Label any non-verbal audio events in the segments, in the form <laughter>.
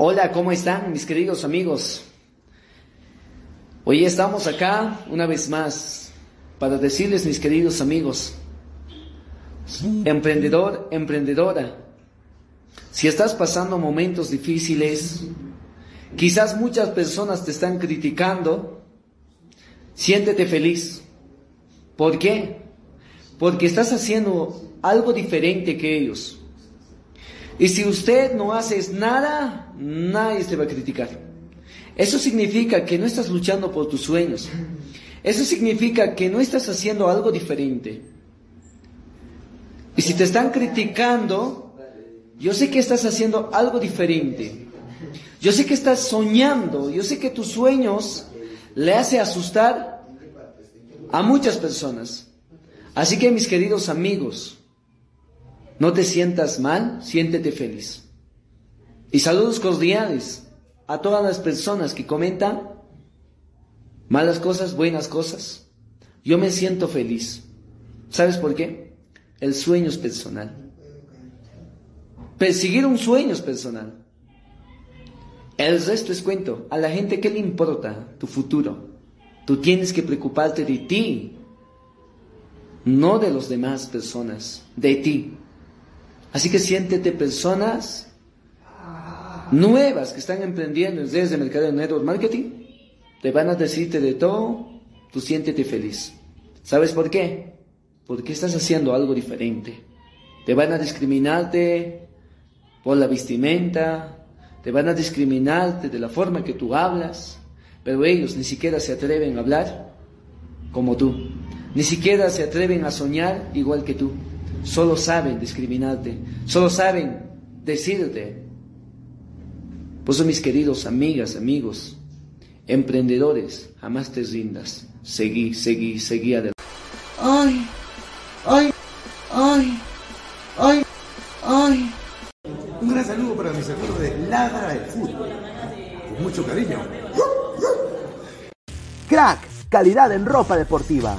Hola, ¿cómo están mis queridos amigos? Hoy estamos acá una vez más para decirles, mis queridos amigos, emprendedor, emprendedora, si estás pasando momentos difíciles, quizás muchas personas te están criticando, siéntete feliz. ¿Por qué? Porque estás haciendo algo diferente que ellos. Y si usted no hace nada, nadie te va a criticar. Eso significa que no estás luchando por tus sueños. Eso significa que no estás haciendo algo diferente. Y si te están criticando, yo sé que estás haciendo algo diferente. Yo sé que estás soñando. Yo sé que tus sueños le hace asustar a muchas personas. Así que mis queridos amigos, no te sientas mal, siéntete feliz. Y saludos cordiales a todas las personas que comentan malas cosas, buenas cosas. Yo me siento feliz. ¿Sabes por qué? El sueño es personal. Perseguir un sueño es personal. El resto es cuento. A la gente, ¿qué le importa tu futuro? Tú tienes que preocuparte de ti, no de los demás personas, de ti. Así que siéntete personas nuevas que están emprendiendo desde Mercado Network Marketing. Te van a decirte de todo, tú siéntete feliz. ¿Sabes por qué? Porque estás haciendo algo diferente. Te van a discriminarte por la vestimenta, te van a discriminarte de la forma que tú hablas, pero ellos ni siquiera se atreven a hablar como tú, ni siquiera se atreven a soñar igual que tú solo saben discriminarte, solo saben decirte. Por eso, mis queridos amigas, amigos, emprendedores, jamás te rindas. Seguí, seguí, seguí adelante. Ay, ay, ay, ay, ay. Un gran saludo para mis amigos de Ladra del Fútbol. Con mucho cariño. Crack, calidad en ropa deportiva.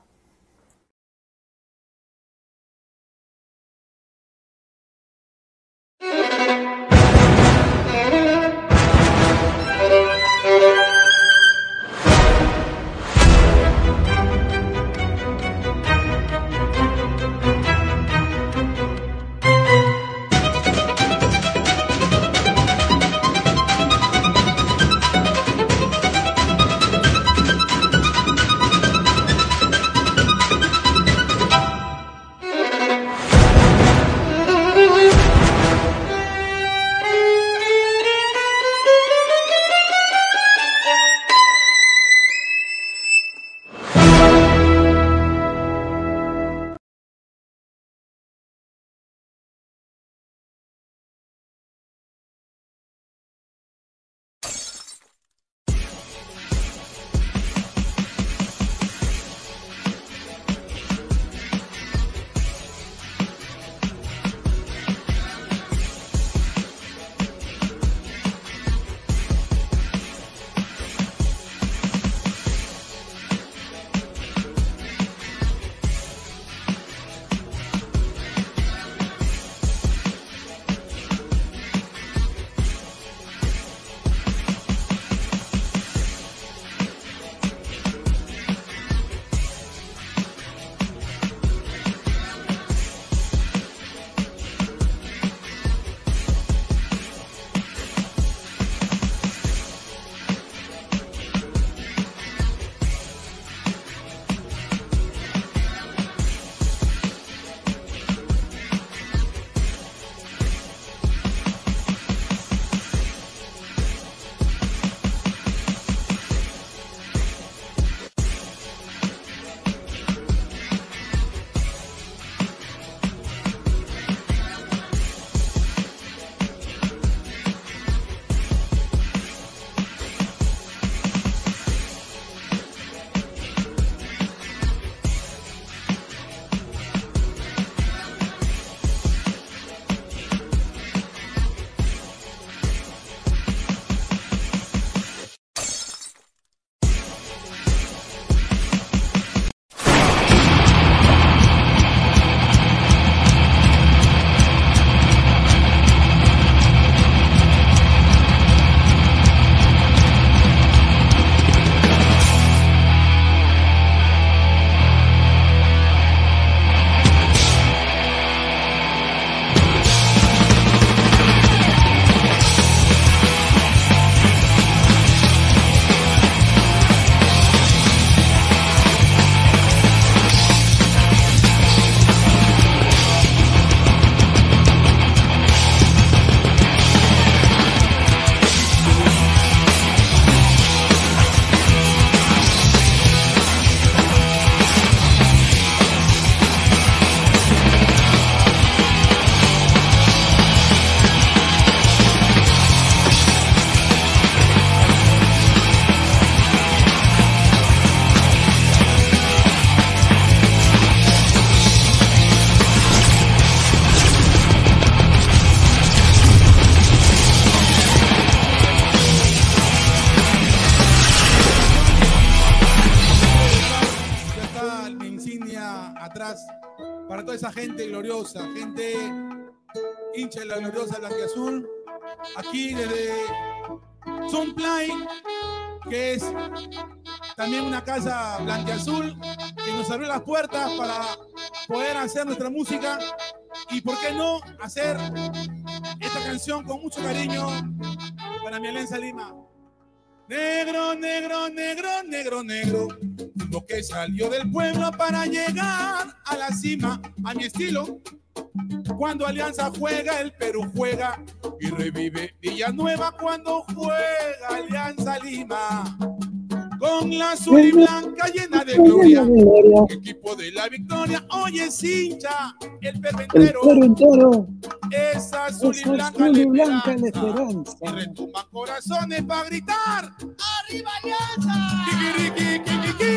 Una casa blanquiazul que nos abrió las puertas para poder hacer nuestra música y, ¿por qué no, hacer esta canción con mucho cariño para mi Alianza Lima. Negro, negro, negro, negro, negro, lo que salió del pueblo para llegar a la cima, a mi estilo. Cuando Alianza juega, el Perú juega y revive Villanueva cuando juega Alianza Lima con la azul y blanca llena de gloria. Equipo de la victoria, oye hincha, el perro entero. Es azul y blanca, la esperanza. Y retumba corazones para gritar, ¡Arriba Alianza! ¡Kikiriki, kikiriki!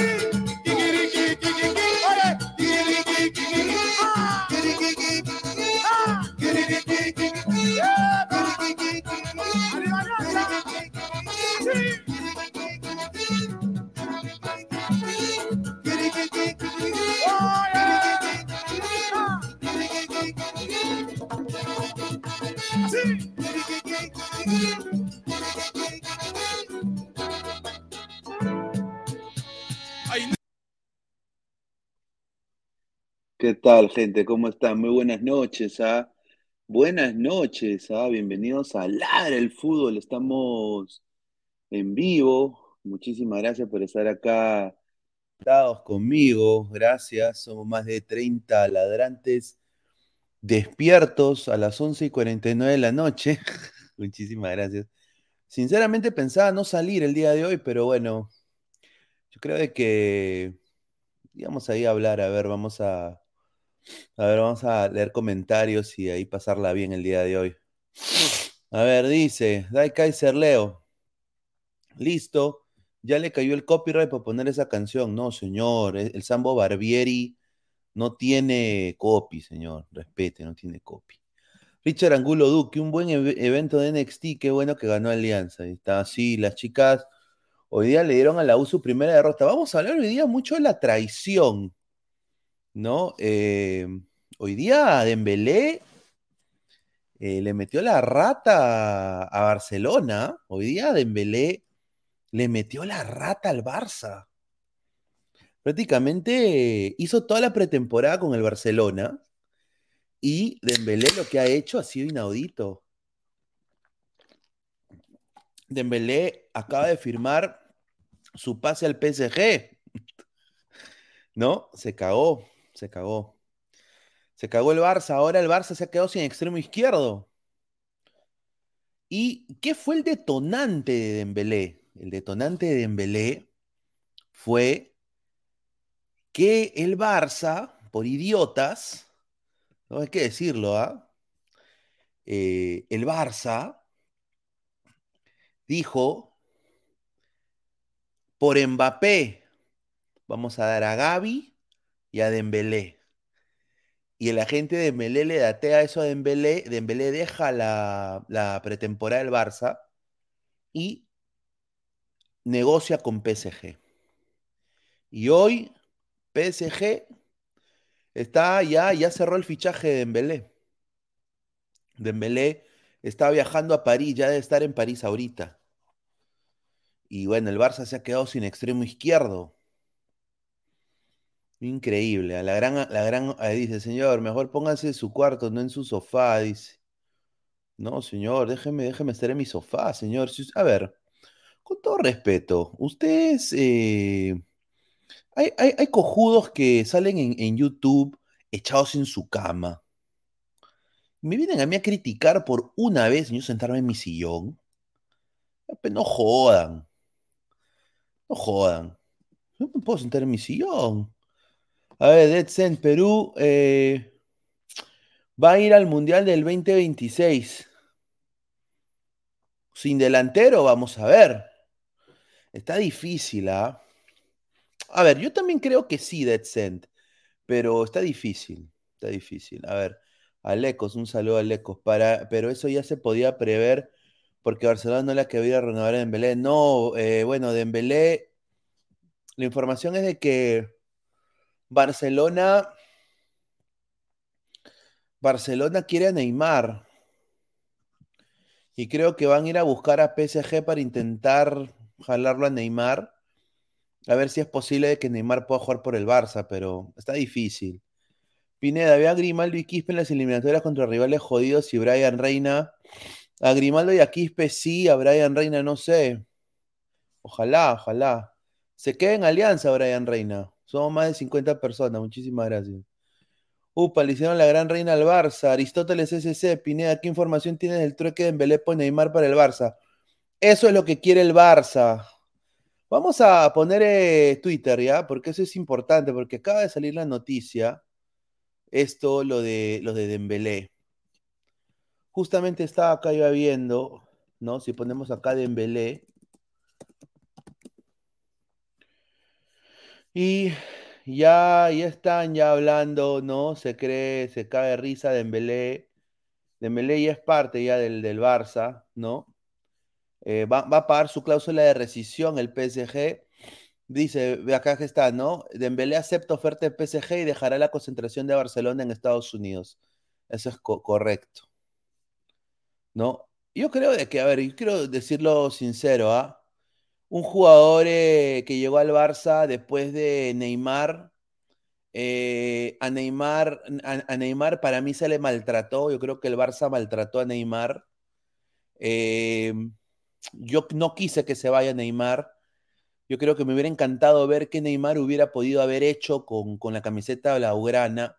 ¡Kikiriki, kikiriki! ¡Oye! ¡Kikiriki, kikiriki! ¡Ah! ¡Kikiriki, kikiriki! ¡Ah! ¡Kikiriki, kikiriki! ¡Arriba Alianza! ¡Sí! ¿Qué tal, gente? ¿Cómo están? Muy buenas noches, ¿ah? Buenas noches, ¿ah? Bienvenidos a Ladra el Fútbol. Estamos en vivo. Muchísimas gracias por estar acá conmigo. Gracias. Somos más de 30 ladrantes despiertos a las 11 y 49 de la noche. <laughs> Muchísimas gracias. Sinceramente pensaba no salir el día de hoy, pero bueno, yo creo que íbamos ahí a hablar, a ver, vamos a, a ver, vamos a leer comentarios y ahí pasarla bien el día de hoy. A ver, dice, Dai Kaiser Leo. Listo, ya le cayó el copyright para poner esa canción. No, señor, el Sambo Barbieri no tiene copy, señor. Respete, no tiene copy. Richard Angulo Duque, un buen evento de NXT, qué bueno que ganó Alianza. está así, las chicas hoy día le dieron a la U su primera derrota. Vamos a hablar hoy día mucho de la traición, ¿no? Eh, hoy día Dembélé eh, le metió la rata a Barcelona. Hoy día Dembélé le metió la rata al Barça. Prácticamente hizo toda la pretemporada con el Barcelona y Dembélé lo que ha hecho ha sido inaudito. Dembélé acaba de firmar su pase al PSG. <laughs> ¿No? Se cagó, se cagó. Se cagó el Barça. Ahora el Barça se ha quedado sin extremo izquierdo. ¿Y qué fue el detonante de Dembélé? El detonante de Dembélé fue que el Barça, por idiotas, no hay que decirlo, ¿ah? Eh, el Barça dijo, por Mbappé vamos a dar a Gaby y a Dembélé. Y el agente de Dembélé le datea eso a Dembélé, Dembélé deja la, la pretemporada del Barça y negocia con PSG. Y hoy PSG Está ya, ya cerró el fichaje de Dembélé. Dembélé está viajando a París, ya debe estar en París ahorita. Y bueno, el Barça se ha quedado sin extremo izquierdo. Increíble. La gran, la gran, dice, señor, mejor pónganse en su cuarto, no en su sofá, dice. No, señor, déjeme, déjeme estar en mi sofá, señor. A ver, con todo respeto, ustedes eh, hay, cojudos que salen en, YouTube echados en su cama. Me vienen a mí a criticar por una vez yo sentarme en mi sillón. No jodan. No jodan. No me puedo sentar en mi sillón. A ver, Dead Perú eh, va a ir al Mundial del 2026. Sin delantero, vamos a ver. Está difícil, ¿ah? A ver, yo también creo que sí, Dead pero está difícil, está difícil. A ver, Alecos, un saludo a Alecos, para, pero eso ya se podía prever porque Barcelona no la quería renovar en Dembélé. No, eh, bueno, Dembélé, la información es de que Barcelona Barcelona quiere a Neymar. Y creo que van a ir a buscar a PSG para intentar jalarlo a Neymar. A ver si es posible que Neymar pueda jugar por el Barça, pero está difícil. Pineda, ve a Grimaldo y Quispe en las eliminatorias contra rivales jodidos y Brian Reina. A Grimaldo y a Quispe sí, a Brian Reina no sé. Ojalá, ojalá. Se quede en alianza Brian Reina. Somos más de 50 personas. Muchísimas gracias. Upa, le hicieron la gran reina al Barça. Aristóteles SC, Pineda, ¿qué información tienes del trueque de Embelepo y Neymar para el Barça? Eso es lo que quiere el Barça. Vamos a poner eh, Twitter, ¿ya? Porque eso es importante, porque acaba de salir la noticia. Esto, lo de, lo de Dembélé. Justamente estaba acá yo viendo, ¿no? Si ponemos acá Dembélé. Y ya, ya están ya hablando, ¿no? Se cree, se cae risa Dembélé. Dembélé ya es parte ya del, del Barça, ¿no? Eh, va, a pagar su cláusula de rescisión el PSG. Dice, acá que está, ¿no? Dembélé acepta oferta de PSG y dejará la concentración de Barcelona en Estados Unidos. Eso es co correcto. ¿No? Yo creo de que, a ver, yo quiero decirlo sincero, ¿ah? Un jugador eh, que llegó al Barça después de Neymar, eh, a Neymar, a, Neymar para mí se le maltrató. Yo creo que el Barça maltrató a Neymar. Yo no quise que se vaya Neymar. Yo creo que me hubiera encantado ver qué Neymar hubiera podido haber hecho con, con la camiseta blaugrana.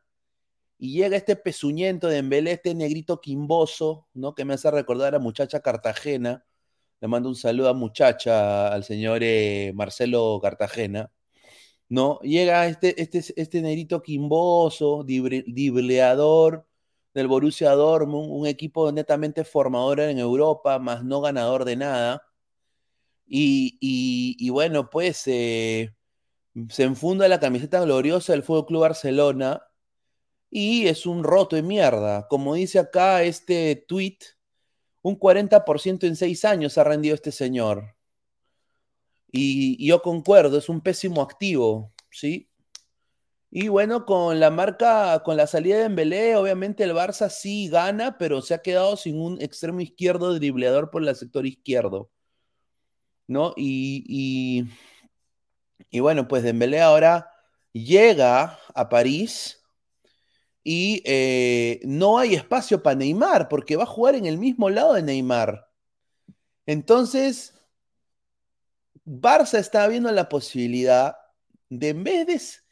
Y llega este pezuñento de Embelé, este negrito quimboso, ¿no? Que me hace recordar a muchacha Cartagena. Le mando un saludo a muchacha, al señor eh, Marcelo Cartagena. ¿No? Llega este, este, este negrito quimboso, dibleador del Borussia Dortmund, un equipo netamente formador en Europa, más no ganador de nada. Y, bueno, pues eh, se enfunda la camiseta gloriosa del Fútbol Club Barcelona y es un roto de mierda. Como dice acá este tweet, un 40% en seis años ha rendido este señor. Y yo concuerdo, es un pésimo activo, ¿sí? Y bueno, con la marca, con la salida de Dembélé, obviamente el Barça sí gana, pero se ha quedado sin un extremo izquierdo dribleador por el sector izquierdo. ¿No? Y, y, y bueno, pues Dembélé ahora llega a París y eh, no hay espacio para Neymar, porque va a jugar en el mismo lado de Neymar. Entonces, Barça está viendo la posibilidad de, en vez de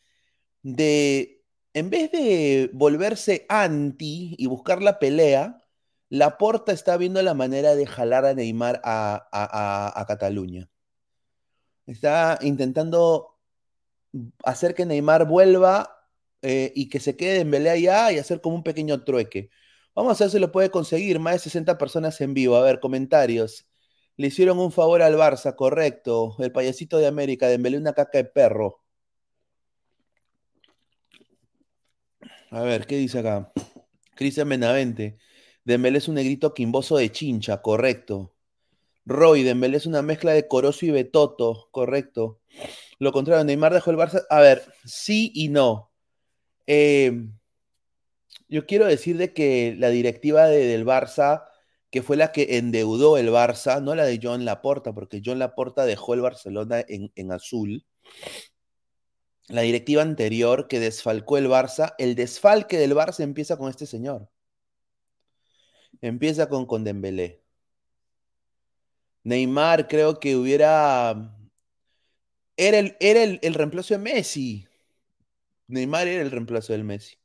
de, en vez de volverse anti y buscar la pelea, Laporta está viendo la manera de jalar a Neymar a, a, a, Cataluña. Está intentando hacer que Neymar vuelva eh, y que se quede en pelea ya y hacer como un pequeño trueque. Vamos a ver si lo puede conseguir. Más de 60 personas en vivo. A ver, comentarios. Le hicieron un favor al Barça, correcto. El payasito de América, de una caca de perro. A ver, ¿qué dice acá? Cristian Benavente. Dembélé es un negrito quimboso de chincha, correcto. Roy, Dembélé es una mezcla de Corozo y Betoto, correcto. Lo contrario, Neymar dejó el Barça. A ver, sí y no. Eh, yo quiero decir de que la directiva de, del Barça, que fue la que endeudó el Barça, no la de John Laporta, porque John Laporta dejó el Barcelona en, en azul la directiva anterior que desfalcó el Barça, el desfalque del Barça empieza con este señor. Empieza con, con Dembélé. Neymar creo que hubiera... Era, el, era el, el, reemplazo de Messi. Neymar era el reemplazo del Messi.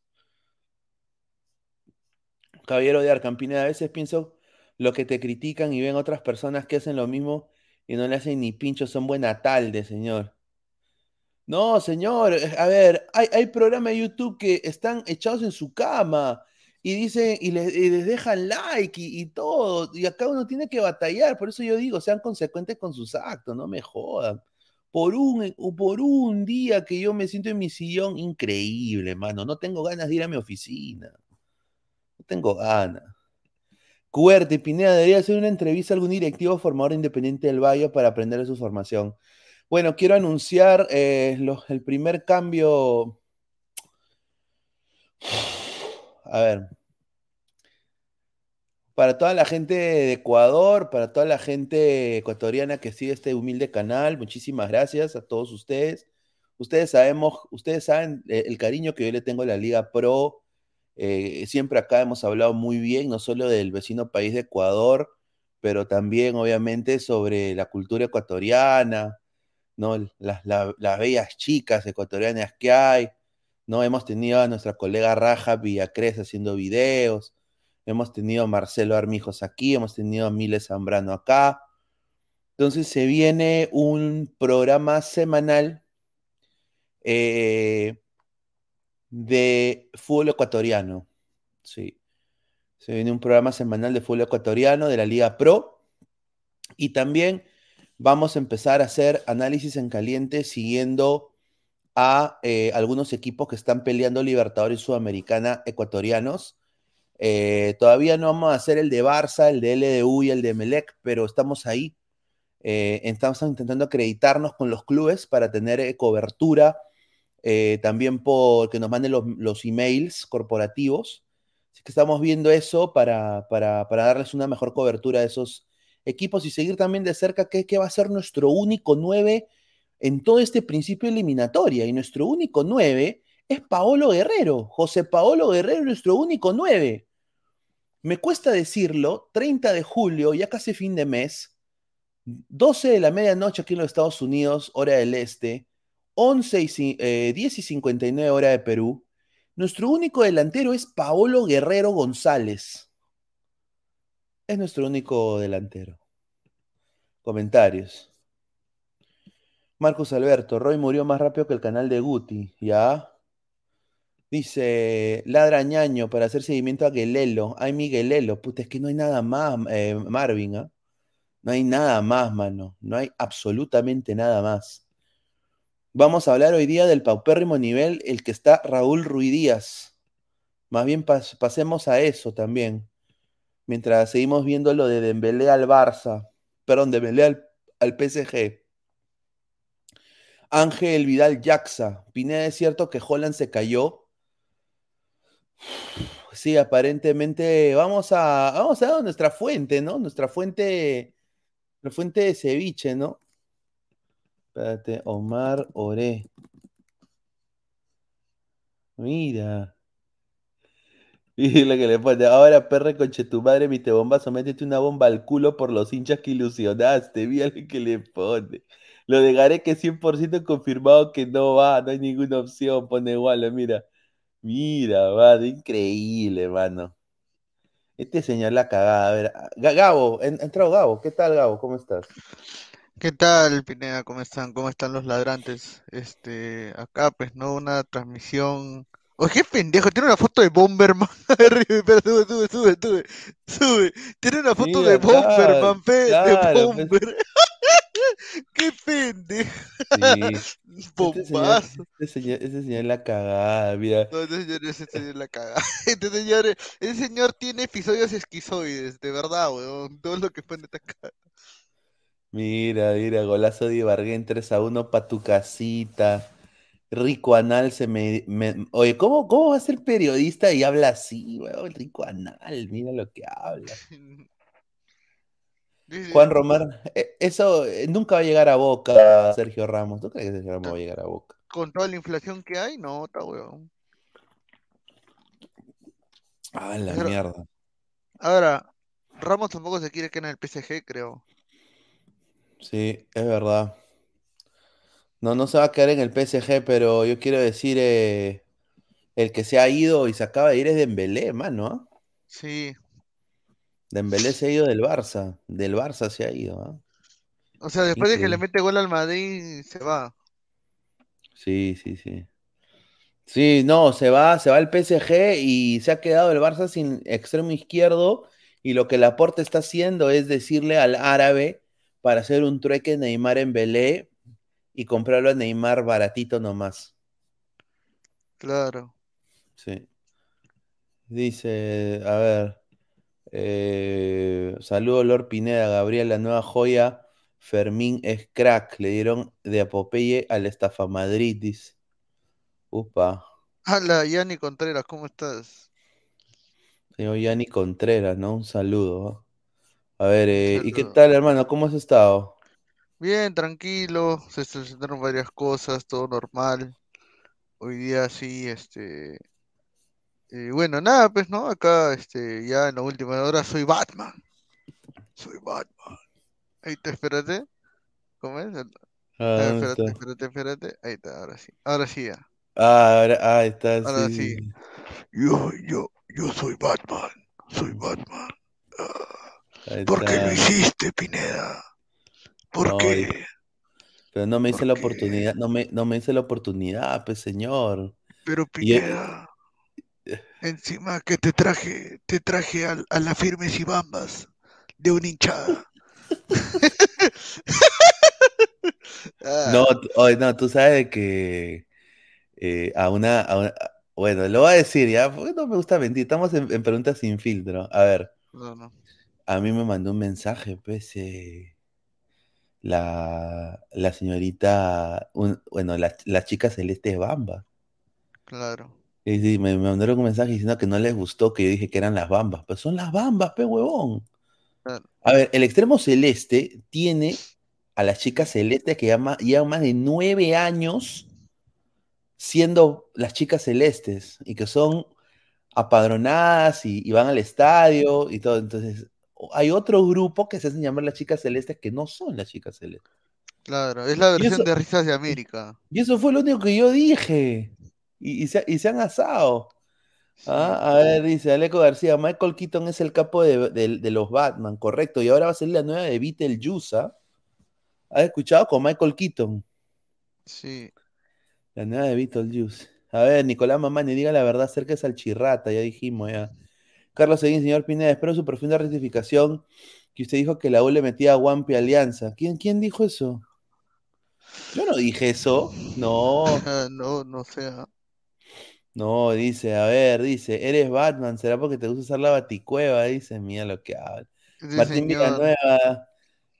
Caballero de Arcampina, a veces pienso lo que te critican y ven otras personas que hacen lo mismo y no le hacen ni pincho, son buena talde, señor. No, señor, a ver, hay, programas de YouTube que están echados en su cama y dicen y les, y les dejan like y, y, todo, y acá uno tiene que batallar, por eso yo digo, sean consecuentes con sus actos, no me jodan. Por un, por un día que yo me siento en mi sillón, increíble, mano, no tengo ganas de ir a mi oficina, no tengo ganas. Cuerte, Pineda, debería hacer una entrevista a algún directivo formador independiente del Valle para aprender de su formación. Bueno, quiero anunciar eh, el primer cambio. <sighs> A ver, para toda la gente de Ecuador, para toda la gente ecuatoriana que sigue este humilde canal, muchísimas gracias a todos ustedes. Ustedes sabemos, ustedes saben eh, el cariño que yo le tengo a la Liga Pro. Eh, siempre acá hemos hablado muy bien, no solo del vecino país de Ecuador, pero también obviamente sobre la cultura ecuatoriana, ¿no? Las, las bellas chicas ecuatorianas que hay, ¿no? Hemos tenido a nuestra colega Raja Villacres haciendo videos, hemos tenido a Marcelo Armijos aquí, hemos tenido a Miles Zambrano acá. Entonces se viene un programa semanal eh, de fútbol ecuatoriano. Sí. Se viene un programa semanal de fútbol ecuatoriano de la Liga Pro. Y también vamos a empezar a hacer análisis en caliente siguiendo a eh, algunos equipos que están peleando Libertadores Sudamericana ecuatorianos. Eh, todavía no vamos a hacer el de Barça, el de LDU y el de Melec, pero estamos ahí. Eh, estamos intentando acreditarnos con los clubes para tener cobertura, también por que nos manden los, emails corporativos. Así que estamos viendo eso para, para, darles una mejor cobertura a esos equipos y seguir también de cerca qué, va a ser nuestro único 9 en todo este principio eliminatoria. Y nuestro único 9 es Paolo Guerrero. José Paolo Guerrero, nuestro único 9. Me cuesta decirlo, 30 de julio, ya casi fin de mes, 12 de la medianoche aquí en los Estados Unidos, hora del este, 11 y, 10 y 59 hora de Perú. Nuestro único delantero es Paolo Guerrero González. Es nuestro único delantero. Comentarios. Marcos Alberto, Roy murió más rápido que el canal de Guti, ¿ya? Dice, ladra ñaño para hacer seguimiento a Guelelo. Ay, Miguelelo, puta, es que no hay nada más, eh, Marvin, ¿ah? No hay nada más, mano. No hay absolutamente nada más. Vamos a hablar hoy día del paupérrimo nivel, el que está Raúl Ruidías. Más bien pasemos a eso también. Mientras seguimos viendo lo de Dembélé al Barça. Perdón, Dembélé al, al PSG. Ángel Vidal Jaxa. Pineda, es cierto que Holland se cayó. Sí, aparentemente vamos a, vamos a nuestra fuente, ¿no? Nuestra fuente, la fuente de ceviche, ¿no? Espérate, Omar Oré. Mira. <laughs> Y lo que le pone, ahora perre conche tu madre, mi te bombazo, métete una bomba al culo por los hinchas que ilusionaste, <laughs> mira lo que le pone. Lo de Gareque 100% confirmado que no va, no hay ninguna opción, pone igual, mira. Mira, va, increíble, mano. Este señor la cagada. A ver, Gabo, entrado Gabo, ¿qué tal Gabo? ¿Cómo estás? ¿Qué tal, Pineda? ¿Cómo están? ¿Cómo están los ladrantes? Este, acá pues no una transmisión. Oye, qué pendejo, tiene una foto de Bomberman. <laughs> Espera, sube, sube, sube, sube, sube. Tiene una foto de Bomberman, fe, de pues. Bomber. <laughs> ¡Qué pendejo! Sí. <laughs> Bombazo. Ese señor, ese señor, la cagada, mira. No, ese señor, ese señor la cagada. Este señor, ese señor tiene episodios esquizoides, de verdad, weón. Todo lo que pone esta cara. Mira, mira, golazo de Ibarguen 3 a 1 pa' tu casita. Rico Anal se me, Oye, ¿cómo, ¿cómo va a ser periodista y habla así, weón? Rico Anal, mira lo que habla. <laughs> Juan Román, e, eso eh, nunca va a llegar a Boca, Sergio Ramos. ¿Tú crees que Sergio Ramos va a llegar a Boca? Con toda la inflación que hay, no, está weón. Ah, la mierda. Ahora, Ramos tampoco se quiere que en el PSG, creo. Sí, es verdad. No, no se va a quedar en el PSG, pero yo quiero decir, eh, el que se ha ido y se acaba de ir es Dembélé, mano. ¿ah? Sí, Dembélé se ha ido del Barça, del Barça se ha ido. ¿ah? O sea, después de que le mete gol al Madrid, se va. Sí, sí, sí. Sí, no, se va, se va al PSG y se ha quedado el Barça sin extremo izquierdo y lo que Laporte está haciendo es decirle al árabe para hacer un trueque Neymar en Belé y comprarlo a Neymar baratito nomás. Claro. Sí. Dice, a ver, eh, saludo Lord Pineda, Gabriel, la nueva joya. Fermín es crack. Le dieron de apopeye al estafa Madrid. Upa. Hola, Yanni Contreras, ¿cómo estás? Señor Yanni Contreras, ¿no? Un saludo. A ver, eh, ¿y qué tal, hermano? ¿Cómo has estado? Bien, tranquilo, se solucionaron varias cosas, todo normal. Hoy día sí, este, y bueno, nada, pues, ¿no? Acá, este, ya en la última hora soy Batman. Soy Batman. Ahí te, espérate. ¿Cómo es? Ah, ¿dónde espérate, está? espérate, espérate. Ahí está, ahora sí. Ahora sí ya. Ah, ahora, ah, está, Ahora sí, sí. Yo, yo, yo soy Batman. Soy Batman. Ah, ¿por qué lo hiciste, Pineda? ¿Por No, qué? y- pero no me hice ¿Por la qué? oportunidad, no me, no me hice la oportunidad, pues, señor. Pero Y, Pineda, encima que te traje, te traje al- a, la firme Sibambas de una hinchada. no, Ah, oye, no, tú sabes que eh, a una, a una- a- bueno, lo voy a decir ya, porque no me gusta mentir, estamos en, en preguntas sin filtro. A ver, no, no. a mí me mandó un mensaje, pues, eh, la, la señorita, un- bueno, la, la chica Celeste Bamba. Claro. Y sí, me, me mandaron un mensaje diciendo que no les gustó que yo dije que eran las bambas. Pero son las bambas, pe huevón. Claro. A ver, el extremo celeste tiene a las chicas celestes que llama- llevan más de nueve años siendo las chicas celestes y que son apadronadas y, y van al estadio y todo. Entonces, hay otro grupo que se hacen llamar las chicas celestes que no son las chicas celestes. Claro, es la versión eso, de Risas de América. y eso fue lo único que yo dije. Y, y se, y se han asado. Ah, a ver, dice Aleco García, Michael Keaton es el capo de, de- de los Batman, correcto, y ahora va a ser la nueva de Beetlejuice. ¿Has escuchado con Michael Keaton? sí. La nueva de Beetlejuice. A ver, Nicolás Mamani, diga la verdad acerca de Salchirrata, ya dijimos, ya. Carlos Seguín, señor Pineda, espero su profunda rectificación, que usted dijo que la U le metía a Wampi Alianza. ¿Quién, quién dijo eso? Yo no dije eso, no. Ah, <laughs> No, no sé. ah. No, dice, a ver, dice, eres Batman, ¿será porque te gusta usar la baticueva? Dice, mira lo que habla. Sí, Martín. Villanueva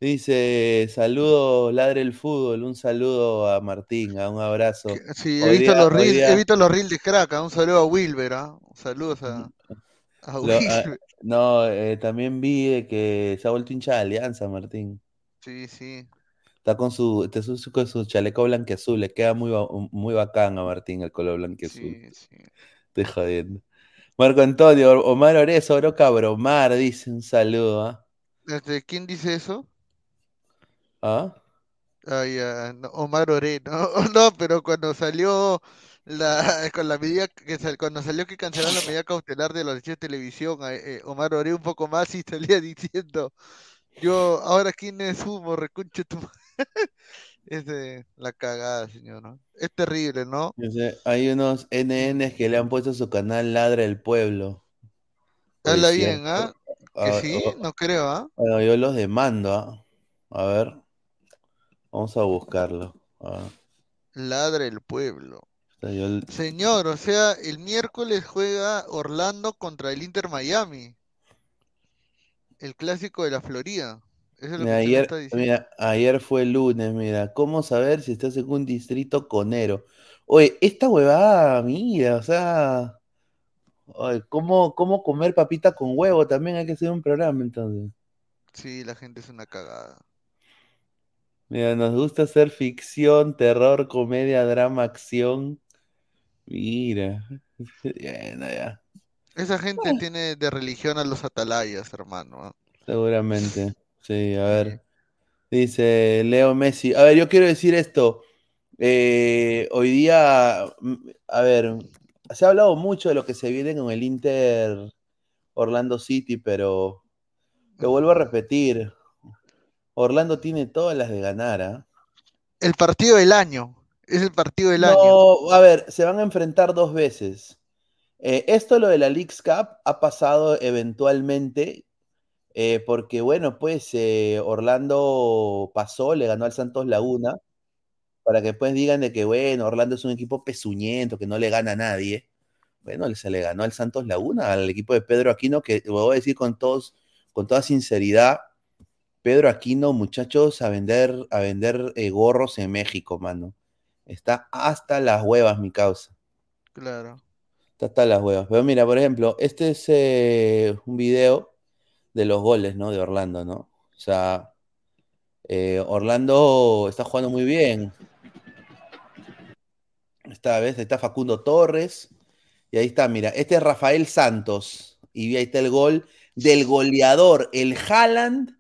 dice, saludo, ladre el fútbol, un saludo a Martín, a un abrazo. Sí, he visto día, los reels, he visto los reels de crack. ah, Un saludo a Wilber, ¿ah? Saludos a, a lo- ah, no, eh, también vi que se ha vuelto hincha de Alianza, Martín. Sí, sí. Está con su, está su, su- con su chaleco blanqueazul, le queda muy, muy bacán a Martín el color blanqueazul. Sí, sí. Estoy jodiendo. Marco Antonio, Omar Orezo, Oro Cabromar, dice un saludo, ¿ah? Este, ¿quién dice eso? ¿Ah? Ya, no, Omar Oré, no, <laughs> no, pero cuando salió la, con la medida que sal- cuando salió que cancelaron la medida cautelar de los derechos de televisión, eh, Omar Oré un poco más y <laughs> salía diciendo, yo, ahora quién es humo, reconche tu ma-". <laughs> Es de la cagada, señor, ¿no? Es terrible, ¿no? Yo sé, hay unos NNs que le han puesto su canal Ladra el Pueblo. Habla bien. ¿ah? Que sí, no creo, ¿ah? bueno, yo los demando, ¿ah? A ver, vamos a buscarlo. Ah, Ladra el pueblo. Señor, o sea, el miércoles juega Orlando contra el Inter Miami, el clásico de la Florida. Eso es lo que Mira, ayer, está diciendo. mira, ayer fue lunes, mira, ¿cómo saber si estás en un distrito conero? Oye, esta huevada, mira, o sea, oye, ¿cómo, cómo comer papita con huevo? También hay que hacer un programa entonces. Sí, la gente es una cagada. Mira, nos gusta hacer ficción, terror, comedia, drama, acción. Mira, <laughs> bueno, ya, Esa gente tiene de religión a los atalayas, hermano. ¿ah? seguramente. Sí, a ver. Dice Leo Messi. A ver, yo quiero decir esto. Eh, hoy día, mm, a ver, se ha hablado mucho de lo que se viene con el Inter Orlando City, pero lo vuelvo a repetir. Orlando tiene todas las de ganar, ¿ah? El partido del año. Es el partido del año. A ver, se van a enfrentar dos veces. Eh, esto, lo de la Leagues Cup, ha pasado eventualmente, eh, porque bueno, pues eh, Orlando pasó, le ganó al Santos Laguna, para que después digan de que bueno, Orlando es un equipo pezuñento, que no le gana a nadie. Bueno, se le ganó al Santos Laguna, al equipo de Pedro Aquino, que voy a decir con todos, con toda sinceridad, Pedro Aquino, muchachos, a vender, a vender gorros en México, mano. Está hasta las huevas, mi causa. Claro. Está hasta las huevas. Pero mira, por ejemplo, este es eh, un video de los goles, ¿no? De Orlando, ¿no? O sea, eh, Orlando está jugando muy bien. Esta vez está Facundo Torres. Y ahí está, mira, este es Rafael Santos. Y ahí está el gol del goleador, el Haaland,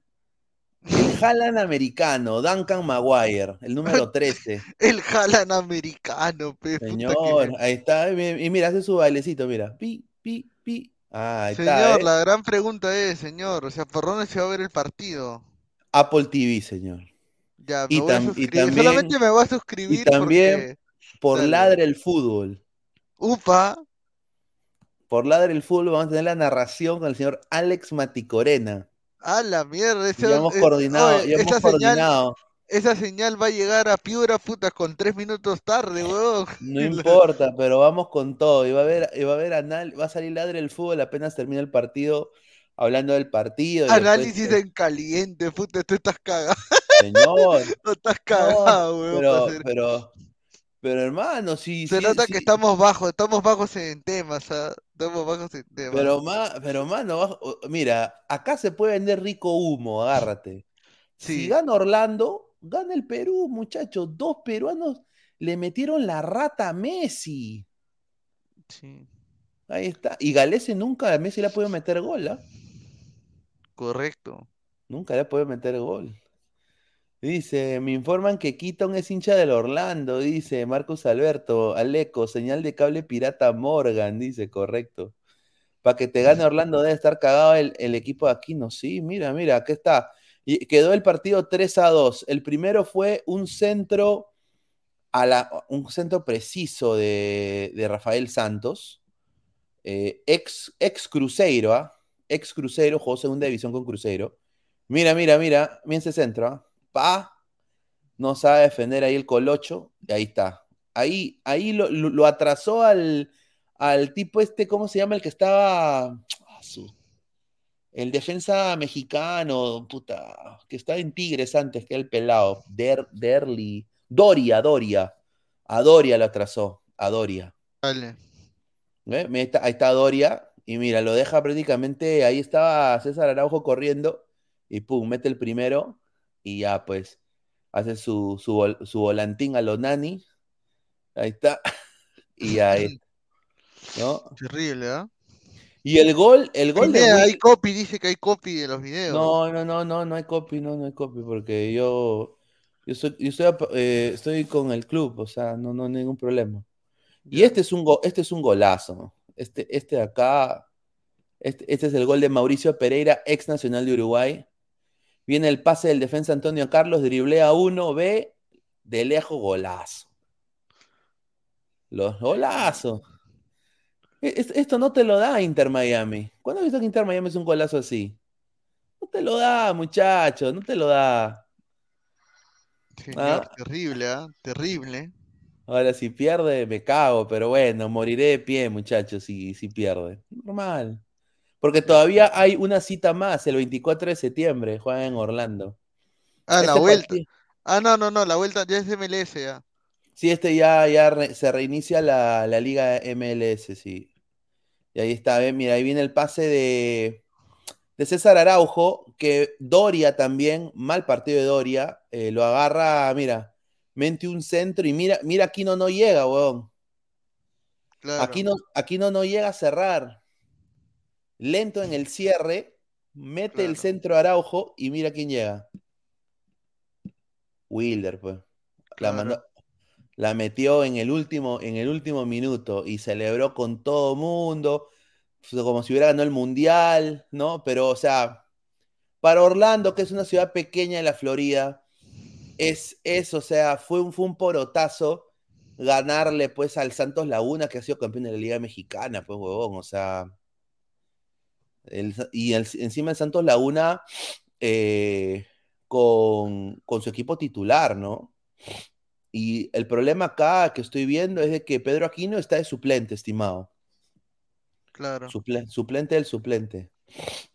Haaland americano, Duncan Maguire, el número <laughs> 13. El Jalan americano, pe. puta que Señor, ahí está. Y mira, hace su bailecito, mira. Pi, pi, pi. Ah, ahí está. Señor, ¿eh? la gran pregunta es, señor, o sea, ¿por dónde se va a ver el partido? Apple TV, señor. Ya, me Y voy a tam- y suscribir. también- Solamente me voy a suscribir Y también porque... por Dale. Ladre el Fútbol. Upa, Por Ladre el Fútbol vamos a tener la narración con el señor Alex Maticorena. A la mierda. ese- Ya hemos eh, coordinado, oye, ya hemos esa señal, coordinado. esa señal va a llegar a Piura, puta, con tres minutos tarde, weón. No <laughs> importa, pero vamos con todo. Y va a haber, y va a haber anal, va a salir Ladre el Fútbol apenas termina el partido, hablando del partido. después, Análisis en caliente, puta, tú estás cagado, Señor, <laughs> no estás no, cagado, weón. pero, para hacer- pero, pero hermano, sí, Se sí, nota sí, que estamos bajos, estamos bajos en temas, ¿ah? Estamos bajos en temas. Pero, ma- pero mano, bajo- mira, acá se puede vender rico humo, agárrate. Si gana Orlando, gana el Perú, muchachos. Dos peruanos le metieron la rata a Messi. Sí, Ahí está. Y Galese nunca a Messi le ha podido meter gol, ¿ah? correcto. Nunca le ha podido meter gol. Dice, me informan que Keaton es hincha del Orlando, dice Marcos Alberto, Aleco, señal de cable pirata Morgan, dice, correcto. Para que te gane Orlando debe estar cagado el, el equipo de Aquino. Sí, mira, mira, aquí está. Y quedó el partido 3 a 2. El primero fue un centro a la, un centro preciso de, de Rafael Santos, eh, ex, ex Cruzeiro, ¿ah? Ex Cruzeiro, jugó segunda división con Cruzeiro. Mira, mira, mira, mira ese centro, ¿ah? Pa, no sabe defender ahí el colocho, y ahí está. Ahí, ahí lo, lo- lo atrasó al, al tipo este, ¿cómo se llama? El que estaba. ah, el defensa mexicano, puta, que estaba en Tigres antes que el pelado, Der, Derly, Doria, Doria. A Doria lo atrasó, a Doria. Mira, ahí está, ahí está Doria, y mira, lo deja prácticamente, ahí estaba César Araujo corriendo, y pum, mete el primero, y ya pues, hace su, su, vol- su volantín a lo Nani, ahí está, <laughs> y ahí, ¿no? Terrible, ¿ah? Y el gol, el gol de Pineda, Will- hay copy, dice que hay copy de los videos. No, no, no, no, no hay copy, no, no hay copy, porque yo, yo, soy, yo estoy, eh, estoy con el club, o sea, no, no hay ningún problema. Y este es un, go- este es un golazo. Este, este de acá, este, este es el gol de Mauricio Pereira, ex nacional de Uruguay. Viene el pase del defensa Antonio Carlos, driblea uno, ve, de lejos golazo. Los golazos. E- es- Esto no te lo da Inter Miami. ¿Cuándo has visto que Inter Miami es un golazo así? No te lo da, muchacho, no te lo da. Señor, Ah. terrible, ¿ah? Terrible. Ahora, si pierde, me cago, pero bueno, moriré de pie, muchachos, si, si pierde. Normal. Porque todavía hay una cita más, el 24 de septiembre, juegan en Orlando. Ah, la Este vuelta. partido- Ah, no, no, no, la vuelta ya es MLS, ya. Sí, este ya, ya re- se reinicia la, la liga MLS, sí. Y ahí está. Mira, ahí viene el pase de, de César Araujo, que Doria también, mal partido de Doria, eh, lo agarra, mira, mente un centro y mira, mira, aquí no, no llega, weón. Claro. Aquí no, aquí no, no llega a cerrar. Lento en el cierre, mete el centro a Araujo y mira quién llega. Wilder, pues. La, mandó- la metió en el último, en el último minuto y celebró con todo mundo, como si hubiera ganado el mundial, ¿no? Pero, o sea, para Orlando, que es una ciudad pequeña de la Florida, es eso, o sea, fue un, fue un porotazo ganarle pues al Santos Laguna, que ha sido campeón de la Liga Mexicana, pues, huevón, o sea. El- y el- encima el Santos Laguna eh, con, con su equipo titular, ¿no? Y el problema acá que estoy viendo es de que Pedro Aquino está de suplente, estimado. Claro. Suple- suplente del suplente.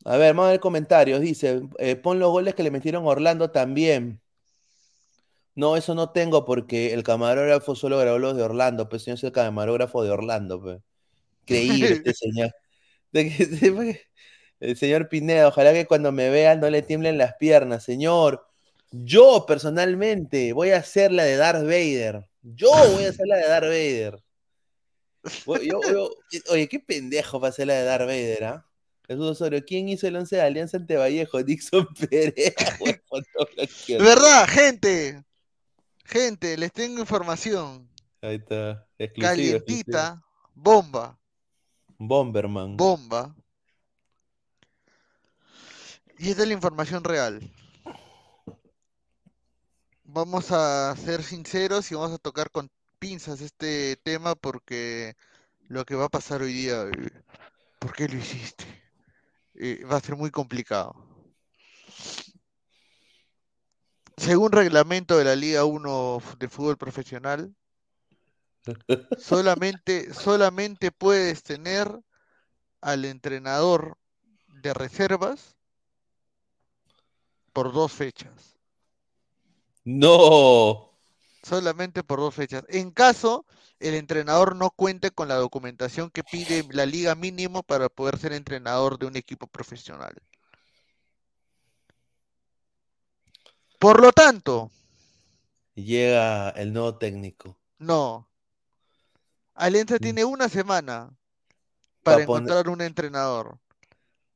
A ver, vamos a ver comentarios. Dice, eh, pon los goles que le metieron a Orlando también. No, eso no tengo porque el camarógrafo solo grabó los de Orlando, pues yo no soy el camarógrafo de Orlando, pues. <laughs> Increíble este señor. De que- <laughs> El señor Pineda, ojalá que cuando me vea no le tiemblen las piernas, señor. Yo personalmente voy a hacer la de Darth Vader. Yo voy a hacer la de Darth Vader. Voy- yo- yo- oye, qué pendejo para hacer la de Darth Vader, ¿ah? Jesús Osorio, ¿quién hizo el 11 de Alianza ante Vallejo? <laughs> Dixon <laughs> quiero. ¿Verdad, gente? Gente, les tengo información. Ahí está. Exclusivo, exclusivo. Calientita, bomba, Bomberman. bomba. Y esta es la información real. Vamos a ser sinceros y vamos a tocar con pinzas este tema porque lo que va a pasar hoy día, ¿por qué lo hiciste? Eh, va a ser muy complicado. Según reglamento de la Liga 1 de fútbol profesional, solamente, solamente puedes tener al entrenador de reservas por dos fechas. No. Solamente por dos fechas. En caso el entrenador no cuente con la documentación que pide la liga mínimo para poder ser entrenador de un equipo profesional. Por lo tanto, Llega el nuevo técnico. no. Alianza tiene una semana para poner- encontrar un entrenador.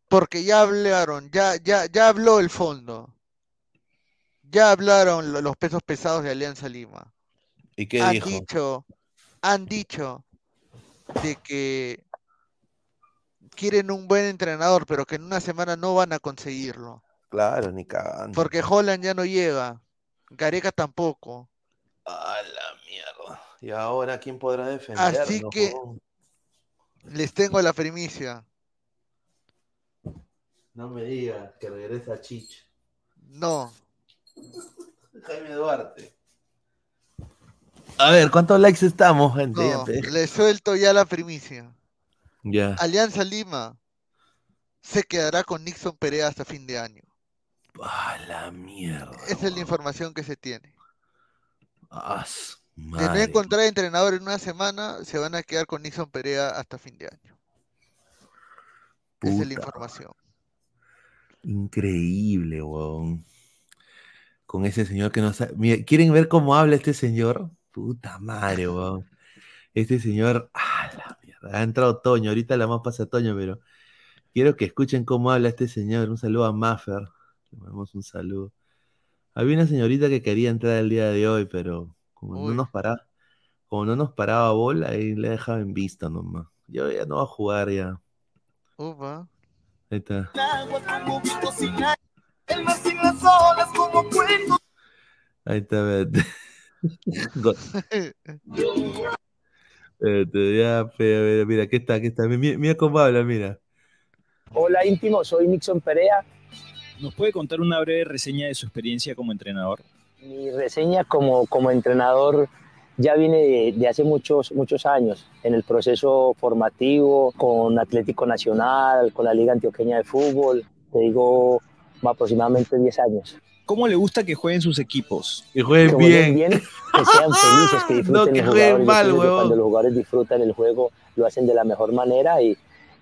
Porque ya hablaron, ya, ya, ya habló el fondo. Ya hablaron lo- los pesos pesados de Alianza Lima. ¿Y qué han dijo? dicho, han dicho de que quieren un buen entrenador, pero que en una semana no van a conseguirlo. Claro, ni cagando. Porque Holland ya no llega, Gareca tampoco. A la mierda. ¿Y ahora quién podrá defendernos? Así que-? Les tengo la primicia. No me digas que regresa Chich. No, Jaime Duarte. A ver, ¿cuántos likes estamos, gente? No, les suelto ya la primicia. Ya. Alianza Lima se quedará con Nixon Perea hasta fin de año. A la mierda. Esa es la información que se tiene. Ah, De no encontrar entrenador en una semana, se van a quedar con Nixon Perea hasta fin de año. Esa es la información. Increíble, weón. Con ese señor que no sabe. Mira, ¿quieren ver cómo habla este señor? Puta madre, weón. Este señor. Ah, la mierda. Ha entrado Toño. Ahorita la más pasa Toño, pero quiero que escuchen cómo habla este señor. Un saludo a Maffer. Le mandamos un saludo. Había una señorita que quería entrar el día de hoy, pero como no nos paraba, como no nos paraba bola, ahí le dejaba en vista nomás. Yo ya no va a jugar ya. Upa. Ahí está. Ahí está, vete. <laughs> Vete, ya, fe, a ver, mira, aquí está, aquí está. Mira, mira cómo habla, mira. Hola íntimo, soy Nixon Perea. ¿Nos puede contar una breve reseña de su experiencia como entrenador? Mi reseña como, como entrenador ya viene de, de hace muchos, muchos años en el proceso formativo con Atlético Nacional, con la Liga Antioqueña de Fútbol. Te digo aproximadamente 10 años. ¿Cómo le gusta que jueguen sus equipos? Que jueguen Que jueguen bien. bien, que sean <laughs> felices, que disfruten No, que los jugadores. Mal. Cuando los jugadores disfrutan el juego, lo hacen de la mejor manera y,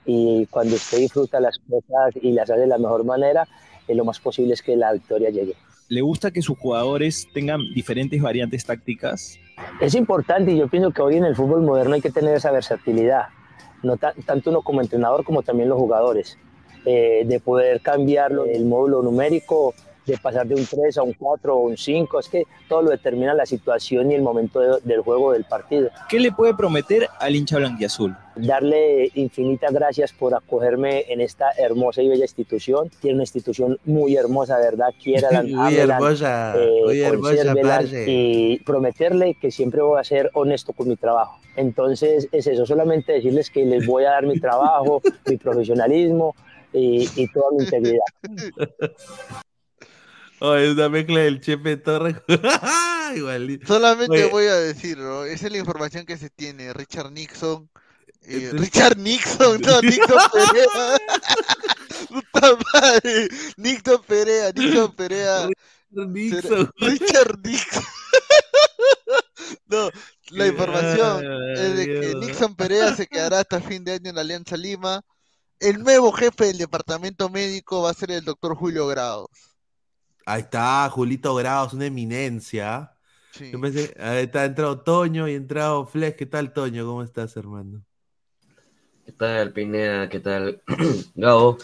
y cuando usted disfruta las cosas y las hace de la mejor manera, eh, lo más posible es que la victoria llegue. ¿Le gusta que sus jugadores tengan diferentes variantes tácticas? Es importante y yo pienso que hoy en el fútbol moderno hay que tener esa versatilidad, no ta- tanto uno como entrenador como también los jugadores, eh, de poder cambiarlo el módulo numérico, de pasar de un 3 a un 4 o un 5, es que todo lo determina la situación y el momento de- del juego del partido. ¿Qué le puede prometer al hincha blanquiazul? Darle infinitas gracias por acogerme en esta hermosa y bella institución. Tiene una institución muy hermosa, ¿verdad? Quiera <laughs> Muy hermosa, muy hermosa, parce. y prometerle que siempre voy a ser honesto con mi trabajo. Entonces es eso, solamente decirles que les voy a dar mi trabajo, <laughs> mi profesionalismo y, y toda mi integridad. <laughs> Oh, es una mezcla del Chepe Torres. <laughs> Igualito. Solamente Oye, voy a decirlo, esa es la información que se tiene. Richard Nixon. eh, Entonces- Richard Nixon, no, <laughs> Nixon Perea. <laughs> Puta madre. Nixon Perea, Nixon Perea. Nixon. Richard Nixon. no, La información Ay, es de que. Nixon Perea se quedará hasta fin de año en la Alianza Lima. El nuevo jefe del departamento médico va a ser el doctor Julio Grados. Ahí está, Julito Grados, una eminencia. Sí. Yo pensé, ahí está, ha entrado Toño y ha entrado Flex. ¿Qué tal, Toño? ¿Cómo estás, hermano? ¿Qué tal, Pineda? ¿Qué tal, <clears throat> Gabo?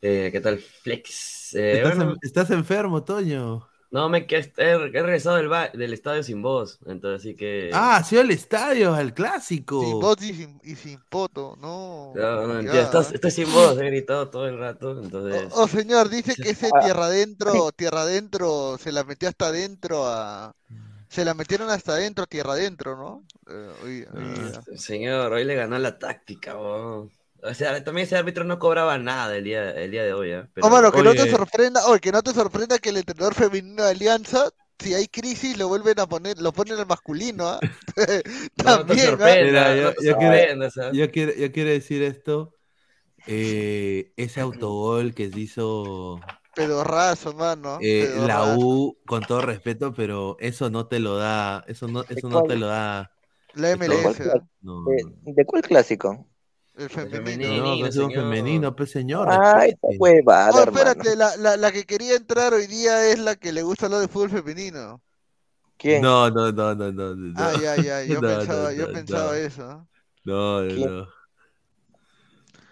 Eh, ¿qué tal, Flex? Eh, ¿Estás, bueno, en- estás enfermo, Toño? No, me que he, he regresado del, ba- del estadio sin voz, entonces así que... Ah, ha sido al estadio, al clásico. Sin voz y sin, y sin poto, no. No, no, ya. estás- estoy sin voz, he gritado todo el rato, entonces... Oh, señor, dice que ese Ah. tierra adentro, tierra adentro, se la metió hasta adentro a... Se la metieron hasta adentro, tierra adentro, ¿no? Eh, hoy- hoy día. Señor, hoy le ganó la táctica, weón. O sea, también ese árbitro no cobraba nada el día, el día de hoy, ¿eh? Pero- Oh, mano, que no te sorprenda, oye, que no te sorprenda que el entrenador femenino de Alianza, si hay crisis, lo vuelven a poner, lo ponen al masculino, ¿ah? <laughs> <laughs> También, yo, no te yo quiero, sorprendas, yo quiero- yo quiero decir esto. eh, ese autogol que se hizo Pedorrazo, mano. eh, la pedorrazo. U, con todo respeto, pero eso no te lo da, eso no, eso no te lo da. La MLS, ¿De, de cuál clásico? El no, femenino. que es un femenino, pues señor. Ah, esa respete. huevada, Oh, hermano. espérate, la, la, la que quería entrar hoy día es la que le gusta lo de fútbol femenino. ¿Quién? No, no, no, no, no, no. Ah, ya, ya, yo <laughs> No, pensaba, no, yo no, pensaba no. eso. No, no, ¿Quién? no.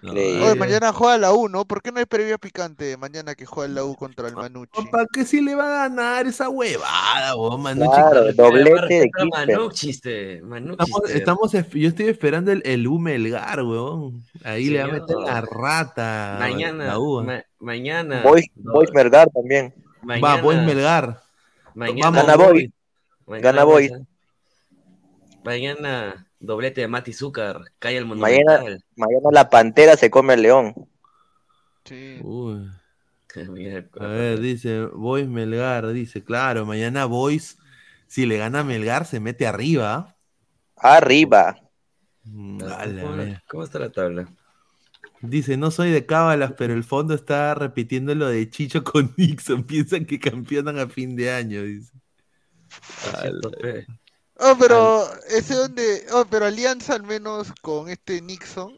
No. Oye, mañana juega la U, ¿no? ¿Por qué no hay previa picante mañana que juega la U contra el Manucci? ¿Para qué si le va a ganar esa huevada, vos, Manucci? Claro, doblete de Manuchiste. Estamos, estamos esp- yo estoy esperando el, el U Melgar, weón. Ahí le va a meter la rata. Mañana, La U. ma- mañana. Boys, no, Boys Melgar también. Va, mañana, Boys Melgar. Mañana, Vamos, Gana Boys. Gana Boys. Mañana, doblete de Mati Zúcar, cae el Monumental. mañana la Pantera se come al León. Sí. Uy. <laughs> A ver, dice Boys Melgar, dice, claro, mañana Boys, si le gana a Melgar, se mete arriba. Arriba. Mm, ¿cómo, a la mierda. cómo está la tabla? Dice, no soy de cábalas, pero el fondo está repitiendo lo de Chicho <laughs> con Nixon. Piensan que campeonan a fin de año, dice. Pe. Oh, pero ese donde, oh, pero Alianza al menos con este Nixon.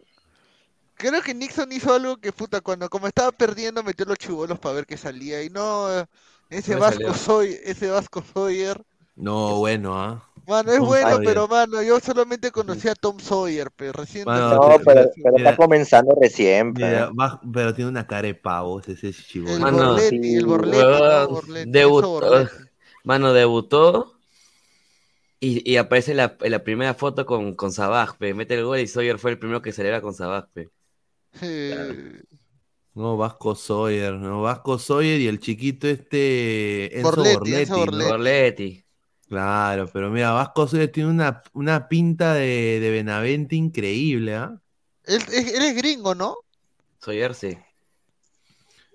Creo que Nixon hizo algo que puta, cuando como estaba perdiendo metió los chibolos para ver qué salía y no eh, ese No Vasco salió. soy, ese Vasco Sawyer. No, bueno, ¿ah? Mano, es Tom bueno, Sawyer. pero mano, yo solamente conocía a Tom Sawyer, pero recién Mano, No, pero, ver pero Mira. está comenzando recién. Mira, pero tiene una cara de pavo ese, ese chibolo. el Mano, Borletti, el Borletti, no, Huevón, Borletti, debut- Enzo Borletti. Mano, debutó y, y aparece la, en la primera foto con, con Sabaj, pe. Mete el gol y Sawyer fue el primero que celebra con Sabaj, pe. Eh, No, Vasco Sawyer, no, Vasco Sawyer y el chiquito este Enzo Borletti, Borletti, Enzo ¿no? Borletti. Borletti. Claro, pero mira, Vasco Sawyer tiene una, una pinta de, de Benavente increíble, ¿ah? él, es- él es gringo, ¿no? Sawyer, sí.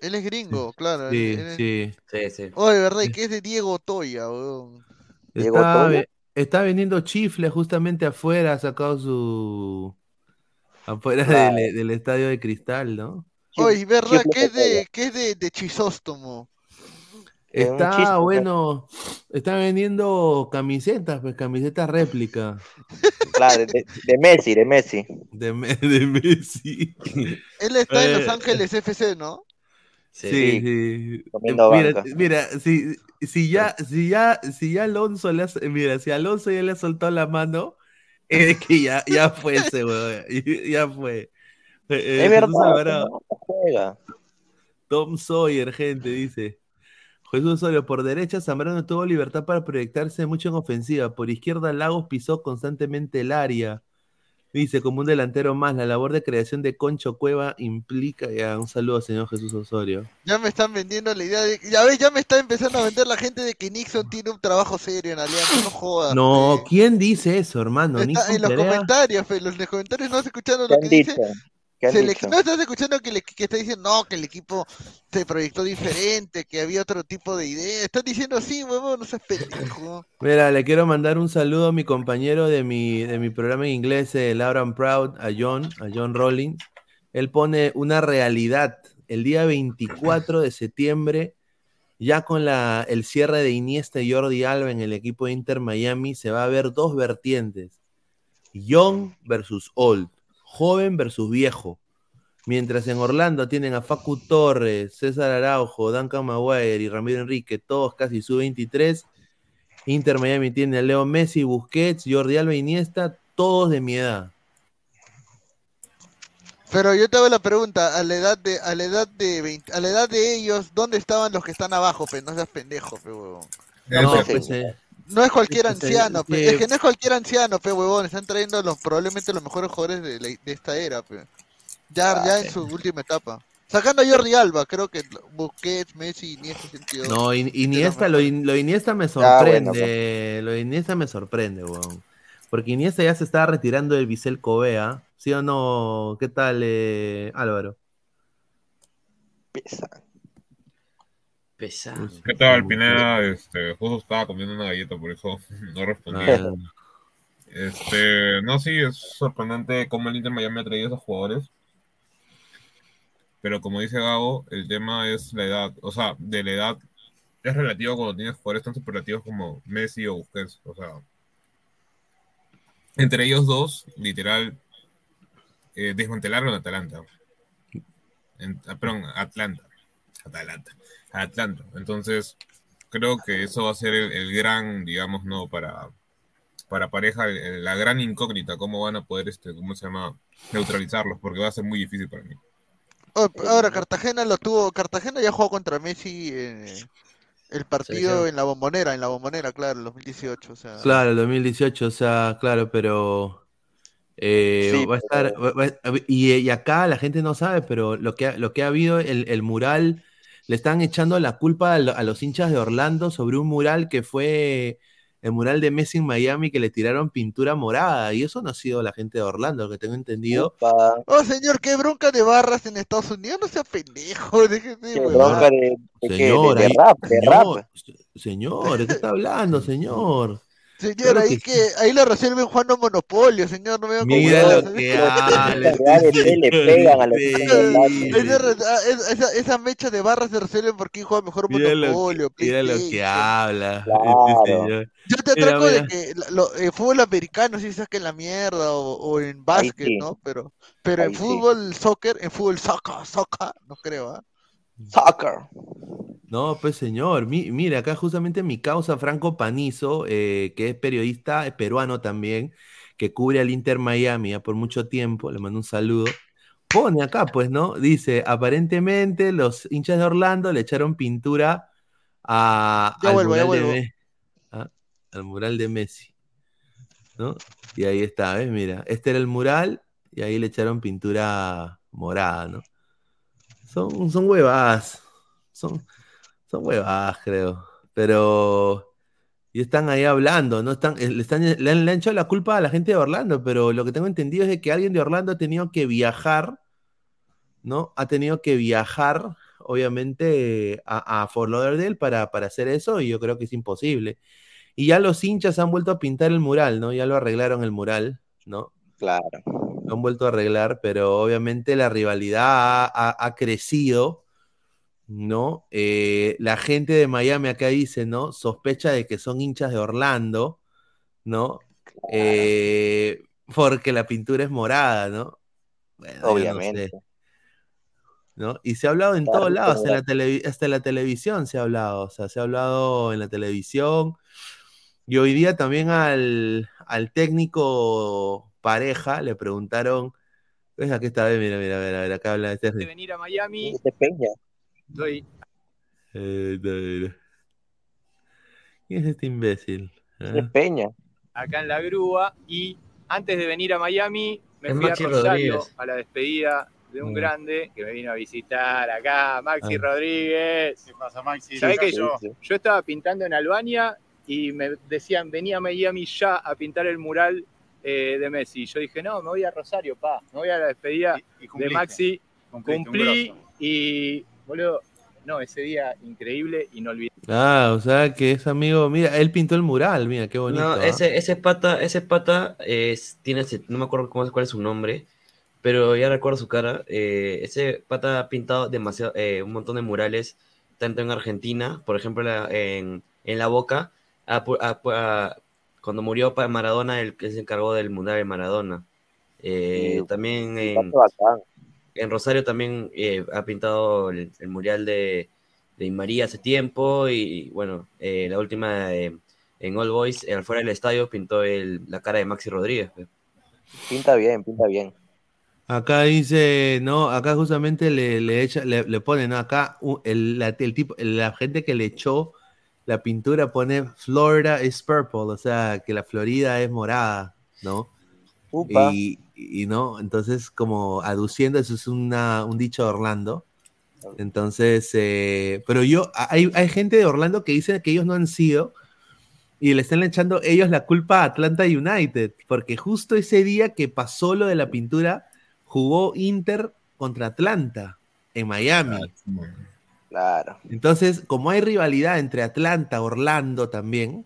Él es gringo, claro. Sí, él es- sí. Sí, sí. Oh, de verdad, y que es de Diego Toya, weón. Diego Toya. Está vendiendo chifle justamente afuera, ha sacado su... afuera Claro. del, del estadio de cristal, ¿no? Oye, ¿verdad? Que es de, que es de, de Chisóstomo. Está chiste, bueno, está vendiendo camisetas, pues camisetas réplica Claro, de, de Messi, de Messi. de, <laughs> de Messi. Él está en Los Eh, Ángeles FC, ¿no? Sí. Sí, Mira, mira, si, si ya, si ya, si ya Alonso le ha- mira, si Alonso ya le ha soltado la mano, <laughs> es que ya, ya fue ese weón, ya fue. Eh, eh, Es verdad, no, no juega. Tom Sawyer, gente, dice. Jesús Osorio, por derecha Zambrano tuvo libertad para proyectarse mucho en ofensiva. Por izquierda Lagos pisó constantemente el área. Dice, como un delantero más, la labor de creación de Concho Cueva implica... Ya, un saludo, señor Jesús Osorio. Ya me están vendiendo la idea de. Ya ves, ya me está empezando a vender la gente de que Nixon tiene un trabajo serio en Alianza. No jodas. No. ¿quién dice eso, hermano? Está en los comentarios, pe, los, los comentarios no has escuchado ¿Qué lo que dicho? dice. ¿Qué han Se le- dicho? no estás escuchando que, le, que está diciendo no, que el equipo se proyectó diferente, que había otro tipo de idea. Están diciendo así, huevón, no seas pendejo. Mira, le quiero mandar un saludo a mi compañero de mi, de mi programa en inglés, eh, Laura and Proud, a John, a John Rollins. Él pone una realidad. El día 24 de septiembre ya con la, el cierre de Iniesta y Jordi Alba en el equipo de Inter Miami, se va a ver dos vertientes. Young versus old, joven versus viejo. Mientras en Orlando tienen a Facu Torres, César Araujo, Duncan Maguire y Ramiro Enrique, todos casi sub-23. Inter Miami tiene a Leo Messi, Busquets, Jordi Alba, Iniesta, todos de mi edad. Pero yo te hago la pregunta, a la edad de, a la edad de 20 a la edad de ellos, ¿dónde estaban los que están abajo, pe? No seas pendejo, pe, huevón. No, pues, eh, No es cualquier Este, anciano, pe. sí. Es que no es cualquier anciano, pe, huevón. Están trayendo los, probablemente los mejores jugadores de, la- de esta era, pe. Ya, ya en su última etapa. Sacando a Jordi Alba, creo que Busquets, Messi, Iniesta sentido. No, In- Iniesta, lo, In- lo Iniesta me Ya, bueno, sorprende. Lo de Iniesta me sorprende, weón. Porque Iniesta ya se estaba retirando del Bisel Covea. ¿Sí o no? ¿Qué tal, eh, Álvaro? Pesado. ¿Qué tal, Pineda? Este, justo estaba comiendo una galleta, por eso <laughs> no respondía. Ah. Este, no, sí, es sorprendente cómo el Inter Miami ha traído a esos jugadores. Pero como dice Gabo, el tema es la edad. O sea, de la edad es relativo cuando tienes jugadores tan superlativos como Messi o Busquets. O sea, entre ellos dos, literal, eh, desmantelaron a Atalanta. En- ah, perdón, Atlanta. Atalanta. Atlanta. Entonces, creo que eso va a ser el, el gran, digamos, no, para, para pareja, el- el- la gran incógnita, cómo van a poder, este, ¿cómo se llama? Neutralizarlos, porque va a ser muy difícil para mí. Oh, Ahora, Cartagena lo tuvo. Cartagena ya jugó contra Messi eh, el partido en la bombonera, en la bombonera, claro, en 2018. O sea, Claro, el 2018, o sea, claro, pero eh, Sí, va a estar, va- va- y, y acá la gente no sabe, pero lo que ha, lo que ha habido, el, el mural, le están echando la culpa a, lo- a los hinchas de Orlando sobre un mural que fue el mural de Messi en Miami que le tiraron pintura morada, y eso no ha sido la gente de Orlando, lo que tengo entendido. Oh, señor, qué bronca de barras en Estados Unidos. No sea pendejo. <laughs> Déjese, Qué bronca de, de, rap, de rap. señor, ¿de qué está hablando, señor? Señor, Claro ahí que que ahí lo resuelven jugando Monopolio, señor. No me Mira como lo que <laughs> habla. le pegan a los Esa, ah, esa, esa- esas mechas de barras se resuelven por quién juega mejor Mira lo, Monopolio. que, mira lo que habla. este Claro. señor. Yo te Mira, atraco de que lo- el fútbol americano sí saquen la mierda o, o en básquet, sí. ¿no? Pero, pero en Ahí sí. fútbol, soccer, en fútbol, soccer, soccer, no creo, ¿ah? Soccer. No, pues señor, mi- mire, acá justamente mi causa Franco Panizo, eh, que es periodista eh, peruano también, que cubre al Inter Miami ya por mucho tiempo, le mando un saludo, pone acá, pues, ¿no? Dice, aparentemente los hinchas de Orlando le echaron pintura a, Ya al, vuelvo, ya mural de ah, al mural de Messi, ¿no? Y ahí está, ¿ves? Mira, este era el mural y ahí le echaron pintura morada, ¿no? Son, son huevadas. Son, son huevadas, creo. Pero. Y están ahí hablando, ¿no? Están, eh, le, están, le, han, le han echado la culpa a la gente de Orlando, pero lo que tengo entendido es de que alguien de Orlando ha tenido que viajar, ¿no? Ha tenido que viajar, obviamente, a, a Fort Lauderdale para, para hacer eso, y yo creo que es imposible. Y ya los hinchas han vuelto a pintar el mural, ¿no? Ya lo arreglaron el mural, ¿no? Claro. Lo han vuelto a arreglar, pero obviamente la rivalidad ha, ha- ha crecido, ¿no? Eh, la gente de Miami acá dice, ¿no? Sospecha de que son hinchas de Orlando, ¿no? Eh, porque la pintura es morada, ¿no? Bueno, yo no Obviamente. sé, ¿no? Y se ha hablado en Claro, todos lados, hasta en, la televi- hasta en la televisión se ha hablado, o sea, se ha hablado en la televisión. Y hoy día también al, al técnico pareja le preguntaron, pues aquí está, mira, mira, mira, mira, acá habla este. de venir a Miami, Este Peña. Estoy Eh, mira. ¿Quién es este imbécil? Este ¿Ah? Peña. acá en la grúa y antes de venir a Miami me Es fui Maxi a Rosario Rodríguez. a la despedida de un Mm. grande que me vino a visitar acá, Maxi Ah. Rodríguez. ¿Qué pasa, Maxi? ¿Sabés Sí, que yo, yo estaba pintando en Albania y me decían, venía a Miami ya a pintar el mural eh, de Messi. Yo dije, no, me voy a Rosario, pa, me voy a la despedida Y de Maxi, cumpliste, cumplí y, boludo, no, ese día increíble, inolvidable. Ah, o sea que es amigo, mira, él pintó el mural, mira, qué bonito. No, ¿ah? ese, ese pata, ese pata es, tiene, ese- no me acuerdo cómo, es- cuál es su nombre, pero ya recuerdo su cara. eh, ese pata ha pintado demasiado, eh, un montón de murales tanto en Argentina, por ejemplo, la- en, en La Boca, cuando murió Maradona, el que se encargó del Mundial de Maradona. Eh, Sí, también en, bastante bacán. En Rosario también eh, ha pintado el, el mural de, de María hace tiempo y bueno, eh, la última eh, en All Boys, eh, afuera del estadio, pintó el- la cara de Maxi Rodríguez. pues. Pinta bien, pinta bien. Acá dice, no, acá justamente le, le, echa, le, le pone, ¿no? Acá el, la, el tipo, la gente que le echó la pintura pone Florida is purple, o sea, que la Florida es morada, ¿no? Upa. Y, y no, entonces como aduciendo, eso es una, un dicho de Orlando. Entonces, eh, pero yo, hay, hay gente de Orlando que dice que ellos no han sido y le están echando ellos la culpa a Atlanta United, porque justo ese día que pasó lo de la pintura, jugó Inter contra Atlanta en Miami. Claro. Entonces, como hay rivalidad entre Atlanta, Orlando también,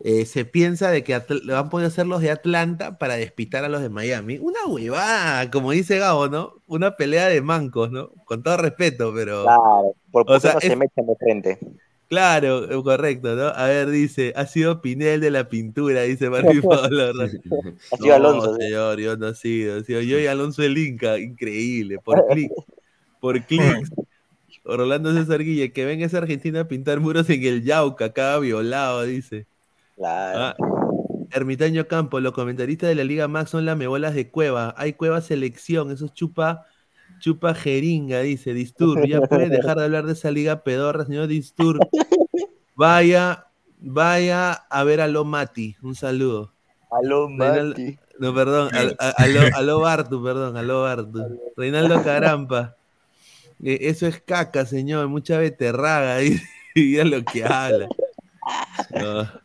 eh, se piensa de que a poder hacer los de Atlanta para despistar a los de Miami. Una huevada, como dice Gabo, ¿no? Una pelea de mancos, ¿no? Con todo respeto, pero... Claro. Por O poco sea, no se es- mechan de frente. Claro, eh, correcto, ¿no? A ver, dice, ha sido Pinel de la pintura, dice Martín <laughs> Pablo. Ha sido Alonso, sí. señor, yo no he sido, he sido yo y Alonso el Inca, increíble, por clic, por clics. Orlando César Guille, que venga esa Argentina a pintar muros en el Yauca, acá violado, dice. Claro. Ah, Ermitaño Campo, los comentaristas de la Liga Max son lamebolas de cueva. Hay cueva selección, eso es chupa, chupa jeringa, dice Distur. Ya <laughs> pueden dejar de hablar de esa liga pedorra, señor Distur. Vaya, vaya a ver a Lo Mati. Un saludo. Aló, Mati. No, perdón, a, a- a lo, a lo Bartu, perdón, a lo Bartu. Reinaldo Carampa. Eh, eso es caca, señor, mucha beterraga. <laughs> dice, Y es lo que habla. No.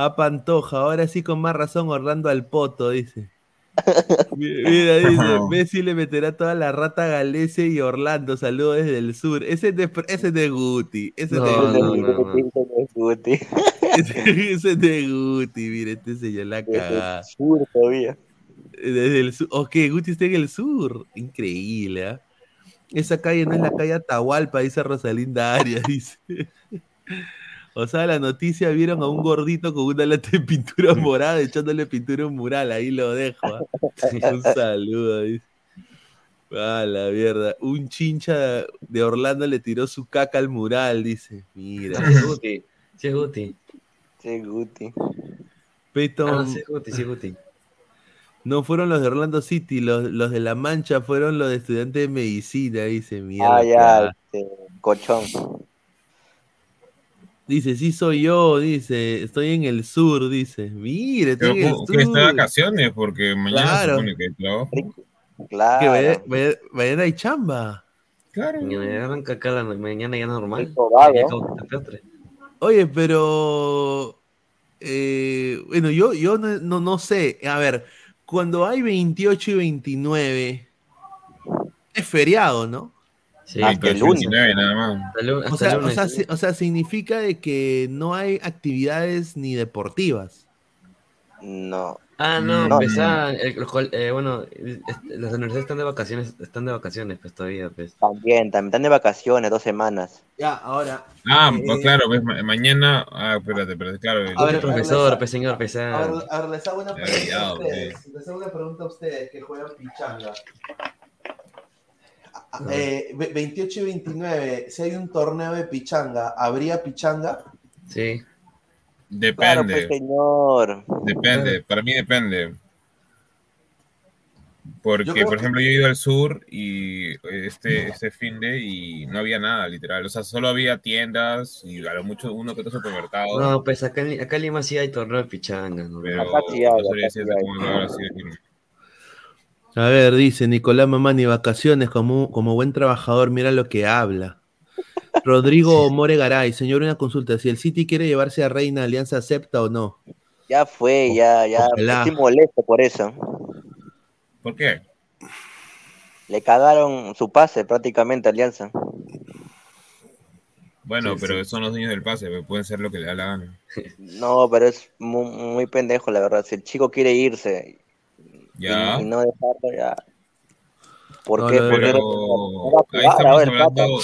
A Pantoja, ahora sí con más razón Orlando al poto, dice. <laughs> Mi- Mira, dice, <laughs> Messi le meterá toda la rata Galese y Orlando, saludos desde el sur. Ese es de, ese es de Guti, ese es de No, no, Guti. no, no. Guti. <laughs> Ese, ese es de Guti, mire, este señor la cagada. Sur todavía. Desde el sur. Ok, Guti está en el sur. Increíble, ¿ah? Esa calle no es la calle Atahualpa, dice Rosalinda Arias, dice. O sea, la noticia vieron a un gordito con una lata de pintura <laughs> morada echándole pintura a un mural. Ahí lo dejo. ¿ah? <laughs> Un saludo, dice. Ah, la mierda. Un chincha de Orlando le tiró su caca al mural, dice. Mira. <laughs> Sí, es Guti. Sí, es Guti. Sí, Guti. Peyton, Ah, sí, es Guti, sí, es Guti. No fueron los de Orlando City, los, los de La Mancha fueron los de estudiantes de medicina, dice, mierda. Ah, ya, este, cochón. Dice, sí soy yo, dice, estoy en el sur, dice. Mire, estoy Pero en el que está de vacaciones porque mañana Claro. se supone que trabajo. Claro. Que vaya- vaya- mañana hay chamba. Claro. Mañana arranca acá la mañana ya normal. Oye, pero eh, bueno, yo, yo no, no, no sé. A ver, cuando hay 28 y 29, es feriado, ¿no? Sí, Hasta el 29 nada más. Hasta el lu- O sea, el o, lunes, sea, sí. si- o sea, significa de que no hay actividades ni deportivas. No. Ah, no, No. pues ah, el- los col- eh, bueno, este, las universidades están de vacaciones, están de vacaciones, pues todavía, pues. También, también están de vacaciones, dos semanas. Ya, ahora. Ah, eh, pues claro, ma- mañana. Ah, espérate, espérate, claro. A ver, profesor, pues señor, pues ah. Ahora, ahora les hago una pregunta a ustedes. Les hago una pregunta a ustedes que juegan pichanga. Ah, eh, ve- 28 y 29, si hay un torneo de pichanga, ¿habría pichanga? Sí. Claro, Depende. pues, señor. Depende, para mí depende. Porque, por que- ejemplo, yo he ido al sur y este, este fin de y no había nada, literal. O sea, solo había tiendas y a lo mucho uno que otro supermercado. No, pues acá en, acá en Lima sí hay torneo de pichanga, ¿no? pero Acá sí hay, no acá sí hay. cómo sí. A ver, dice Nicolás Mamani, vacaciones, como, como buen trabajador, mira lo que habla. Rodrigo More Garay, señor, una consulta. Si el City quiere llevarse a Reina, ¿Alianza acepta o no? Ya fue, ya, ya. Ojalá. Estoy molesto por eso. ¿Por qué? Le cagaron su pase prácticamente a Alianza. Bueno, Sí, pero sí. son los dueños del pase, pueden ser lo que le da la gana. No, pero es muy, muy pendejo, la verdad. Si el chico quiere irse Ya. y no dejarlo, ya. ¿Por No, qué? no, ¿Por qué Pero ahí estamos hablando,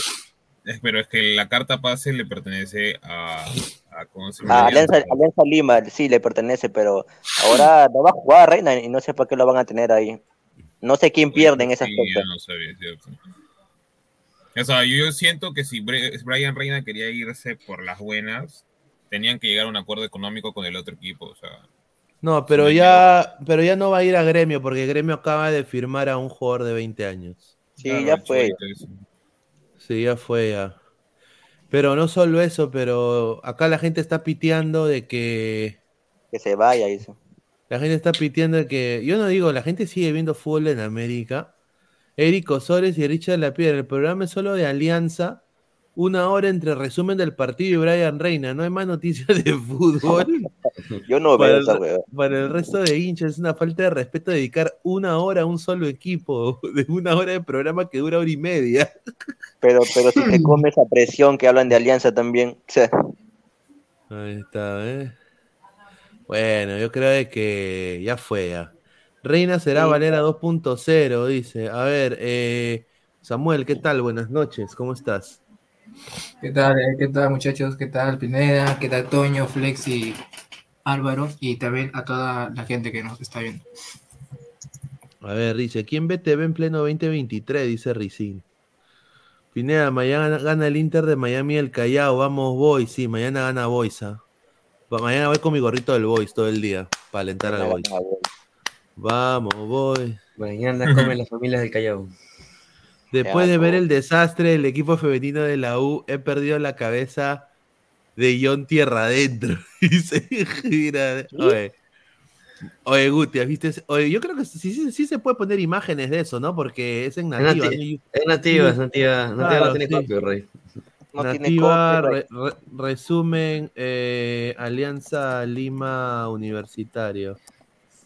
Es- pero es que la carta pase le pertenece a, a. A Alianza, Alianza Lima sí le pertenece, pero ahora no va a jugar Reina y no sé por qué lo van a tener ahí. No sé quién pierde en ese Sí, aspecto. yo no sabía, cierto. O sea, yo siento que si Brian Reina quería irse por las buenas, tenían que llegar a un acuerdo económico con el otro equipo. O sea, No, pero ya, pero ya no va a ir a Gremio, porque Gremio acaba de firmar a un jugador de 20 años. Sí, ya fue. Sí, ya fue ya. Pero no solo eso, pero acá la gente está piteando de que. Que se vaya, dice. La gente está piteando de que. Yo no digo, la gente sigue viendo fútbol en América. Eric Osores y Richard Lapierre. El programa es solo de Alianza. Una hora entre resumen del partido y Brian Reina. No hay más noticias de fútbol. <laughs> <laughs> Yo no para, veo el, esa weá. para el resto de hinchas es una falta de respeto dedicar una hora a un solo equipo. <laughs> De una hora de programa que dura hora y media. <laughs> Pero, pero si se come esa presión que hablan de Alianza también. o sea, Ahí está, ¿eh? Bueno, yo creo que ya fue ya. Reina será Sí. Valera 2.0, dice. A ver, eh, Samuel, ¿qué tal? Buenas noches, ¿cómo estás? ¿Qué tal, eh? ¿Qué tal, muchachos? ¿Qué tal, Pineda? ¿Qué tal, Toño, Flex y Álvaro? Y también a toda la gente que nos está viendo. A ver, dice, ¿quién ve TV en pleno 2023? Dice Ricín. Pineda, mañana gana el Inter de Miami el Callao, vamos Boys, sí, mañana gana Boys. ¿ah? Va- Mañana voy con mi gorrito del Boys todo el día, para alentar al Boys. Vamos, Boys. Mañana <laughs> comen las familias del Callao. Después de ver el desastre del equipo femenino de la U, he perdido la cabeza de John Tierra adentro. <laughs> Dice, mira, oye, oye, Guti, ¿has visto ese? Oye, yo creo que sí, sí, sí se puede poner imágenes de eso, ¿no? Porque es en Es nativa. nati- ¿no? es nativa, es nativa. Nativa Claro, no tiene sí. copyright. Nativa, re- re- resumen, eh, Alianza Lima Universitario.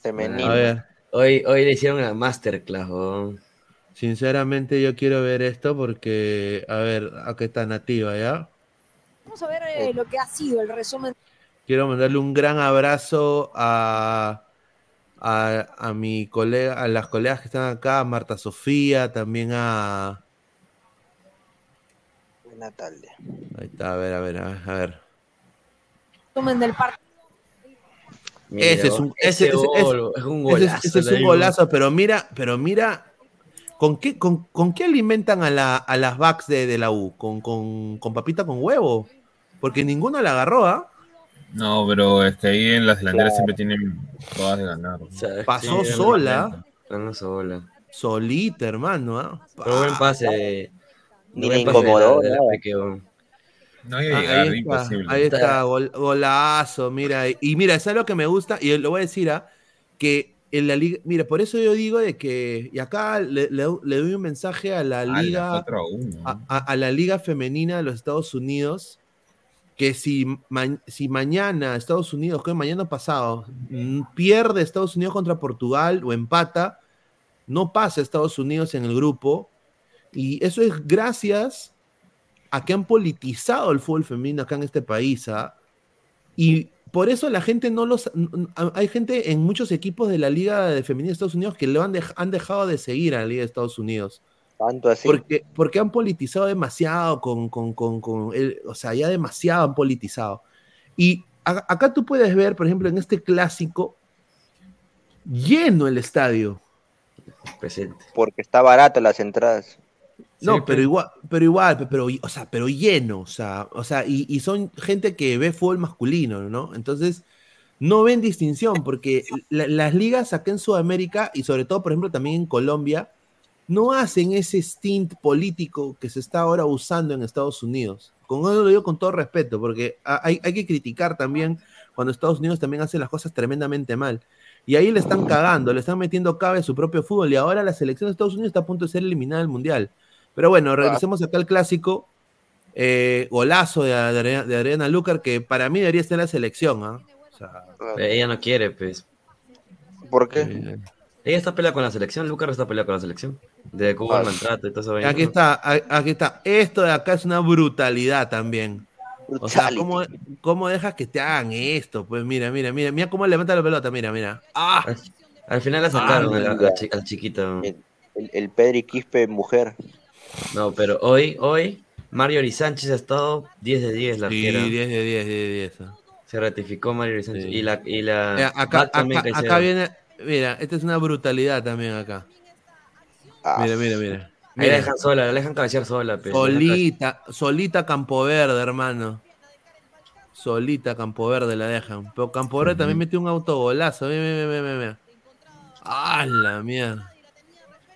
Femenino. A ver. Hoy, hoy le hicieron la masterclass. Sinceramente yo quiero ver esto porque, a ver, acá está Nativa, ¿ya? Vamos a ver eh, lo que ha sido el resumen. Quiero mandarle un gran abrazo a, a, a mi colega, a las colegas que están acá, a Marta Sofía, también a. Buena tarde. Ahí está, a ver, a ver, a ver. a ver. resumen del partido. ese es un, ese, ese ese- gol, es un golazo, ese es un golazo, pero mira, pero mira, ¿con qué, con, con qué alimentan a, la, a las backs de, de la U? ¿Con, con, con papita con huevo? Porque ninguno la agarró, ¿ah? no, pero es que ahí en las delanteras siempre tienen todas de ganar. Pasó Sí, sola, Ganó sola. solita, hermano, ¿ah? Pero buen pase. Ni le incomodó. No Ah, hay que ahí está, imposible. ahí está, gol- golazo, mira. Y mira, eso es lo que me gusta, y lo voy a decir, ¿ah? que en la liga, mira, por eso yo digo de que, y acá le, le- le doy un mensaje a la Ala, liga, 4 a 1. a, a- a la liga femenina de los Estados Unidos, que si, si mañana Estados Unidos, que mañana pasado, mm, pierde Estados Unidos contra Portugal o empata, no pasa Estados Unidos en el grupo, y eso es gracias a que han politizado el fútbol femenino acá en este país. ¿ah? Y por eso la gente no los. Hay gente en muchos equipos de la Liga de Femenina de Estados Unidos que lo han, dej- han dejado de seguir a la Liga de Estados Unidos. Tanto así. Porque, porque han politizado demasiado con, con, con, con el- o sea, ya demasiado han politizado. Y a- acá tú puedes ver, por ejemplo, en este clásico, lleno el estadio. Presente. Porque está barato las entradas. No, pero igual, pero igual, pe- pero, o sea, pero lleno, o sea, o sea, y, y son gente que ve fútbol masculino, ¿no? Entonces, no ven distinción, porque la- las ligas acá en Sudamérica, y sobre todo, por ejemplo, también en Colombia, no hacen ese stint político que se está ahora usando en Estados Unidos. Con eso lo digo con todo respeto, porque ha- hay, hay que criticar también cuando Estados Unidos también hace las cosas tremendamente mal. Y ahí le están cagando, le están metiendo cabe a su propio fútbol. Y ahora la selección de Estados Unidos está a punto de ser eliminada del Mundial. Pero bueno, regresemos acá al clásico. Eh, golazo de, de Adriana- de Adriana Lucar, que para mí debería estar en la selección. ¿ah? O sea, Ella no quiere, pues. ¿Por qué? Ella está peleada con la selección, Lucas está peleada con la selección. De Cuba el maltrato y todo eso. Aquí ¿no? está, aquí está. Esto de acá es una brutalidad también. O sea, ¿cómo, ¿cómo dejas que te hagan esto? Pues mira, mira, mira, mira cómo levanta la pelota, mira, mira. ¡Ah! Al final la sacaron Ah, a la, a la chi- a la chiquita. El, el Pedri Quispe mujer. No, pero hoy, hoy, Mario Sánchez ha estado 10 de 10 la Sí, arquera. 10 de 10, 10 de 10. ¿ah? Se ratificó Mario Sánchez. Sí. Y la, y la acá, acá- acá viene, mira, esta es una brutalidad también acá. Mira, mira, mira. Ahí la dejan sola, la dejan cabecear sola. pe. Solita, solita Campo Verde, hermano. Solita Campo Verde la dejan. Pero Campo Verde también metió un autogolazo. Mira, mira, mira, mira, mira. ¡Ah, la mierda!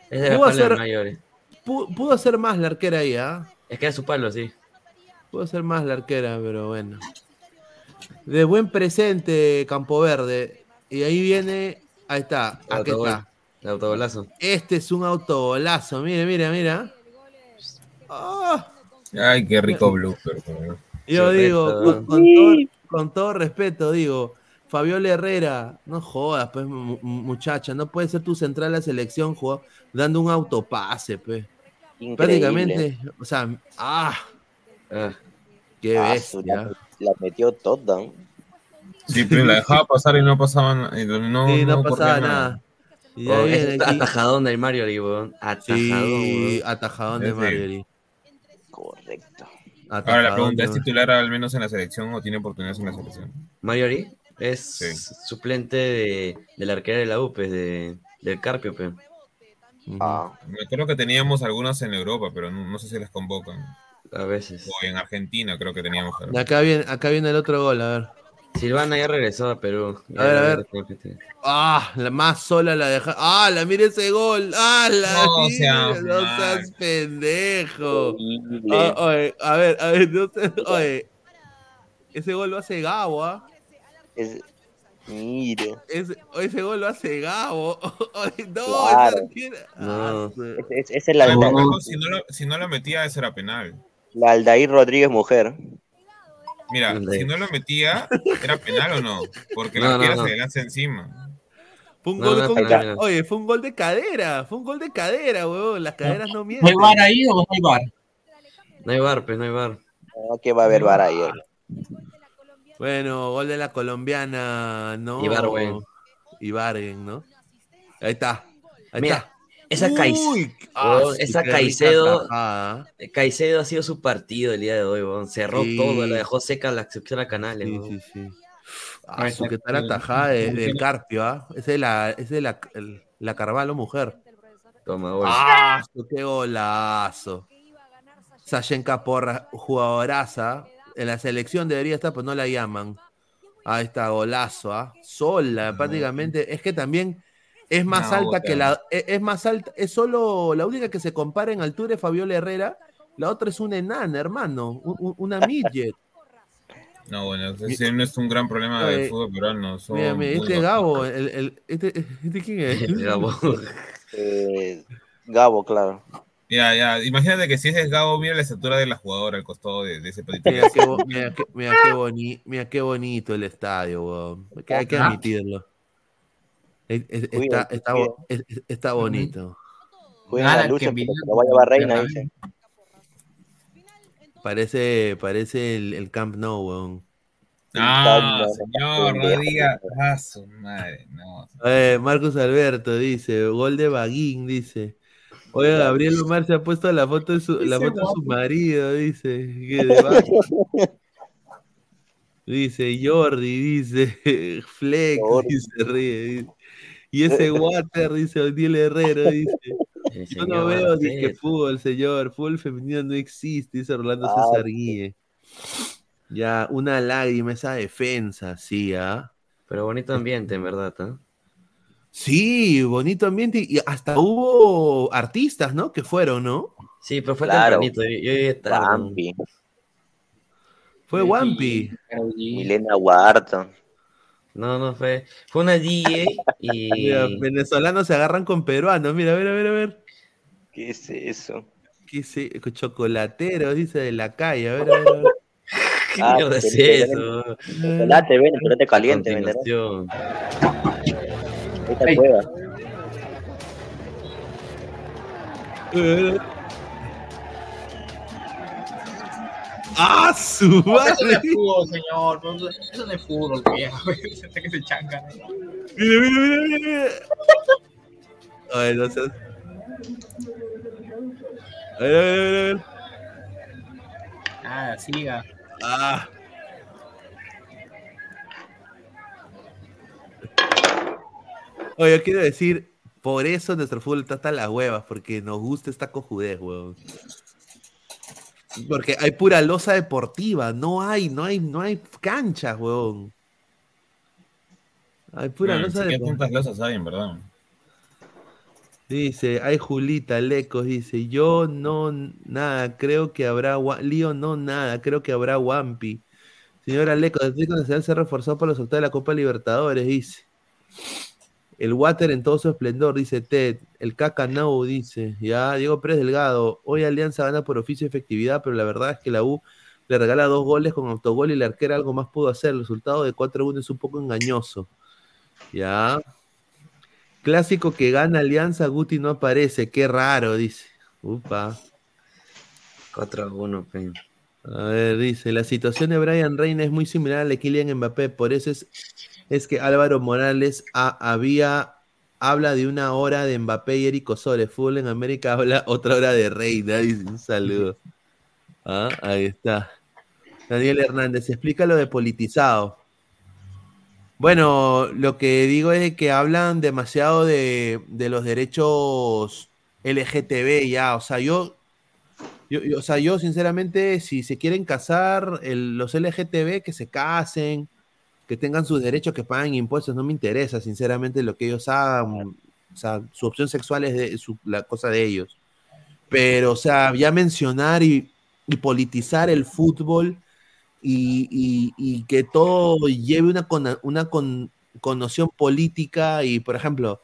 Es de la Pudo hacer, mayores. pu- pudo hacer más la arquera ahí, ¿ah? Es que es su palo, sí. Pudo hacer más la arquera, pero bueno. De buen presente, Campo Verde. Y ahí viene. Ahí está. El Aquí está. El autogolazo. Este es un autogolazo. Mira, mira, mira. Ah. Ay, qué rico blooper. Yo digo, con, con todo, con todo respeto, digo, Fabiola Herrera, no jodas, pues, mu- mu- muchacha, no puede ser tu central a la selección jugando, dando un autopase, pues. Increíble. Prácticamente, o sea, ah, qué Ah, bestia. la, la metió toda. Sí, pero la dejaba pasar y no pasaba nada. y No, Sí, no pasaba nada. Y Oh, es atajadón del Mario, weón. Atajadón, Sí, weón. atajadón de. Marjorie. Correcto. Ahora la pregunta, ¿es titular al menos en la selección o tiene oportunidades en la selección? Mariori es suplente de, de la arquera de la U, pues, de, del Carpio, pues. Ah, Me acuerdo que teníamos algunas en Europa, pero no, no sé si las convocan. A veces. O en Argentina creo que teníamos. Acá viene, acá viene el otro gol, a ver. Silvana ya regresó a Perú. A ver, a ver. Ah, la más sola la deja. Ah, la mira ese gol. Ah, la No mira, seas no seas pendejo. Ah, oye, a ver, a ver, no seas- oye. Ese gol lo hace Gabo, ¿ah? Es, mire. Ese, ese gol lo hace Gabo. <laughs> No, Claro. esa arquera- Ah, su- Es, es- es Aldair, Marco, si, no lo, si no lo metía, ese era penal. la Aldair Rodríguez mujer. Mira, si no lo metía, ¿era penal o no? Porque No, la no, arquera no. se le lanza encima. Fue un No, gol no, con penal, ca- penal. Oye, fue un gol de cadera. Fue un gol de cadera, huevón. Las caderas no ¿No mienten. hay bar ahí o no hay bar? No hay bar, pues, no hay bar. No, que va a haber vara ahí. Bueno, gol de la colombiana, ¿no? Ibargüen. Ibargüen, ¿no? Ahí está. Ahí Mira, está. Esa Uy, Caicedo, ah, weón, sí, esa Caicedo. Caicedo ha sido su partido el día de hoy, weón. cerró Sí. todo, la dejó seca la excepción a Canales. Sí, sí, sí. Ah, su que tal atajada de, del Carpio, ¿ah? Esa es la, esa es la, el- la Carvalho mujer. Toma, gol. ¡Ah! qué golazo! Sashenka Porra, jugadoraza. En la selección debería estar, pues no la llaman. Ahí está, golazo, ¿ah? Sola, prácticamente. Es que también es más No, alta que la. Es, es más alta, es solo. La única que se compara en altura es Fabiola Herrera. La otra es una enana, hermano. un- un- una midget. <laughs> No, bueno, ese no es un gran problema del fútbol peruano. son Mira, mira, este bajitos. Gabo, el, el- este, este quién es? <laughs> Gabo. <laughs> Eh, Gabo, claro. Ya, ya, imagínate que si ese es Gabo, mira la estatura de la jugadora al costado de, de ese patito. Mira mira mira qué boni- mira qué bonito el estadio, weón. Que hay que Ajá. admitirlo. Está, está, está bonito. La lucha, lo va a llevar Reina, dice. Parece, parece el, el Camp Nou, weón. Ah, Pendejo, señor, no diga. Ah, su madre, no. Eh, Marcos Alberto dice, gol de Baguín, dice. Oye, Gabriel Omar se ha puesto la foto de su, la foto de su marido, dice. que de Baguín. <laughs> Dice Jordi, dice <laughs> Flex, dice ríe. dice. Y ese <laughs> Water, dice Odiel Herrero, dice. <laughs> Yo no señor veo Artés. disque fútbol, señor. Fútbol femenino no existe, dice Orlando Ah, César Guille. Ya, una lágrima esa defensa, sí, ¿ah? Pero bonito ambiente, en verdad, ¿ah? Sí, bonito ambiente. Y hasta hubo artistas, ¿no? Que fueron, ¿no? Sí, pero fue Claro. tempranito. Yo, yo. Bambi, Fue Wampi. Milena Huarto. No, no, fue, fue una DJ <laughs> y... Mira, venezolanos se agarran con peruanos. Mira, a ver, a ver, a ver. ¿Qué es eso? ¿Qué es e- Chocolateros, dice de la calle. A ver, a ver. A ver. <laughs> ¿Qué Ah, mierda es eso? Chocolate, ven, chocolate caliente, ¿me entendés? Continuación. Esta cueva. ¡Ah, su Eso no madre! es fútbol, señor. Eso no es fútbol, viejo. Sé <laughs> que se chancan. Mira, mira, mira, mira. Ay, no seas. A ver, a ver, a ver, a ver. Ah, siga. Ah. Oye, yo quiero decir, por eso nuestro fútbol está hasta las huevas, porque nos gusta esta cojudez, weón. Porque hay pura losa deportiva, no hay, no hay, no hay canchas, weón. Hay pura losa sí, ¿Qué deportiva. tantas losas hay, en verdad? Dice, ay Julita, Lecos, dice, yo no, nada, creo que habrá, Lío no, nada, creo que habrá Wampi. Señora Lecos, el Atlético Nacional se ha reforzado para los octavos de la Copa Libertadores, dice. El Water en todo su esplendor, dice Ted. El Caca no, dice. Ya, Diego Pérez Delgado. Hoy Alianza gana por oficio y efectividad, pero la verdad es que la U le regala dos goles con autogol y la arquera algo más pudo hacer. El resultado de 4-1 es un poco engañoso. Ya. Clásico que gana Alianza, Guti no aparece. Qué raro, dice. Upa. 4-1, pe. A ver, dice, la situación de Brian Reina es muy similar a la de Kylian Mbappé, por eso es, es que Álvaro Morales ha- había, habla de una hora de Mbappé y Eric Osores, Fútbol en América habla otra hora de Reina, dice, un saludo. Ah, ahí está. Daniel Hernández, explica lo de politizado. Bueno, lo que digo es que hablan demasiado de, de los derechos LGTB ya, o sea, yo yo, yo- o sea, yo sinceramente, si se quieren casar, los LGTB que se casen, que tengan sus derechos, que paguen impuestos, no me interesa, sinceramente, lo que ellos hagan. O sea, su opción sexual es de, su- la cosa de ellos. Pero, o sea, ya mencionar y, y politizar el fútbol y, y- y que todo lleve una, cona- una con- connotación política y, por ejemplo,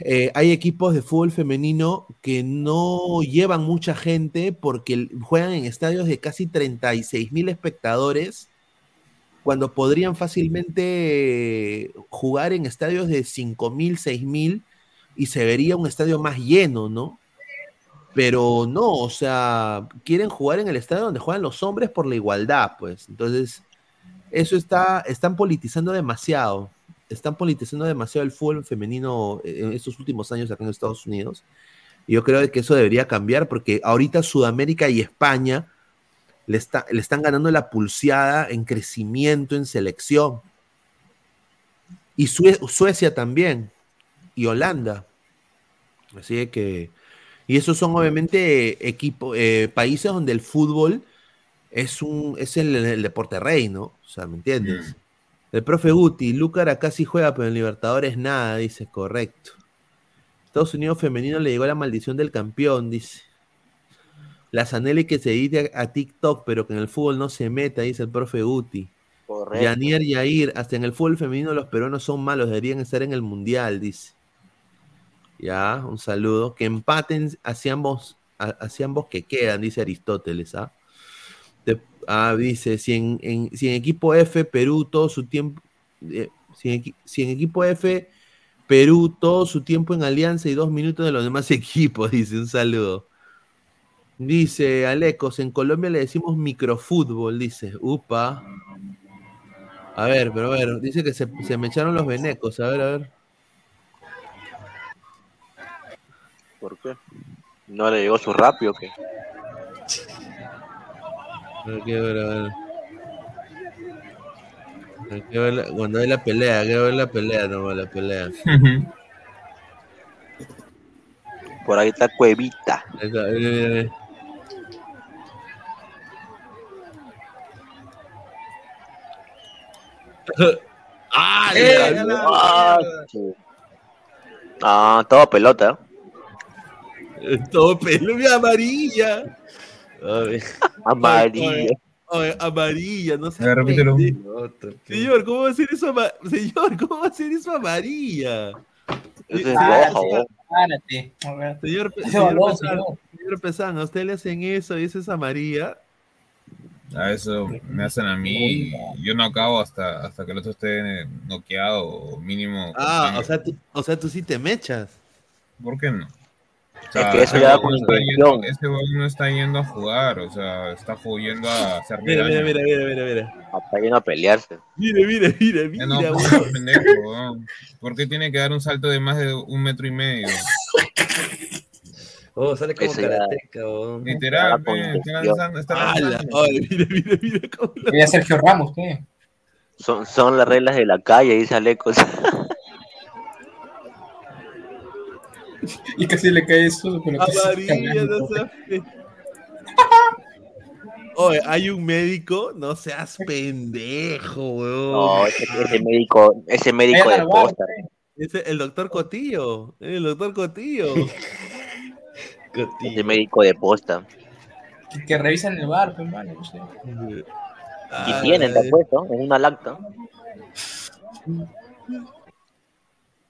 eh, hay equipos de fútbol femenino que no llevan mucha gente porque juegan en estadios de casi 36 mil espectadores cuando podrían fácilmente eh, jugar en estadios de 5 mil, 6 mil y se vería un estadio más lleno, ¿no? Pero no, o sea, quieren jugar en el estadio donde juegan los hombres por la igualdad, pues. Entonces, eso está, están politizando demasiado. Están politizando demasiado el fútbol femenino en estos últimos años acá en Estados Unidos. Y yo creo que eso debería cambiar porque ahorita Sudamérica y España le, está- le están ganando la pulseada en crecimiento, en selección. Y Sue- Suecia también. Y Holanda. Así que. Y esos son obviamente equipos, países donde el fútbol es un es el, el deporte rey, ¿no? O sea, ¿me entiendes? El profe Guti, Lucar acá sí juega, pero en Libertadores nada, dice, correcto. Estados Unidos femenino le llegó la maldición del campeón, dice. La Zanelli que se edite a, TikTok, pero que en el fútbol no se meta, dice el profe Guti. Correcto. Yanier Yair, hasta en el fútbol femenino los peruanos son malos, deberían estar en el mundial, dice. Ya, un saludo. Que empaten hacia ambos, a- hacia ambos que quedan, dice Aristóteles, ¿ah? Te- ah, dice, si en, en- si en equipo F, Perú, todo su tiempo, eh, si, en, equi- si en equipo F, Perú, todo su tiempo en alianza y dos minutos de los demás <laughs> equipos, dice, un saludo. Dice Alecos, en Colombia le decimos microfútbol, dice, upa. A ver, pero a ver, dice que se, se me echaron los venecos, a ver, a ver. ¿Por qué? ¿No le llegó su rápido o qué? Hay que ver, a ver. Hay que ver la- cuando hay la pelea, hay que ver la pelea, no, la pelea. Por ahí está Cuevita. Ahí está, mira, mira, ¡Ah! Eh, ah. Ah, todo pelota. Todo pelo, mira, amarilla. Ay. Amarilla. Ay, amarilla, no sé. Repítelo. Señor, ¿cómo va a ser eso Señor, ¿cómo va a ser eso amarilla? Eso Eh, es señor- rojo. Señor, señor, Pesán, señor. señor Pesán, a usted le hacen eso y eso es amarilla. A eso me hacen a mí. Yo no acabo hasta, hasta que el otro esté noqueado o mínimo. Ah, o sea, tú, o sea, tú sí te mechas. ¿Por qué no? O Es sea, que eso ese ya da yendo- Ese huevón no está yendo a jugar, o sea, está yendo a hacer Mira, mira, mira, mira, mira, mira. Está yendo a pelearse. Mira, mira, mira, mira. no, weón. no, pendejo, weón. ¿Por qué tiene que dar un salto de más de un metro y medio? Oh, sale como karateca, oh. Literal, Con pe, está intención. lanzando, está ¡Hala! lanzando. Ay, mira, mira, mira cómo la- Mira Sergio Ramos, ¿qué? Son, son las reglas de la calle, dice Alecos. <laughs> Y casi le cae eso, pero Amarilla, no Oye, hay un médico, no seas pendejo, weón. No, ese, ese médico, ese médico de posta. Ese- el doctor Cotillo, el doctor Cotillo. <laughs> Ese médico de posta. Que, que revisan el bar, pues, mano, no sé. Y tienen, te apuesto, en una lacta.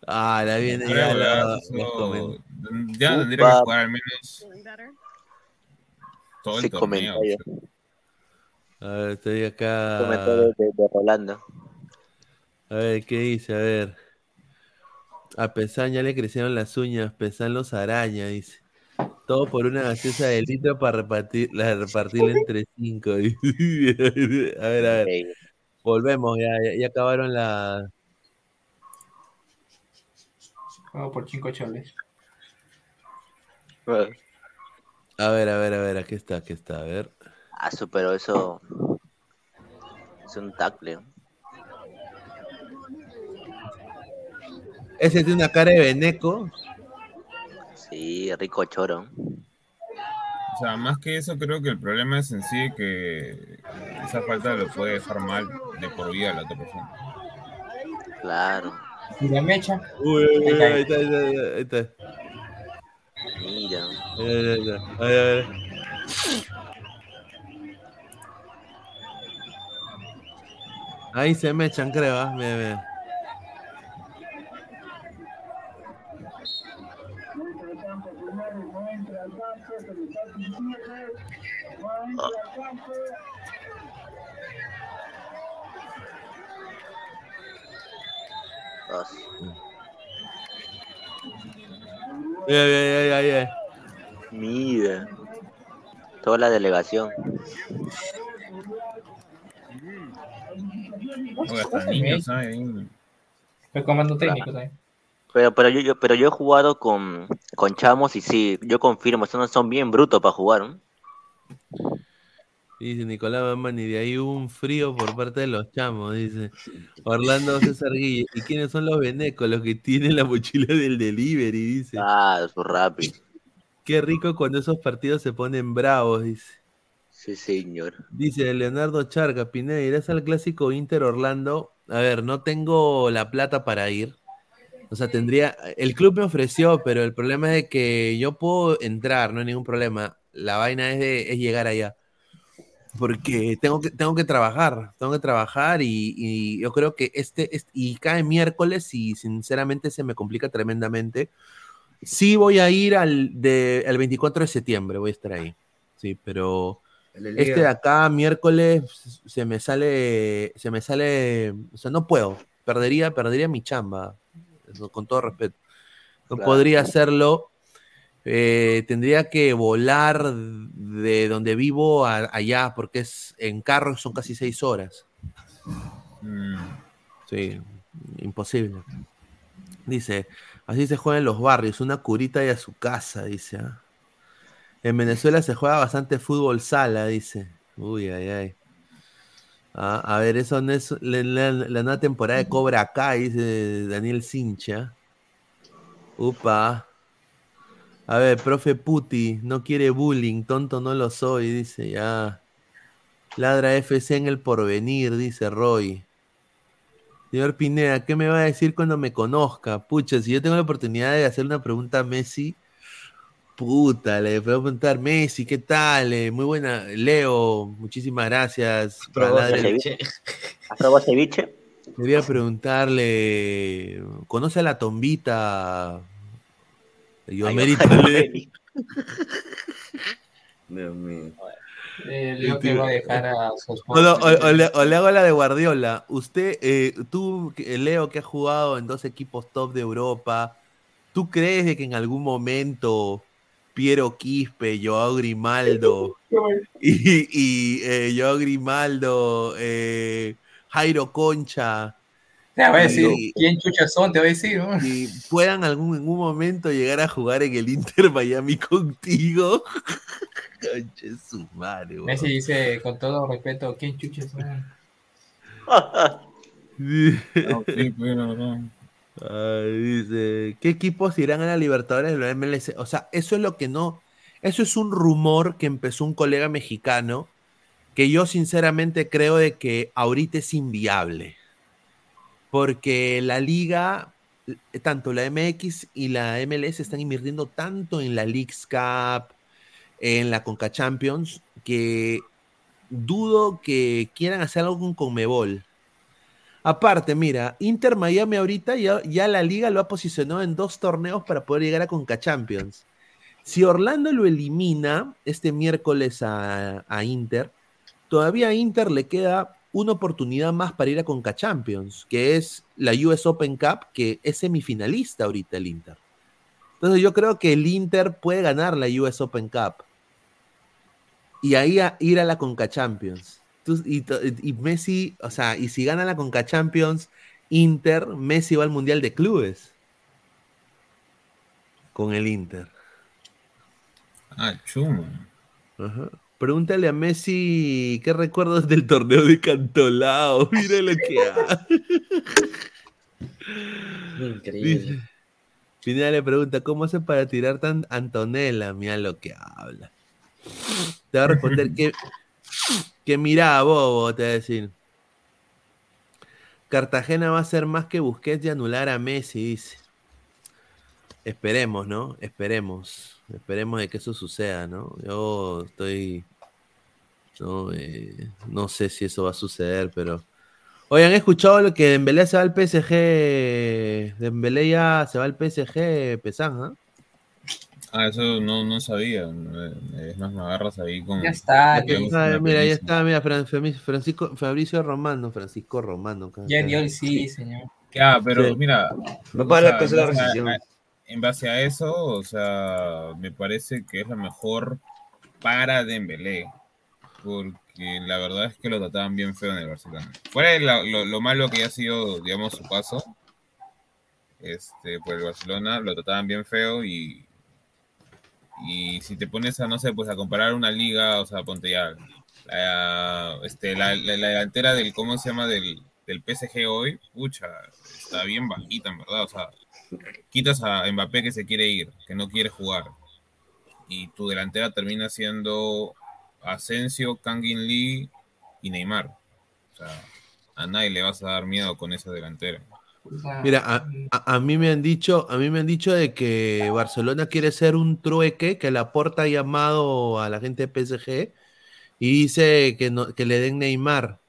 Ah, la viene Creo, ya la. Ya tendría que jugar al menos todo el torneo. comentario. A ver, estoy acá. Comentario de, de Rolando. A ver, ¿qué dice? A ver. A Pesán ya le crecieron las uñas, Pesán los araña, dice. Todo por una gaseosa de litro para repartir, la, repartirla entre cinco. <laughs> a ver, a ver. Volvemos, ya, ya, ya acabaron la. Juego por 5 choles. A ver, a ver, a ver, aquí está, aquí está, a ver. Ah, su, pero eso es un tackle. Ese tiene una cara de veneco. Sí, rico choro. O sea, más que eso, creo que el problema es en sí que esa falta lo puede dejar mal de por vida a la otra persona. Claro. Y la mecha. Uy, uy, uy, ahí está, ahí está, ahí está. Mira. Ahí, ahí, ahí está. Ahí, se me echan, creo, ¿ah? Mira, mira. Ah, Mira, mira, mira, mira. Mira. Toda la delegación. Niños, ¿sabes? Fue comando técnico también. Pero, pero, yo, yo- pero yo he jugado con, con chamos y sí, yo confirmo, son, son bien brutos para jugar. ¿no? Dice Nicolás Mamani, de ahí un frío por parte de los chamos, dice. Orlando César Guille. ¿Y quiénes son los venecos? Los que tienen la mochila del delivery, dice. Ah, su rápido. Qué rico cuando esos partidos se ponen bravos, dice. Sí, señor. Dice Leonardo Charca, Pineda, ¿irás al clásico Inter Orlando? A ver, no tengo la plata para ir. O sea, tendría. El club me ofreció, pero el problema es de que yo puedo entrar, no hay ningún problema. La vaina es de es llegar allá. Porque tengo que, tengo que trabajar, tengo que trabajar y, y yo creo que este, este- y cae miércoles y sinceramente se me complica tremendamente. Sí voy a ir al, de, al 24 de septiembre, voy a estar ahí. Sí, pero El este de acá, miércoles, se me sale, se me sale, o sea, no puedo, perdería, perdería mi chamba, con todo respeto. No Claro. podría hacerlo, eh, tendría que volar de donde vivo a- allá, porque es en carro son casi seis horas. Mm, Sí, imposible. Dice, así se juega en los barrios, una curita y a su casa, dice. ah. En Venezuela se juega bastante fútbol sala, dice. Uy, ay, ay. Ah, a ver, eso no es la, la- la nueva temporada de Cobra acá, dice Daniel Cincha. Upa. A ver, profe Puti, no quiere bullying, tonto no lo soy, dice ya. Ladra FC en el porvenir, dice Roy. Señor Pineda, ¿qué me va a decir cuando me conozca? Pucha, si yo tengo la oportunidad de hacer una pregunta a Messi, puta, le puedo preguntar, Messi, ¿qué tal? Eh, muy buena, Leo, muchísimas gracias. ¿Has probado ceviche? <laughs> Quería preguntarle, ¿conoce a la tombita? Yo Ay, amerito. <laughs> Dios mío. Eh, Leo que va a dejar a su O, le, o le hago la de Guardiola. Usted, eh, tú, que- Leo, que ha jugado en dos equipos top de Europa, ¿tú crees de que en algún momento Piero Quispe, Joao Grimaldo <laughs> y, y, eh, Joao Grimaldo, eh, Jairo Concha Te va a decir, y- ¿quién chuchas son? Te va a decir, ¿no? y puedan algún, en un momento llegar a jugar en el Inter Miami contigo. <laughs> Conche su madre. Messi dice, con todo respeto, ¿quién chuchas son? <laughs> Ay, dice, ¿qué equipos irán a la Libertadores de la MLS? O sea, eso es lo que no, eso es un rumor que empezó un colega mexicano que yo sinceramente creo de que ahorita es inviable. Porque la liga, tanto la MX y la MLS están invirtiendo tanto en la Leagues Cup, en la Conca Champions, que dudo que quieran hacer algo con Conmebol. Aparte, mira, Inter Miami ahorita ya, ya la liga lo ha posicionado en dos torneos para poder llegar a Conca Champions. Si Orlando lo elimina este miércoles a, a Inter, todavía a Inter le queda una oportunidad más para ir a Conca Champions, que es la US Open Cup, que es semifinalista ahorita el Inter. Entonces yo creo que el Inter puede ganar la US Open Cup y ahí a- ir a la Conca Champions. Tú- y, to- y Messi, o sea, y si gana la Conca Champions, Inter, Messi va al Mundial de Clubes con el Inter. Ah, chuma. Ajá. Pregúntale a Messi qué recuerdos del torneo de Cantolao. <laughs> Mira lo que hace. Increíble. Pineda le pregunta, ¿cómo hace para tirar tan Antonella? Mira lo que habla. Te va a responder que, que mira, bobo, te va a decir. Cartagena va a ser más que Busquets de anular a Messi, dice. Esperemos, ¿no? Esperemos. Esperemos de que eso suceda, ¿no? Yo estoy... No, Eh, no sé si eso va a suceder, pero... Oye, ¿han escuchado lo que Dembélé se va al PSG? Dembélé ya se va al PSG, Pesán, ¿ah? Ah, eso no, no sabía. Eh, Es más, me agarras ahí con. Ya está, Ah, una mira, ya está, mira, Fran- Fran- Francisco, Fabricio Romano, Francisco Romano. Ya está. dio el sí, señor. Ya, pero Sí. mira. Va o para sea, la cancela en En base a eso, o sea, me parece que es lo mejor para Dembélé. Porque la verdad es que lo trataban bien feo en el Barcelona. Fuera lo, lo- lo malo que ha sido, digamos, su paso este, por el Barcelona, lo trataban bien feo y, y si te pones a, no sé, pues a comparar una liga, o sea, ponte ya, la, este, la, la- la delantera del, ¿cómo se llama? Del, del PSG hoy, pucha, está bien bajita, en verdad, o sea, quitas a Mbappé que se quiere ir, que no quiere jugar, y tu delantera termina siendo Asensio, Kangin Lee y Neymar. O sea, a nadie le vas a dar miedo con esa delantera. Mira, a, a- a mí me han dicho, a mí me han dicho de que Barcelona quiere ser un trueque, que Laporta ha llamado a la gente de PSG y dice que, no, que le den Neymar.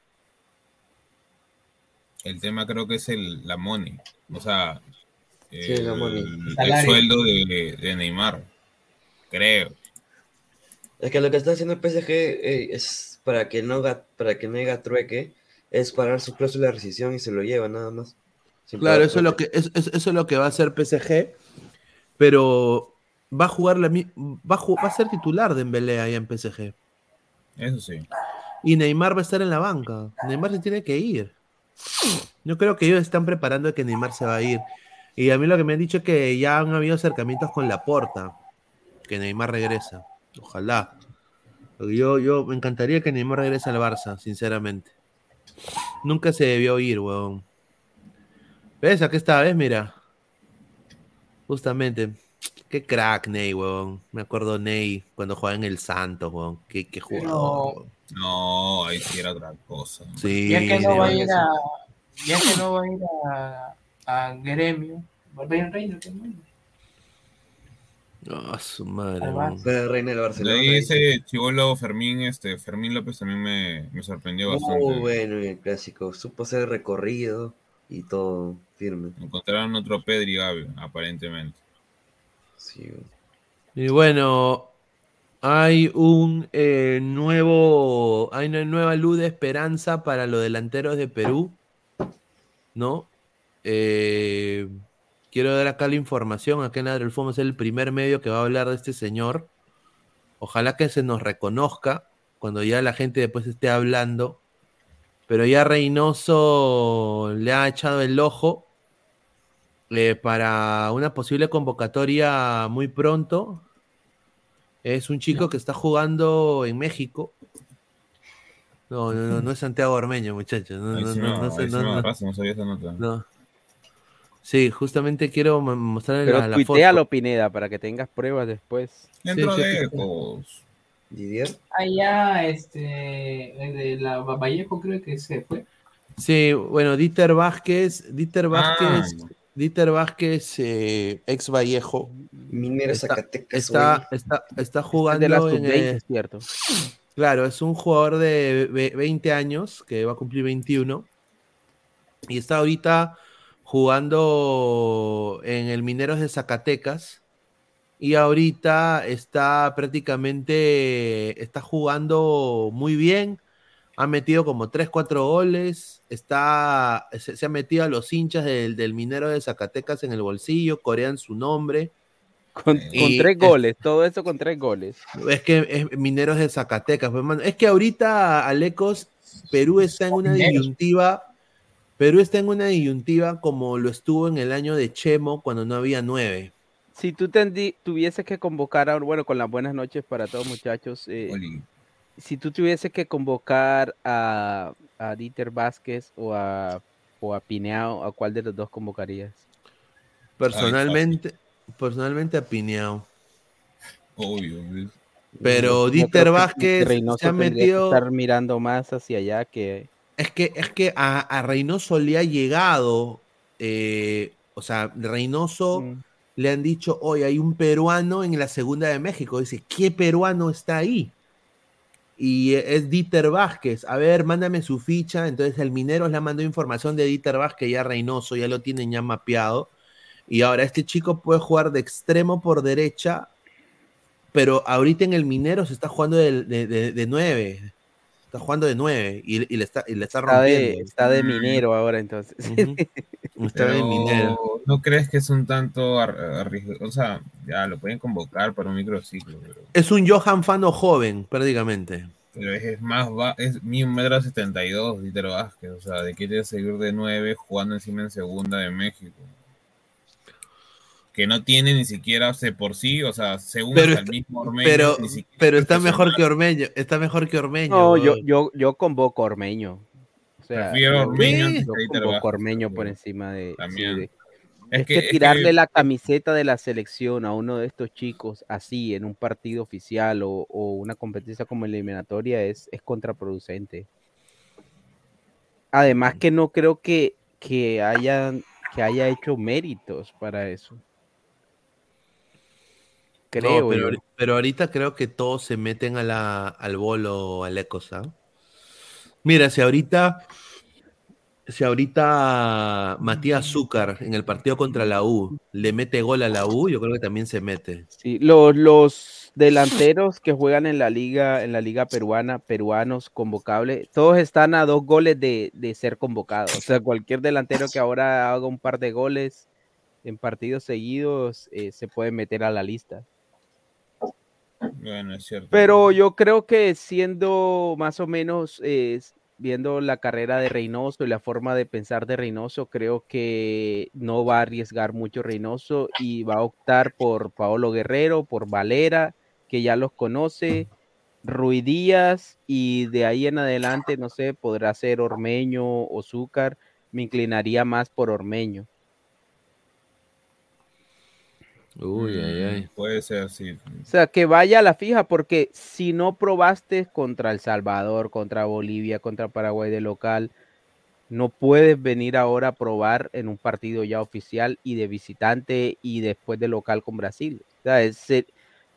El tema creo que es el, la money. O sea, Sí, la el, money. el Salario. sueldo de, de Neymar. Creo. Es que lo que está haciendo el PSG eh, es para que no para que no haga trueque, es pagar su cláusula de rescisión y se lo lleva nada más. Claro, eso es, lo que, es- es- eso es lo que va a hacer PSG, pero va a jugar la, va a, va a ser titular de Dembélé ahí en PSG. Eso sí. Y Neymar va a estar en la banca. Neymar se tiene que ir. Yo creo que ellos están preparando de que Neymar se va a ir. Y a mí lo que me han dicho es que ya han habido acercamientos con la porta. Que Neymar regresa. Ojalá. Yo, yo me encantaría que Neymar regrese al Barça, sinceramente. Nunca se debió ir, weón. ¿Ves? Aquí está, ¿ves? Mira. Justamente. Qué crack, Ney, weón. Me acuerdo Ney cuando jugaba en el Santos, weón. Qué, qué jugador. weón. No, ahí sí era otra cosa. Sí, Ya que no va a ir a, ya que no va a ir a, a Gremio, ir al Reino también. Ah, su madre. Reina del De Barcelona. ahí ese chivolo Fermín, este, Fermín López también me, me sorprendió bastante. Muy bueno en el clásico. Supo hacer recorrido y todo firme. Encontraron otro Pedri Gavi, aparentemente. Sí. Y bueno, hay un eh, nuevo, hay una nueva luz de esperanza para los delanteros de Perú, ¿no? Eh, quiero dar acá la información, acá en Ladra del Fumo es el primer medio que va a hablar de este señor. Ojalá que se nos reconozca cuando ya la gente después esté hablando. pero ya Reynoso le ha echado el ojo eh, para una posible convocatoria muy pronto. Es un chico que está jugando en México. No, no, no, no es Santiago Ormeño, muchachos. No, Ahí no, sí no, me- no sé, ahí sí no, me no. agarraste, no sabía esa nota. No. Sí, justamente quiero mo- mostrarle Pero la, la tuitealo, foto. Pineda, para que tengas pruebas después. Dentro Sí, de. Ecos. Allá, este, el de la Vallejo creo que se fue. Sí, bueno, Dieter Vázquez, Dieter Vázquez, Ah. Dieter Vázquez, eh, ex Vallejo. Minero está, Zacatecas, está, está, está Es jugando de las en sub-20, el- es cierto. Claro, es un jugador de ve- 20 años que va a cumplir 21 y está ahorita jugando en el Mineros de Zacatecas y ahorita está prácticamente está jugando muy bien. Ha metido como 3, 4 goles. Está, se, se ha metido a los hinchas del, del minero de Zacatecas en el bolsillo, corean su nombre. Con, con tres es- goles, todo eso con tres goles. es que es mineros de Zacatecas. pues. Es que ahorita, Alecos, Perú está en una disyuntiva. Perú está en una disyuntiva como lo estuvo en el año de Chemo cuando no había nueve. Si tú tuvieses que convocar, a, bueno, con las buenas noches para todos muchachos, eh, si tú tuvieses que convocar a, a Dieter Vázquez o a, o a Pineao, ¿a cuál de los dos convocarías? Personalmente, personalmente a Pineao. Obvio. Pero Dieter Vázquez se ha que metido. estar mirando más hacia allá que Es que, es que a, a Reynoso le ha llegado, eh, o sea, Reynoso Mm. le han dicho, hoy hay un peruano en la segunda de México. Dice, ¿qué peruano está ahí? Y es Dieter Vázquez. A ver, mándame su ficha. Entonces el minero le mandó información de Dieter Vázquez, ya Reynoso, ya lo tienen ya mapeado. Y ahora este chico puede jugar de extremo por derecha, pero ahorita en el minero se está jugando de, de, de- de nueve. Está jugando de nueve y, y le, está, y le está está de, rompiendo. está de minero ahora entonces. <laughs> Está de minero. ¿No crees que es un tanto ar- arriesgado? O sea, ya lo pueden convocar para un microciclo, pero, Es un Johan Fano joven, prácticamente. pero es, es más, va, es ni un metro setenta y dos, Dieter Vázquez. O sea, ¿de qué te seguir de nueve jugando encima en segunda de México? Que no tiene ni siquiera de por sí, o sea, según Pero, hasta el mismo Ormeño, pero, está mejor que Ormeño. Está mejor que Ormeño. No, yo, yo, yo convoco a Ormeño. O sea, Prefiero a yo- convoco a Ormeño por encima de. sí, También. de- Es es que- que, es que- tirarle la camiseta de la selección a uno de estos chicos así en un partido oficial o, o una competencia como eliminatoria es, es contraproducente. Además que no creo que, que, hayan, que haya hecho méritos para eso. No, Creo pero, pero ahorita creo que todos se meten a la, al bolo, al Ecos, ¿ah? Mira, si ahorita, si ahorita Matías Zúcar en el partido contra la U le mete gol a la U, yo creo que también se mete. Sí, los, los delanteros que juegan en la liga, en la liga peruana, peruanos convocables, todos están a dos goles de, de ser convocados. O sea, cualquier delantero que ahora haga un par de goles en partidos seguidos eh, se puede meter a la lista. Bueno, es cierto. Pero yo creo que siendo más o menos, eh, viendo la carrera de Reynoso y la forma de pensar de Reynoso, creo que no va a arriesgar mucho Reynoso y va a optar por Paolo Guerrero, por Valera, que ya los conoce, Rui Díaz y de ahí en adelante, no sé, podrá ser Ormeño o Zúcar. Me inclinaría más por Ormeño. Uy, ay, ay. Mm, Puede ser, sí. O sea, que vaya a la fija, porque si no probaste contra El Salvador, contra Bolivia, contra Paraguay de local, no puedes venir ahora a probar en un partido ya oficial y de visitante y después de local con Brasil. O sea, es,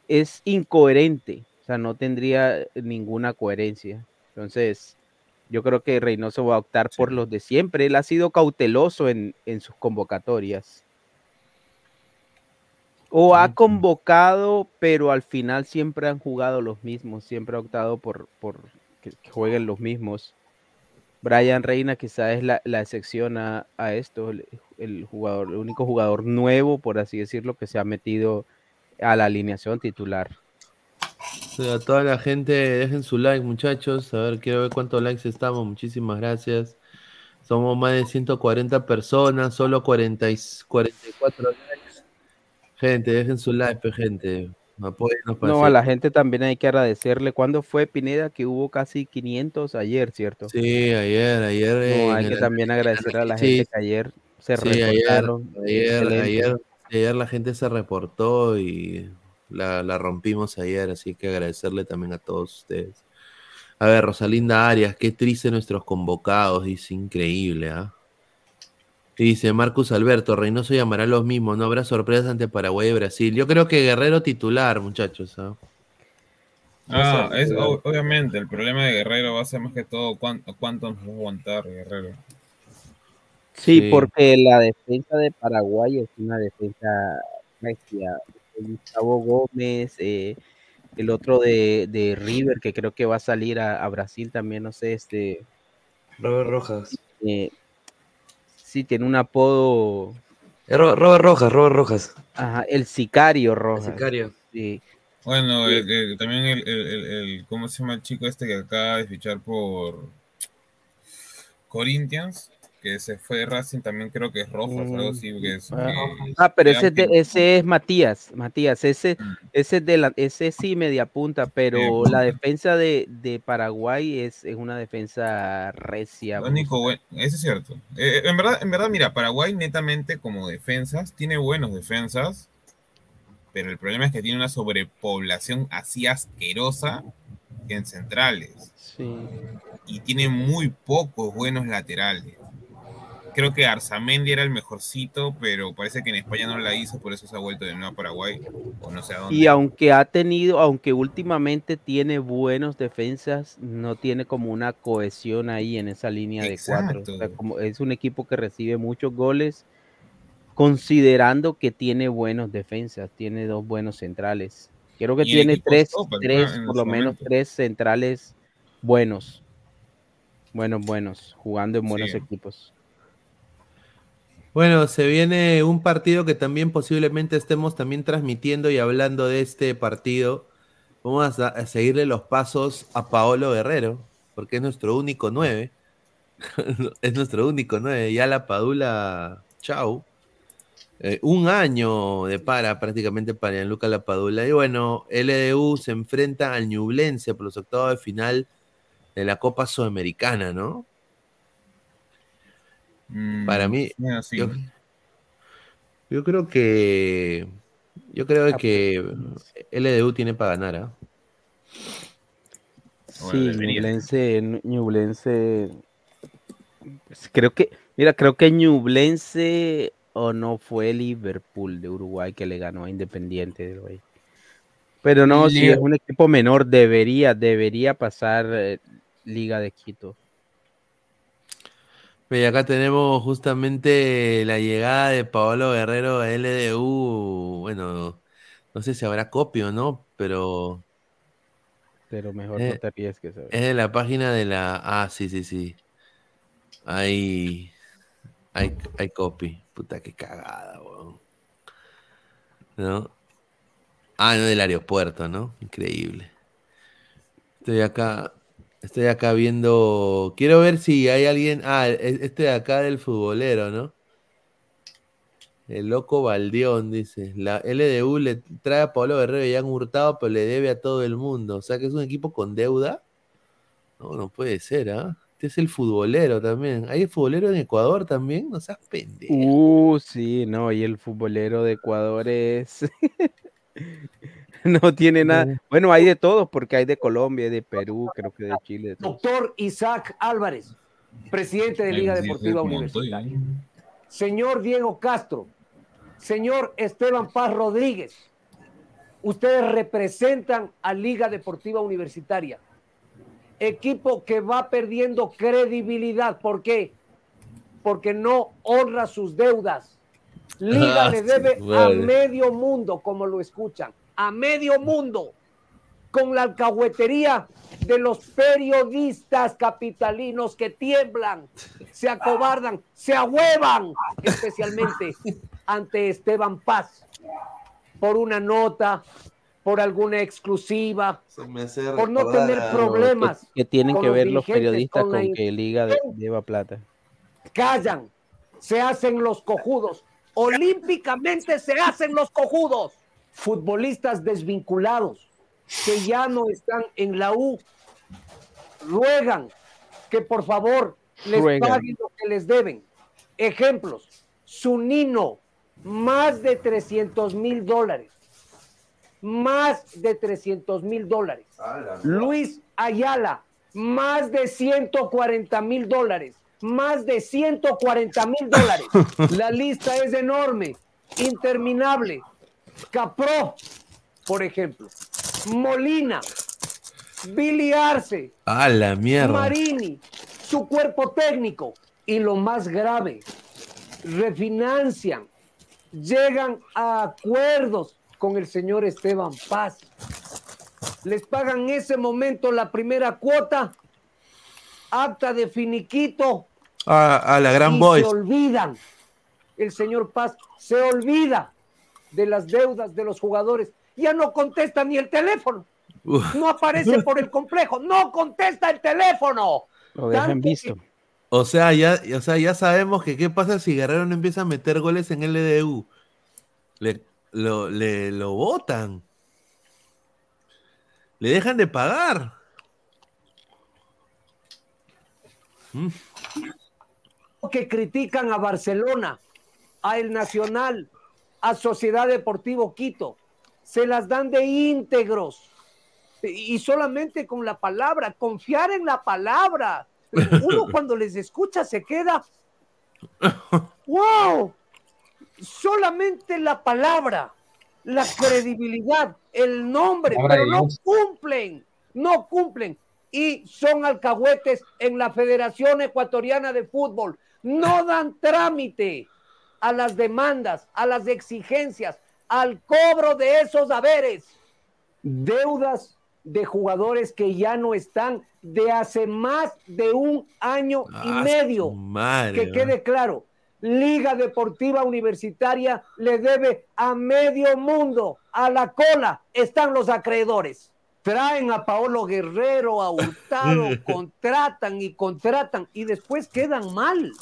es incoherente. O sea, no tendría ninguna coherencia. Entonces, yo creo que Reynoso va a optar por los de siempre. Él ha sido cauteloso en, en sus convocatorias. O ha convocado, pero al final siempre han jugado los mismos, siempre ha optado por, por que, que jueguen los mismos. Brian Reina quizá es la, la excepción a, a esto, el, el jugador, el único jugador nuevo, por así decirlo, que se ha metido a la alineación titular. A toda la gente, dejen su like, muchachos. A ver, quiero ver cuántos likes estamos. Muchísimas gracias. Somos más de 140 personas, solo 40 y 44 likes. Gente, dejen su like, gente. Apóyennos para No, a la gente también hay que agradecerle. ¿Cuándo fue Pineda que hubo casi 500 ayer, cierto? Sí, ayer, ayer. No, hay que también agradecer a la Sí, gente que ayer se sí, ayer, reportaron. ayer, Excelente. ayer, ayer la gente se reportó y la, la rompimos ayer, así que agradecerle también a todos ustedes. A ver, Rosalinda Arias, qué triste nuestros convocados, dice increíble, ¿ah? Y Dice Marcus Alberto, Reynoso llamará a los mismos, no habrá sorpresas ante Paraguay y Brasil. Yo creo que Guerrero titular, muchachos. ¿ah? Ah, es, obviamente, el problema de Guerrero va a ser más que todo cuánto, cuánto nos va a aguantar Guerrero. Sí, Sí. porque la defensa de Paraguay es una defensa regia. Gustavo Gómez, eh, el otro de, de River, que creo que va a salir a, a Brasil también, no sé, este. Robert Rojas. eh, sí, tiene un apodo. Ro- Robert Rojas, Robert Rojas. Ajá, el sicario Rojas. sicario. Sí. Bueno, el- el- también el, el, el- el- ¿cómo se llama el chico este que acaba de fichar por Corinthians? Que se fue de Racing, también creo que es Rojas, algo así. Que es, Ah, que- Ah, pero ese es, de- que- ese es Matías, Matías, ese, ese es de la, ese sí media punta, pero la defensa de, de Paraguay es, es una defensa recia. Lo único bueno, eso es cierto. Eh, en verdad, en verdad, mira, Paraguay netamente como defensas, tiene buenos defensas, pero el problema es que tiene una sobrepoblación así asquerosa en centrales. Sí. Y tiene muy pocos buenos laterales. Creo que Arzamendi era el mejorcito, pero parece que en España no la hizo, por eso se ha vuelto de nuevo a Paraguay, o no sé a dónde. Y aunque ha tenido, aunque últimamente tiene buenos defensas, no tiene como una cohesión ahí en esa línea de cuatro. O sea, como es un equipo que recibe muchos goles, considerando que tiene buenos defensas, tiene dos buenos centrales. Creo que tiene tres, tres, por lo menos tres centrales buenos. Buenos, buenos, jugando en buenos Sí. equipos. Bueno, se viene un partido que también posiblemente estemos también transmitiendo y hablando de este partido. Vamos a, seguirle los pasos a Paolo Guerrero, porque es nuestro único 9. <laughs> es nuestro único 9. Ya la Padula, chau. Eh, un año de para prácticamente para Gianluca Lapadula. Y bueno, LDU se enfrenta al Ñublense por los octavos de final de la Copa Sudamericana, ¿no? Para mí, bueno, sí. yo, yo creo que yo creo Ah, que LDU tiene para ganar, ¿ah? Sí, Ñublense, Ñublense, pues, creo que, mira, creo que Ñublense o no fue Liverpool de Uruguay que le ganó a Independiente de Uruguay. Pero no, si es un equipo menor, debería, debería pasar eh, Liga de Quito. Y acá tenemos justamente la llegada de Paolo Guerrero a LDU. Bueno, no sé si habrá copio, ¿no? Pero Pero mejor Eh, no te arriesgues. es de la página de la. Ah, sí, sí, sí. Hay. Hay, hay copy. Puta, qué cagada, weón. ¿No? Ah, no, del aeropuerto, ¿no? Increíble. Estoy acá. Estoy acá viendo. Quiero ver si hay alguien. Ah, e- este de acá del futbolero, ¿no? El loco Baldión, dice. La LDU le trae a Pablo Guerrero y han hurtado, pero le debe a todo el mundo. O sea que es un equipo con deuda. No, no puede ser, ¿ah? Este es el futbolero también. ¿Hay futbolero en Ecuador también? No seas pendejo. Uh, sí, no, y el futbolero de Ecuador es... <laughs> <laughs> no tiene nada. Bueno, hay de todos, porque hay de Colombia, hay de Perú, creo que de Chile. de. Doctor Isaac Álvarez, presidente de Liga Deportiva Universitaria. Señor Diego Castro, señor Esteban Paz Rodríguez, ustedes representan a Liga Deportiva Universitaria. Equipo que va perdiendo credibilidad. ¿Por qué? Porque no honra sus deudas. Liga Ah, le sí, debe a medio mundo, como lo escuchan, a medio mundo, con la alcahuetería de los periodistas capitalinos que tiemblan, se acobardan, se ahuevan, especialmente ante Esteban Paz, por una nota, por alguna exclusiva, por no tener problemas. que tienen que ver los periodistas con con, la que Liga de- lleva plata. callan, se hacen los cojudos. Olímpicamente se hacen los cojudos. Futbolistas desvinculados que ya no están en la U ruegan que por favor les Ruegan. paguen lo que les deben. Ejemplos, Sunino, más de 300 mil dólares. Más de 300 mil dólares. Luis Ayala, más de 140 mil dólares. Más de 140 mil dólares. <laughs> La lista es enorme, interminable. Capró, por ejemplo. Molina, Billy Arce, A la mierda. Marini, su cuerpo técnico y lo más grave, refinancian, llegan a acuerdos con el señor Esteban Paz. Les pagan en ese momento la primera cuota, acta de finiquito A, a la Gran y Boys. se olvidan. El señor Paz se olvida de las deudas de los jugadores. Ya no contesta ni el teléfono. Uf. No aparece por el complejo. No contesta el teléfono. Lo dejan Tanto visto. O sea, ya, o sea, ya sabemos que qué pasa si Guerrero no empieza a meter goles en LDU. Le, lo, le, lo botan. Le dejan de pagar. Mm. que critican a Barcelona, a El Nacional, a Sociedad Deportivo Quito, se las dan de íntegros y solamente con la palabra, confiar en la palabra. Uno <laughs> cuando les escucha se queda, wow, solamente la palabra, la credibilidad, el nombre, pero no cumplen, no cumplen. Y son alcahuetes en la Federación Ecuatoriana de Fútbol. No dan trámite a las demandas, a las exigencias, al cobro de esos haberes. Deudas de jugadores que ya no están de hace más de un año y Ah, medio. madre, que quede claro, Liga Deportiva Universitaria le debe a medio mundo, a la cola están los acreedores. Traen a Paolo Guerrero, a Hurtado, <laughs> contratan y contratan y después quedan mal.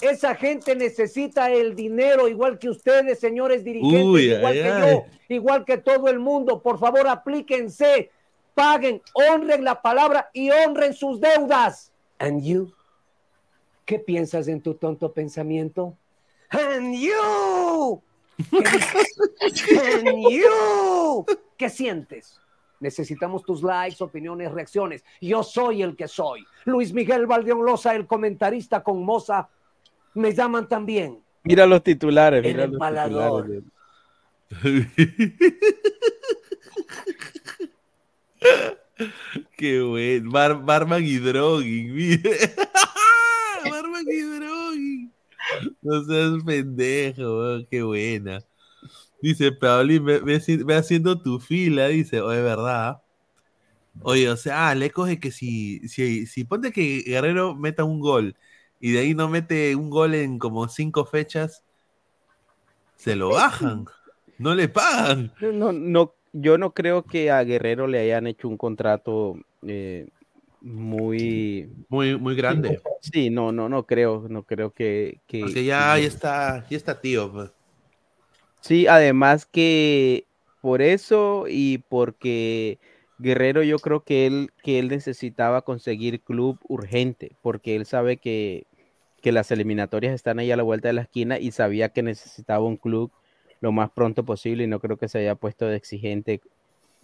Esa gente necesita el dinero igual que ustedes, señores dirigentes, Uy, igual ay, que ay. yo, igual que todo el mundo. Por favor, aplíquense, paguen, honren la palabra y honren sus deudas. And you, ¿qué piensas en tu tonto pensamiento? And you. <laughs> And you, ¿qué sientes? Necesitamos tus likes, opiniones, reacciones. Yo soy el que soy. Luis Miguel Valdeón Loza, el comentarista con Moza. Me llaman también. Mira los titulares, El mira los embalador. titulares. <laughs> Qué bueno. Bar- Barman y Drogging, mire. <laughs> Barman y Drogging. No seas pendejo, weón, qué buena. Dice, Paulín, ve, ve haci- ve haciendo tu fila, dice, o es verdad. Oye, o sea, ah, le coge que si, si, si ponte que Guerrero meta un gol y de ahí no mete un gol en como cinco fechas, se lo bajan, no le pagan. No, no, yo no creo que a Guerrero le hayan hecho un contrato eh, muy, muy, muy grande. Sí, no, no, no creo, no creo que, que, Porque ya, que- ya está, ya está tío. pues. Sí, además que por eso y porque Guerrero yo creo que él, que él necesitaba conseguir club urgente, porque él sabe que, que las eliminatorias están ahí a la vuelta de la esquina y sabía que necesitaba un club lo más pronto posible y no creo que se haya puesto de exigente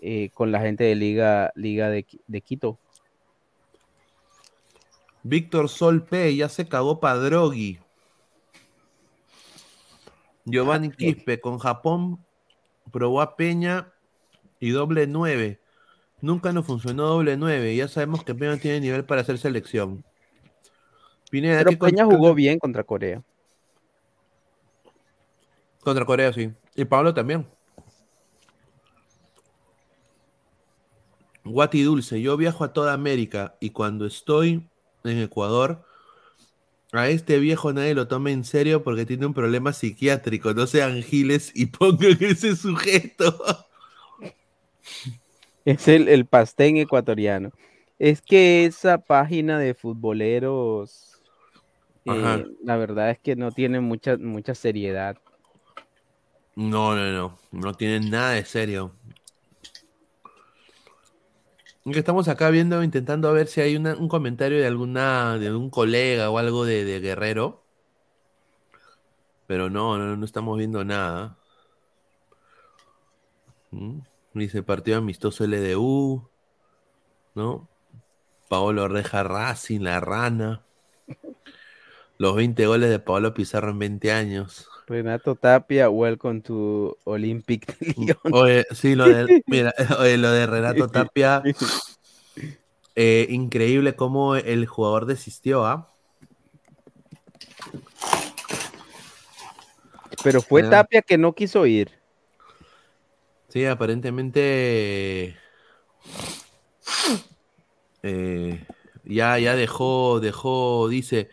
eh, con la gente de Liga, Liga de, de Quito. Víctor Sol P ya se cagó para Droghi. Giovanni Quispe con Japón probó a Peña y doble 9. Nunca nos funcionó doble 9. Ya sabemos que Peña tiene nivel para hacer selección. Pineda, Pero ¿qué Peña jugó bien contra Corea. Contra Corea, sí. Y Pablo también. Guati Dulce, yo viajo a toda América y cuando estoy en Ecuador, a este viejo nadie lo toma en serio porque tiene un problema psiquiátrico. No sean giles y <laughs> pongan ese sujeto. Es el, el pastén ecuatoriano. Es que esa página de futboleros, eh, la verdad es que no tiene mucha, mucha seriedad. No, no, no. No tienen nada de serio. Estamos acá viendo, intentando ver si hay una- un comentario de alguna, de algún colega o algo de, de Guerrero. Pero no, no, no estamos viendo nada. ¿Mm? Dice partido amistoso LDU. ¿No? Paolo Reja Racing, La Rana. Los 20 goles de Paolo Pizarro en 20 años. Renato Tapia, welcome to Olympic de Lyon. Oye, sí, lo de, <laughs> mira, <laughs> oye, lo de Renato Tapia, eh, increíble cómo el jugador desistió, ¿ah? Pero fue. Tapia que no quiso ir. Sí, aparentemente eh, ya, ya dejó, dejó, dice,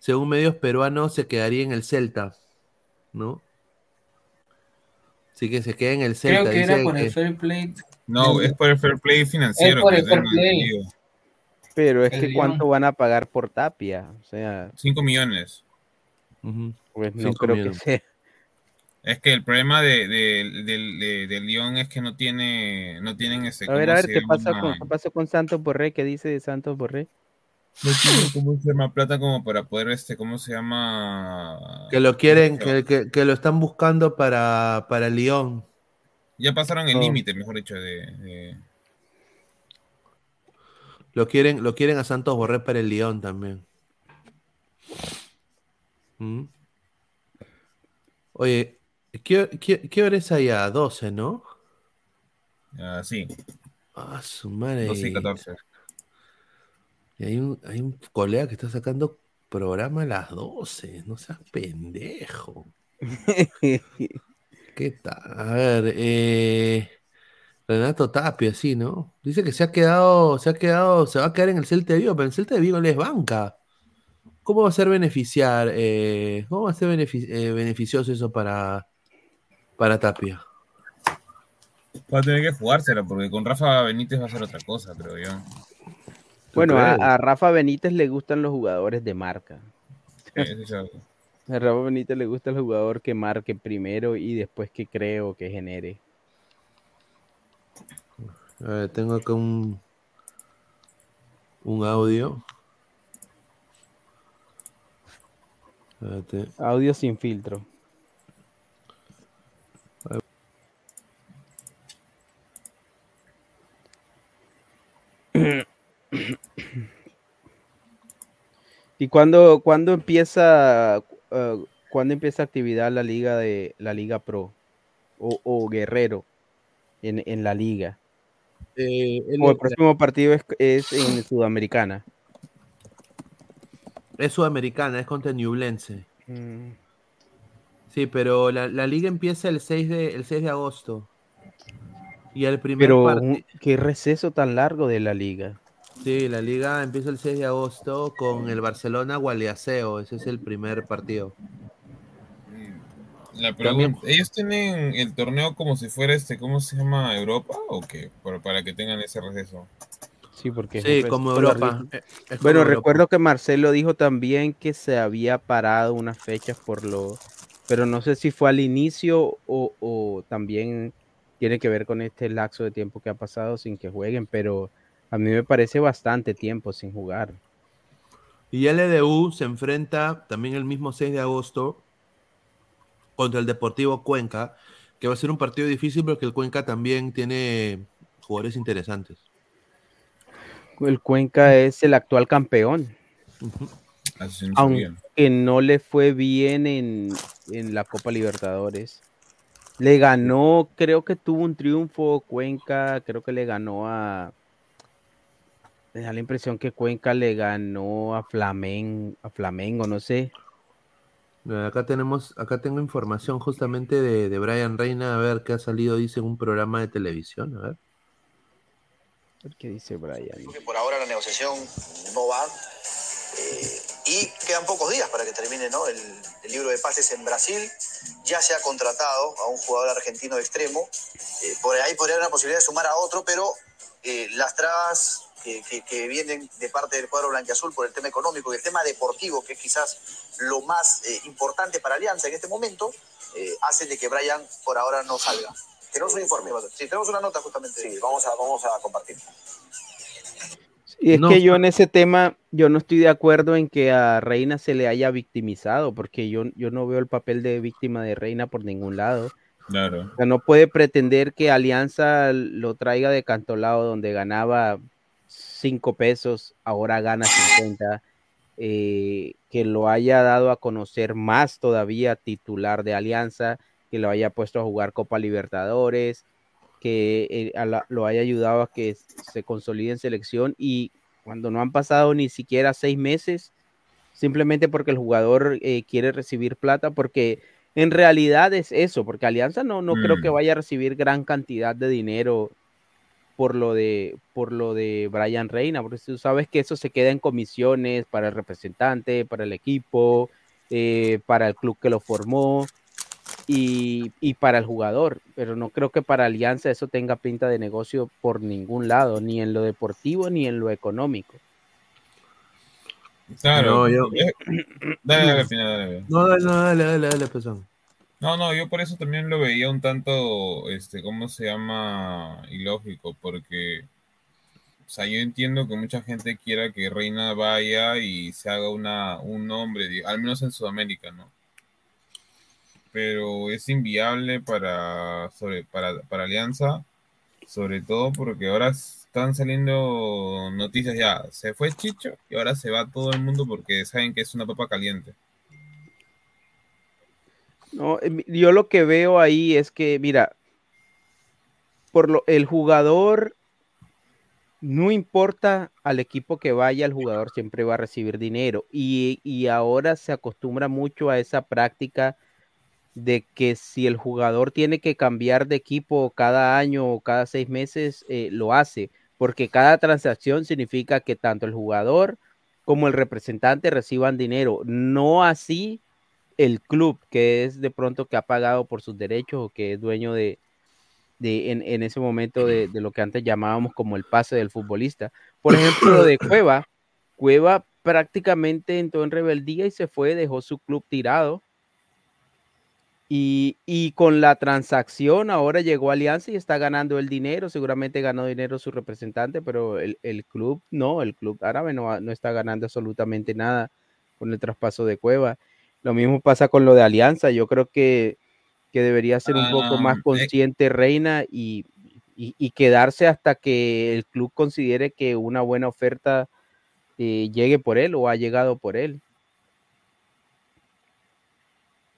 según medios peruanos se quedaría en el Celta, ¿no? Sí que se queda en el Creo Celta. que era dice por el que- fair play. No, es por el fair play financiero. Es por que el fair play. Pero es El que cuánto van a pagar por Tapia, o sea, 5 millones. pues no Cinco creo que millones. sea. Es que el problema de, de, de- de- de Lyon es que no tiene, no tienen este. A ver, ¿cómo a ver qué pasa con, qué pasa con Santos Borré, qué dice de Santos Borré. No tienen, ¿cómo se llama? Plata como para poder, este, ¿cómo se llama? que lo quieren, que, que- que lo están buscando para, para Lyon. Ya pasaron el No. límite, mejor dicho, de, de- Lo quieren, lo quieren a Santos Borré para el Lyon también. ¿Mm? Oye, ¿qué, qué, qué hora es allá? 12, ¿no? Ah, sí. Ah, su madre. 12 y 14. Y hay un, hay un colega que está sacando programa a las 12. No seas pendejo. <laughs> ¿Qué tal? A ver, eh, Renato Tapia, sí, ¿no? Dice que se ha quedado, se ha quedado, se va a quedar en el Celta de Vigo, pero el Celta de Vigo le es banca. ¿Cómo va a ser beneficiar? eh, ¿Cómo va a ser benefic- eh, beneficioso eso para, para Tapia? Va a tener que jugársela, porque con Rafa Benítez va a ser otra cosa, creo yo. Bueno, a, Rafa Benítez le gustan los jugadores de marca. Sí, es. <laughs> A Rafa Benítez le gusta el jugador que marque primero y después que creo que genere. A ver, tengo acá un, un audio. Espérate. Audio sin filtro. ¿Y cuándo, cuándo empieza cuándo empieza actividad la liga de la liga pro o, o guerrero en, en la liga? Eh, el- O el próximo partido es, es en Sudamericana. Es sudamericana, es contra Ñublense. Mm. Sí, pero la, la liga empieza el 6 de, el 6 de agosto. Y el primer Pero qué receso tan largo de la liga. Sí, la liga empieza el 6 de agosto con el Barcelona Gualeaseo. Ese es el primer partido. La También- pregunta, ¿ellos tienen el torneo como si fuera este, ¿cómo se llama? ¿Europa o qué? Para, para que tengan ese receso. Sí, porque Sí, como Europa. Eh, como Bueno, Europa. recuerdo que Marcelo dijo también que se había parado unas fechas por lo, pero no sé si fue al inicio o, o también tiene que ver con este lapso de tiempo que ha pasado sin que jueguen, pero a mí me parece bastante tiempo sin jugar. Y LDU se enfrenta también el mismo 6 de agosto contra el Deportivo Cuenca, que va a ser un partido difícil porque el Cuenca también tiene jugadores interesantes. El Cuenca es el actual campeón. Sabía. aunque no le fue bien en, en la Copa Libertadores. Le ganó, creo que tuvo un triunfo Cuenca, creo que le ganó a... Me da la impresión que Cuenca le ganó a Flamengo, a Flamengo, no sé. Acá tenemos, acá tengo información justamente de, de Brian Reina, a ver qué ha salido, dice en un programa de televisión, a ver. A ver ¿Qué dice Brian? que por ahora la negociación no va. eh, Y quedan pocos días para que termine ¿no? el, el libro de pases en Brasil. Ya se ha contratado a un jugador argentino de extremo. Eh, por ahí podría haber una posibilidad de sumar a otro, pero eh, las trabas que, que- que vienen de parte del cuadro blanquiazul por el tema económico y el tema deportivo, que es quizás lo más eh, importante para Alianza en este momento, eh, hacen de que Brian por ahora no salga. Tenemos un informe, sí, tenemos una nota justamente. Sí, vamos a, vamos a compartir. Y es No, que yo en ese tema, yo no estoy de acuerdo en que a Reina se le haya victimizado, porque yo, yo no veo el papel de víctima de Reina por ningún lado. Claro. O sea, no puede pretender que Alianza lo traiga de Cantolao, donde ganaba 5 pesos, ahora gana 50. eh, que lo haya dado a conocer más todavía titular de Alianza, que lo haya puesto a jugar Copa Libertadores, que eh, a la- lo haya ayudado a que se consolide en selección y cuando no han pasado ni siquiera seis meses, simplemente porque el jugador eh, quiere recibir plata, porque en realidad es eso, porque Alianza no, no creo que Mm. vaya a recibir gran cantidad de dinero por lo de por lo de Brian Reina, porque tú sabes que eso se queda en comisiones para el representante, para el equipo, eh, para el club que lo formó y, y para el jugador, pero no creo que para Alianza eso tenga pinta de negocio por ningún lado, ni en lo deportivo ni en lo económico. Claro. No, yo- <clears throat> Dale, dale, al final, dale. No, dale, no, dale, dale, dale, pezón. No, no, yo por eso también lo veía un tanto, este, ¿cómo se llama? Ilógico, porque, o sea, yo entiendo que mucha gente quiera que Reina vaya y se haga una, un nombre, al menos en Sudamérica, ¿no? Pero es inviable para, sobre, para, para Alianza, sobre todo porque ahora están saliendo noticias ya, se fue Chicho y ahora se va todo el mundo porque saben que es una papa caliente. No, yo lo que veo ahí es que, mira, por lo, el jugador, no importa al equipo que vaya, el jugador siempre va a recibir dinero. Y, y ahora se acostumbra mucho a esa práctica de que si el jugador tiene que cambiar de equipo cada año o cada seis meses, eh, lo hace, porque cada transacción significa que tanto el jugador como el representante reciban dinero. No así el club, que es de pronto que ha pagado por sus derechos o que es dueño de, de en, en ese momento de, lo que antes llamábamos como el pase del futbolista. Por ejemplo, lo de Cueva, Cueva prácticamente entró en rebeldía y se fue, dejó su club tirado. Y, y con la transacción ahora llegó Alianza y está ganando el dinero, seguramente ganó dinero su representante, pero el, el club no, el club árabe no, no está ganando absolutamente nada con el traspaso de Cueva. Lo mismo pasa con lo de Alianza, yo creo que, que debería ser un poco más Ah, consciente Reina y, y- y quedarse hasta que el club considere que una buena oferta eh, llegue por él o ha llegado por él.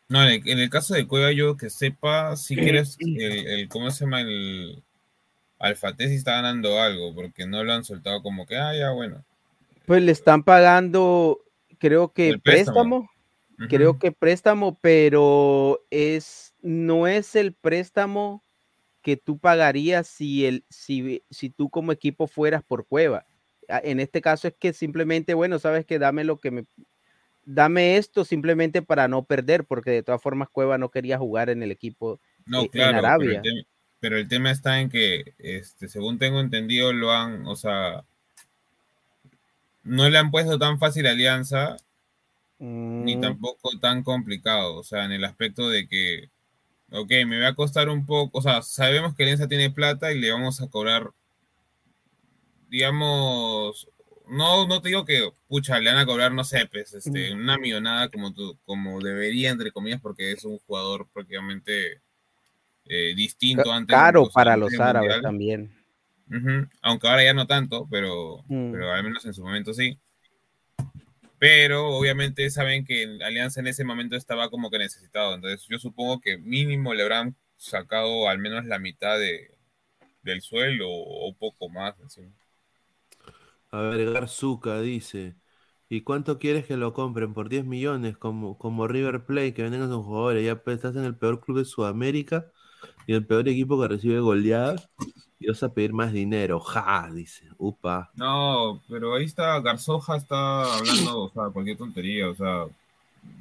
No, en el, en el caso de Cueva, yo que sepa, si quieres, <clears throat> el, el- ¿cómo se llama? El Alfate si está ganando algo, porque no lo han soltado como que, ah, ya, bueno. Pues le están pagando, creo que El préstamo. préstamo, creo que préstamo, pero es, no es el préstamo que tú pagarías si, el, si, si tú como equipo fueras por Cueva. Ah, En este caso es que simplemente, bueno, sabes que dame lo que me, dame esto simplemente para no perder, porque de todas formas Cueva no quería jugar en el equipo No, eh, en claro, pero Arabia. el, tema, pero el tema está en que, este, según tengo entendido, lo han, o sea, no le han puesto tan fácil a Alianza, ni Mm, tampoco tan complicado, o sea, en el aspecto de que, ok, me va a costar un poco, o sea, sabemos que Alianza tiene plata y le vamos a cobrar, digamos, no, no te digo que, pucha, le van a cobrar, no sé, pues, este, una millonada como, tú, como debería, entre comillas, porque es un jugador prácticamente eh, distinto ca- antes. caro para los árabes Mundial. también. Aunque ahora ya no tanto, pero, Mm. pero al menos en su momento sí. Pero obviamente saben que Alianza en ese momento estaba como que necesitado. Entonces yo supongo que mínimo le habrán sacado al menos la mitad de, del suelo o poco más. encima. A ver, Garzuka dice, ¿y cuánto quieres que lo compren? ¿Por 10 millones? Como, como River Plate, que venden a sus jugadores. Ya pues, estás en el peor club de Sudamérica y el peor equipo que recibe goleadas. Y vas a pedir más dinero. Ja, dice. Upa. No, pero ahí está, Garzoja está hablando, o sea, cualquier tontería, o sea,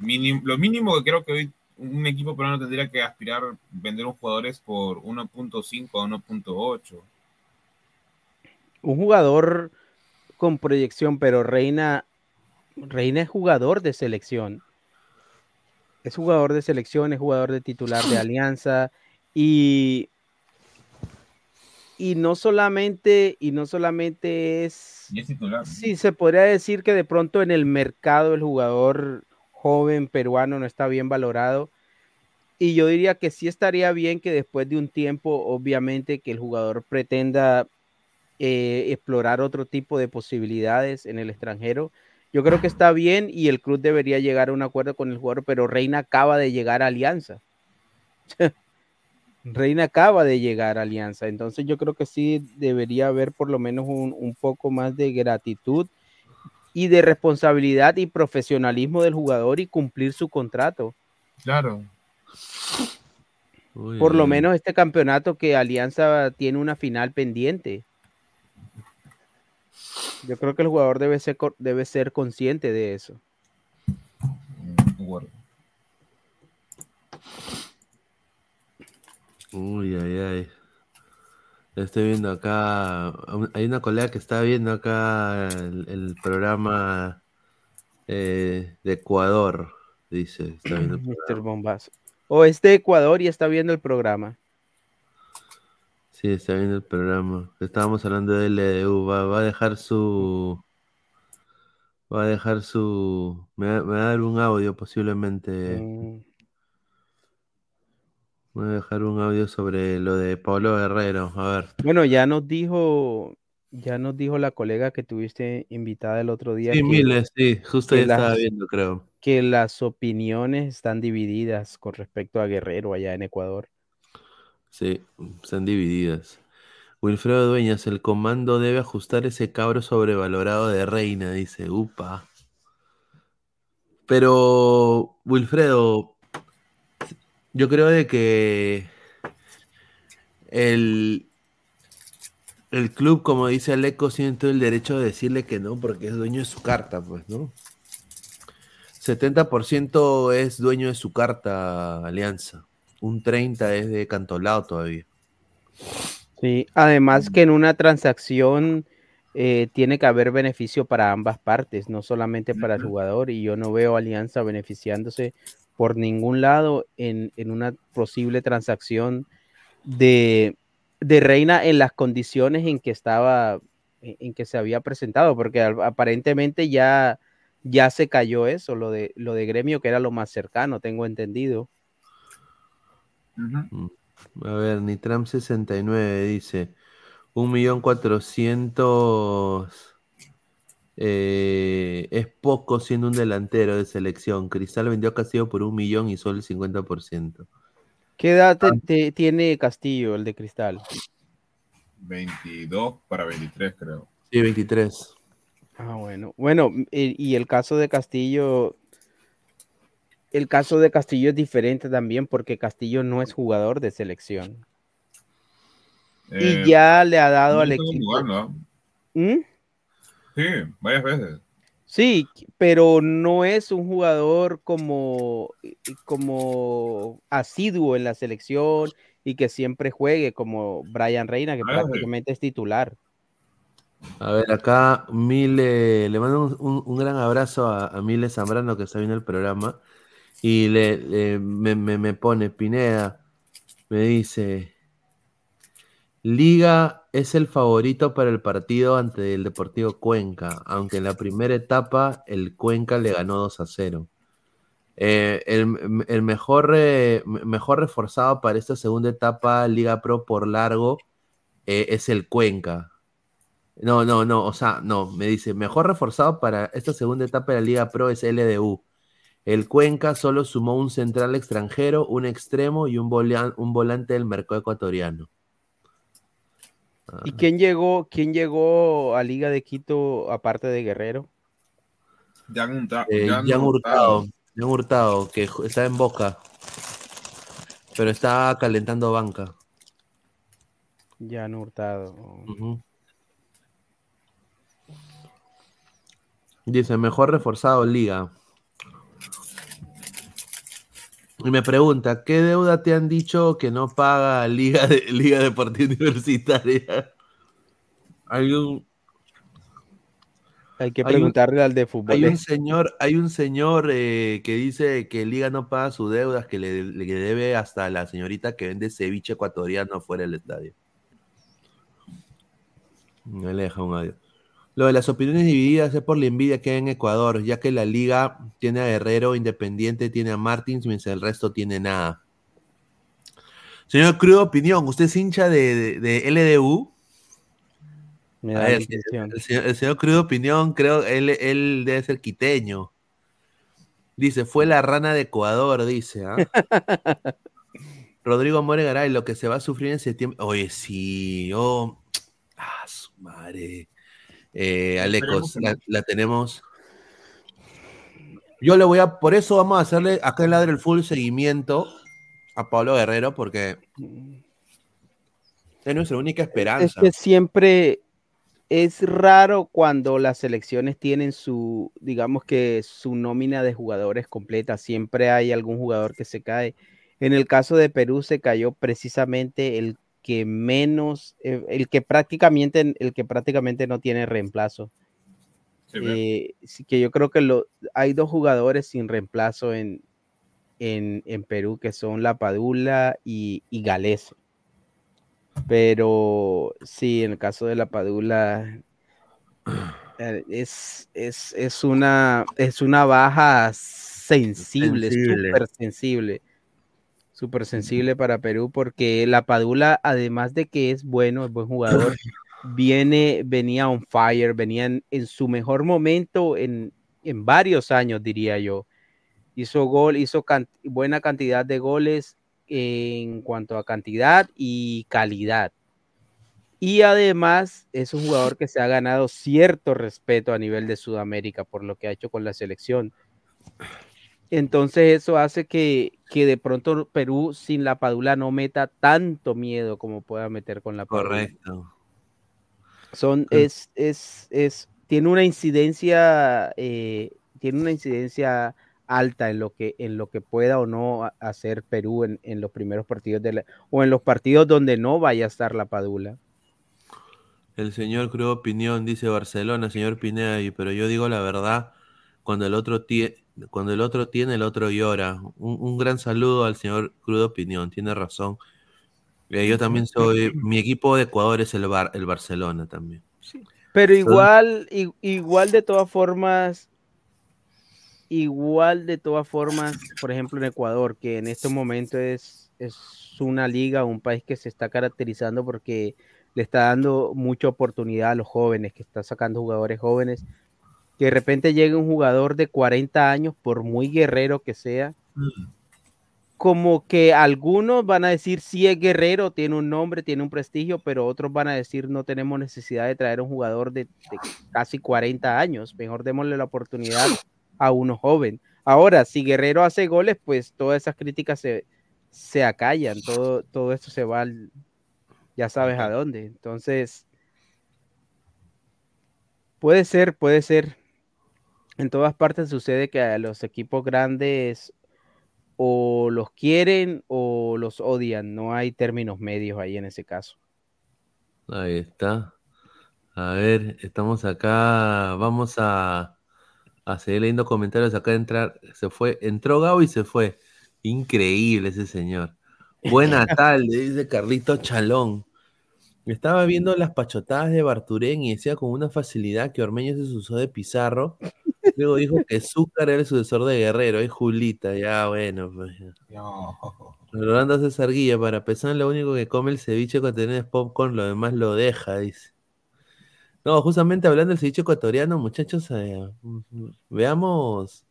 minim- lo mínimo que creo que hoy un equipo peruano tendría que aspirar a vender un jugador es por 1.5 a 1.8. Un jugador con proyección, pero Reina, Reina es jugador de selección. Es jugador de selección, es jugador de titular de <clears throat> Alianza y y no solamente y no solamente es Y es titular. Sí, se podría decir que de pronto en el mercado el jugador joven peruano no está bien valorado. Y yo diría que sí estaría bien que después de un tiempo, obviamente, que el jugador pretenda eh, explorar otro tipo de posibilidades en el extranjero. Yo creo que está bien y el club debería llegar a un acuerdo con el jugador, pero Reina acaba de llegar a Alianza. <laughs> Reina acaba de llegar a Alianza, entonces yo creo que sí debería haber por lo menos un, un poco más de gratitud y de responsabilidad y profesionalismo del jugador y cumplir su contrato. Claro. Por lo menos este campeonato que Alianza tiene una final pendiente. Yo creo que el jugador debe ser, debe ser consciente de eso. Uy, ay, ay. Estoy viendo acá. Hay una colega que está viendo acá el, el programa eh, de Ecuador. Dice, está viendo el <clears throat> Mr. Bombazo. O es de Ecuador y está viendo el programa. Sí, está viendo el programa. Estábamos hablando de LDU. Va, va a dejar su. Va a dejar su. Me va, me va a dar un audio posiblemente. Mm. Voy a dejar un audio sobre lo de Pablo Guerrero. A ver. Bueno, ya nos dijo, ya nos dijo la colega que tuviste invitada el otro día. Sí, que- Miles, sí, justo que ahí estaba las- viendo, creo. Que las opiniones están divididas con respecto a Guerrero allá en Ecuador. Sí, están divididas. Wilfredo Dueñas, el comando debe ajustar ese cabro sobrevalorado de Reina, dice. Upa. Pero, Wilfredo, yo creo de que el, el club, como dice Aleco, tiene todo el derecho de decirle que no, porque es dueño de su carta, pues, ¿no? 70% es dueño de su carta, Alianza. Un 30% es de Cantolao todavía. Sí, además que en una transacción eh, tiene que haber beneficio para ambas partes, no solamente para el jugador, y yo no veo Alianza beneficiándose por ningún lado en, en una posible transacción de, de Reina en las condiciones en que estaba, en, en que se había presentado, porque aparentemente ya, ya se cayó eso, lo de, lo de gremio, que era lo más cercano, tengo entendido. Mm. A ver, Nitram 69 dice, un millón cuatrocientos eh, es poco siendo un delantero de selección. Cristal vendió a Castillo por un millón y solo el 50%. ¿Qué edad te- te- tiene Castillo, el de Cristal? 22 para 23, creo. Sí, 23. Ah, bueno. Bueno, y, y el caso de Castillo, el caso de Castillo es diferente también porque Castillo no es jugador de selección. Eh, y ya le ha dado no al equipo. jugando, ¿ah? ¿Mm? Sí, varias veces. Sí, pero no es un jugador como, como asiduo en la selección y que siempre juegue como Brian Reina, que Ah, sí. prácticamente es titular. A ver, acá Mile, le mando un, un- un gran abrazo a, a Mile Zambrano que está viendo el programa y le, le- me, me- me pone Pineda, me dice, Liga es el favorito para el partido ante el Deportivo Cuenca, aunque en la primera etapa el Cuenca le ganó 2 a 0. Eh, el, mejor, mejor reforzado para esta segunda etapa Liga Pro por largo eh, es el Cuenca. No, no, no, o sea, no, me dice, mejor reforzado para esta segunda etapa de la Liga Pro es LDU. El Cuenca solo sumó un central extranjero, un extremo y un, un volante del mercado ecuatoriano. ¿Y quién llegó, quién llegó a Liga de Quito aparte de Guerrero? Jan, Eh, Hurtado. Hurtado, Jan Hurtado, que está en Boca, pero está calentando banca. Ya han hurtado. Dice, mejor reforzado Liga. Y me pregunta, ¿qué deuda te han dicho que no paga Liga, de, Liga Deportiva Universitaria? Hay un, Hay que Hay un- preguntarle al de fútbol. hay un señor, hay un señor eh, que dice que Liga no paga sus deudas, que le, le debe hasta la señorita que vende ceviche ecuatoriano fuera del estadio. Me le deja un adiós. Lo de las opiniones divididas es por la envidia que hay en Ecuador, ya que la liga tiene a Guerrero, Independiente tiene a Martins, mientras el resto tiene nada. Señor Crudo Opinión, ¿usted es hincha de, de- de LDU? Me A da ver, la impresión. el, señor, el señor Crudo Opinión, creo, él, él debe ser quiteño. Dice, fue la rana de Ecuador, dice. ¿ah? <laughs> Rodrigo More Garay, lo que se va a sufrir en septiembre. Oye, sí, oh, <tsk> ah, su madre. Eh, Alecos, la, la tenemos. Yo le voy a, por eso vamos a hacerle acá en Ladre el full seguimiento a Pablo Guerrero, porque es nuestra única Es esperanza. que siempre es raro cuando las selecciones tienen su, digamos que su nómina de jugadores completa. Siempre hay algún jugador que se cae. En el caso de Perú se cayó precisamente el que menos, eh, el que prácticamente, el que prácticamente no tiene reemplazo. Eh, sí que yo creo que lo, hay dos jugadores sin reemplazo en, en, en Perú, que son La Padula y, y Galeso. Pero sí, en el caso de La Padula eh, es, es, es una, es una baja sensible, Sensible. súper sensible. Súper sensible para Perú porque La Padula, además de que es bueno, es buen jugador, <laughs> viene, venía on fire, venía en, en su mejor momento en, en varios años, diría yo. Hizo gol, hizo can- buena cantidad de goles en cuanto a cantidad y calidad. Y además es un jugador que se ha ganado cierto respeto a nivel de Sudamérica por lo que ha hecho con la selección. Entonces eso hace que, que de pronto Perú sin la Padula no meta tanto miedo como pueda meter con la Padula. Correcto. Son, es, es, es, tiene una incidencia, eh, tiene una incidencia alta en lo que, en lo que pueda o no ha- hacer Perú en, en los primeros partidos de la, o en los partidos donde no vaya a estar la Padula. El señor Crudo Opinión dice Barcelona, señor Pineda, pero yo digo la verdad, cuando el otro tiene, cuando el otro tiene, el otro llora. Un, un gran saludo al señor Crudo Opinión, tiene razón. Eh, yo también soy, mi equipo de Ecuador es el Bar, el Barcelona también. Pero igual, igual de todas formas, igual de todas formas, por ejemplo en Ecuador, que en este momento es, es una liga, un país que se está caracterizando porque le está dando mucha oportunidad a los jóvenes, que está sacando jugadores jóvenes, que de repente llegue un jugador de 40 años, por muy guerrero que sea, como que algunos van a decir sí es guerrero, tiene un nombre, tiene un prestigio, pero otros van a decir no tenemos necesidad de traer un jugador de, de casi 40 años, mejor démosle la oportunidad a uno joven. Ahora, si Guerrero hace goles, pues todas esas críticas se, se acallan, todo, todo esto se va al- ya sabes a dónde. Entonces, puede ser, puede ser. En todas partes sucede que a los equipos grandes o los quieren o los odian. No hay términos medios ahí en ese caso. Ahí está. A ver, estamos acá. Vamos a, a seguir leyendo comentarios. Acá entrar, se fue, entró Gabo y se fue. Increíble ese señor. Buena <laughs> tarde, dice Carlito Chalón. Estaba viendo las pachotadas de Barturén y decía con una facilidad que Ormeño se usó de Pizarro. Luego dijo que Zúcar era el sucesor de Guerrero, es Julita, ya bueno. Pues, ya. Rolando César Guilla, para pesar lo único que come el ceviche ecuatoriano es popcorn, lo demás lo deja, dice. No, justamente hablando del ceviche ecuatoriano, muchachos, eh, veamos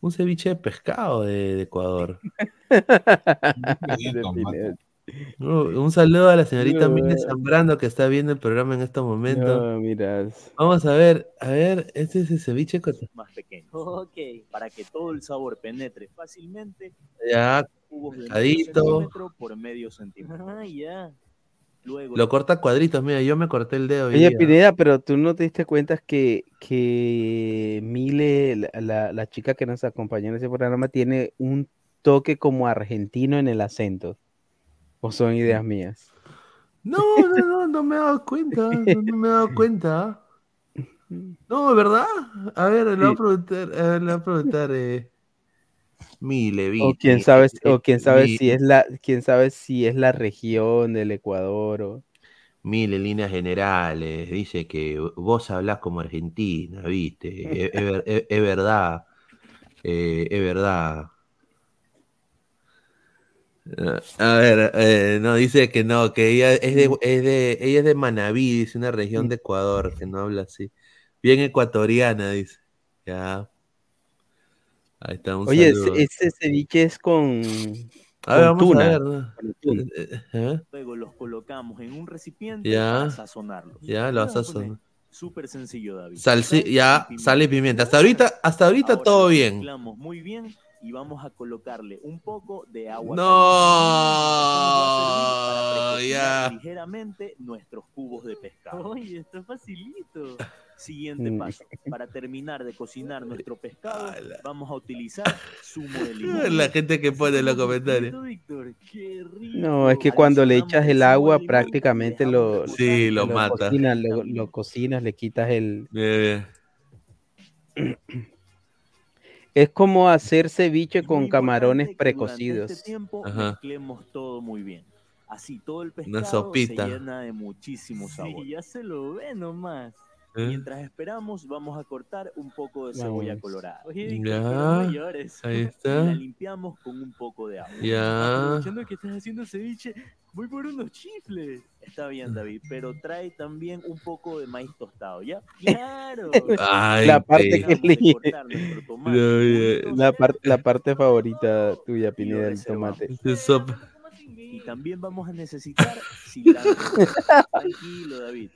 un ceviche de pescado de, de Ecuador. <laughs> <laughs> No, un saludo a la señorita No, Mile eh. Zambrano que está viendo el programa en estos momentos. No. Vamos a ver, a ver, este es el ceviche más <laughs> pequeño. Ok, para que todo el sabor penetre fácilmente. Ya, cubos de medio pescadito. centímetro por medio centímetro. Ah, ya. Lo corta cuadritos, mira, yo me corté el dedo. Oye. Pineda, pero tú no te diste cuenta que, que Mile, la, la- la chica que nos acompañó en ese programa, tiene un toque como argentino en el acento. ¿O son ideas mías? No, no, no, no me he dado cuenta, <laughs> no, no me he dado cuenta. No, ¿verdad? A ver, le voy a Sí. preguntar, a ver, le voy a preguntar, eh, O quién sabe, o quién sabe Mi- si es la, quién sabe si es la región del Ecuador o. Mil en líneas generales, dice que vos hablás como argentina, ¿viste? Es, es ver- es- es verdad, eh, es verdad. A ver, eh, no, dice que no, que ella es de, es de, ella es de Manabí, dice una región de Ecuador, que no habla así. Bien ecuatoriana, dice. Ya. Ahí está, un Oye, saludo. ese, ceviche es con, A ver, con vamos a tuna. ver, con tuna. Eh, eh, Luego los colocamos en un recipiente Ya. para sazonarlos. Ya, ¿Qué lo vas a sazonar. Súper sencillo, David. Salsi- Sal ya, y sal y pimienta. Hasta ahorita, hasta ahorita Ahora todo bien. muy bien y vamos a colocarle un poco de agua. No, ya. ligeramente nuestros cubos de pescado. Oye, esto es facilito. Siguiente Mm. paso. Para terminar de cocinar nuestro pescado, vamos a utilizar zumo de limón. <laughs> La gente que pone en los comentarios. Víctor, qué rico. No, es que cuando le echas el agua prácticamente lo, Sí, lo mata. cocinas, lo, lo cocinas, le quitas el... Bien, bien. Es como hacer ceviche con camarones que precocidos. Este tiempo Ajá. mezclemos todo muy bien. Así todo el Una sopita. se llena de muchísimo sabor. ya se lo ve nomás. ¿Eh? Mientras esperamos, vamos a cortar un poco de cebolla Vamos. colorada. Ya, ahí <laughs> está. Y la limpiamos con un poco de agua. Ya. Aprovechando que estás haciendo ceviche, voy por unos chifles. Está bien, David, pero trae también un poco de maíz tostado, ¿ya? <laughs> Claro. Ay, la parte que le... <laughs> tomate No. La, par- la parte favorita tuya, Pineda, del tomate. Y también vamos a necesitar cilantro. Tranquilo, David.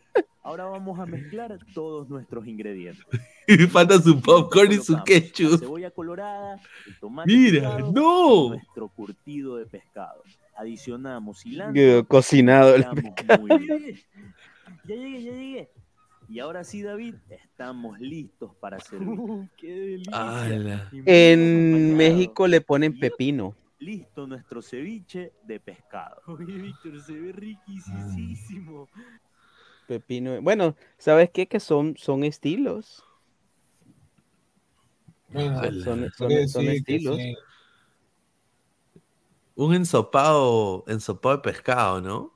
Ahora vamos a mezclar todos nuestros ingredientes. <laughs> Falta su popcorn y su Colocamos La ketchup. cebolla colorada, el tomate Mira, picado no. nuestro curtido de pescado. Adicionamos cilantro. cocinado el mezclamos muy bien. Ya llegué, ya llegué. Y ahora sí, David, estamos listos para servir. ¡Qué delicia! En acompañado. México le ponen pepino. Listo nuestro ceviche de pescado. Oye, Víctor, se ve riquísimo. Pepino. Bueno, ¿sabes qué? Que son, son estilos. Bueno, Son, son- son- que son sí, que estilos. sí. Un ensopado, ensopado de pescado, ¿no?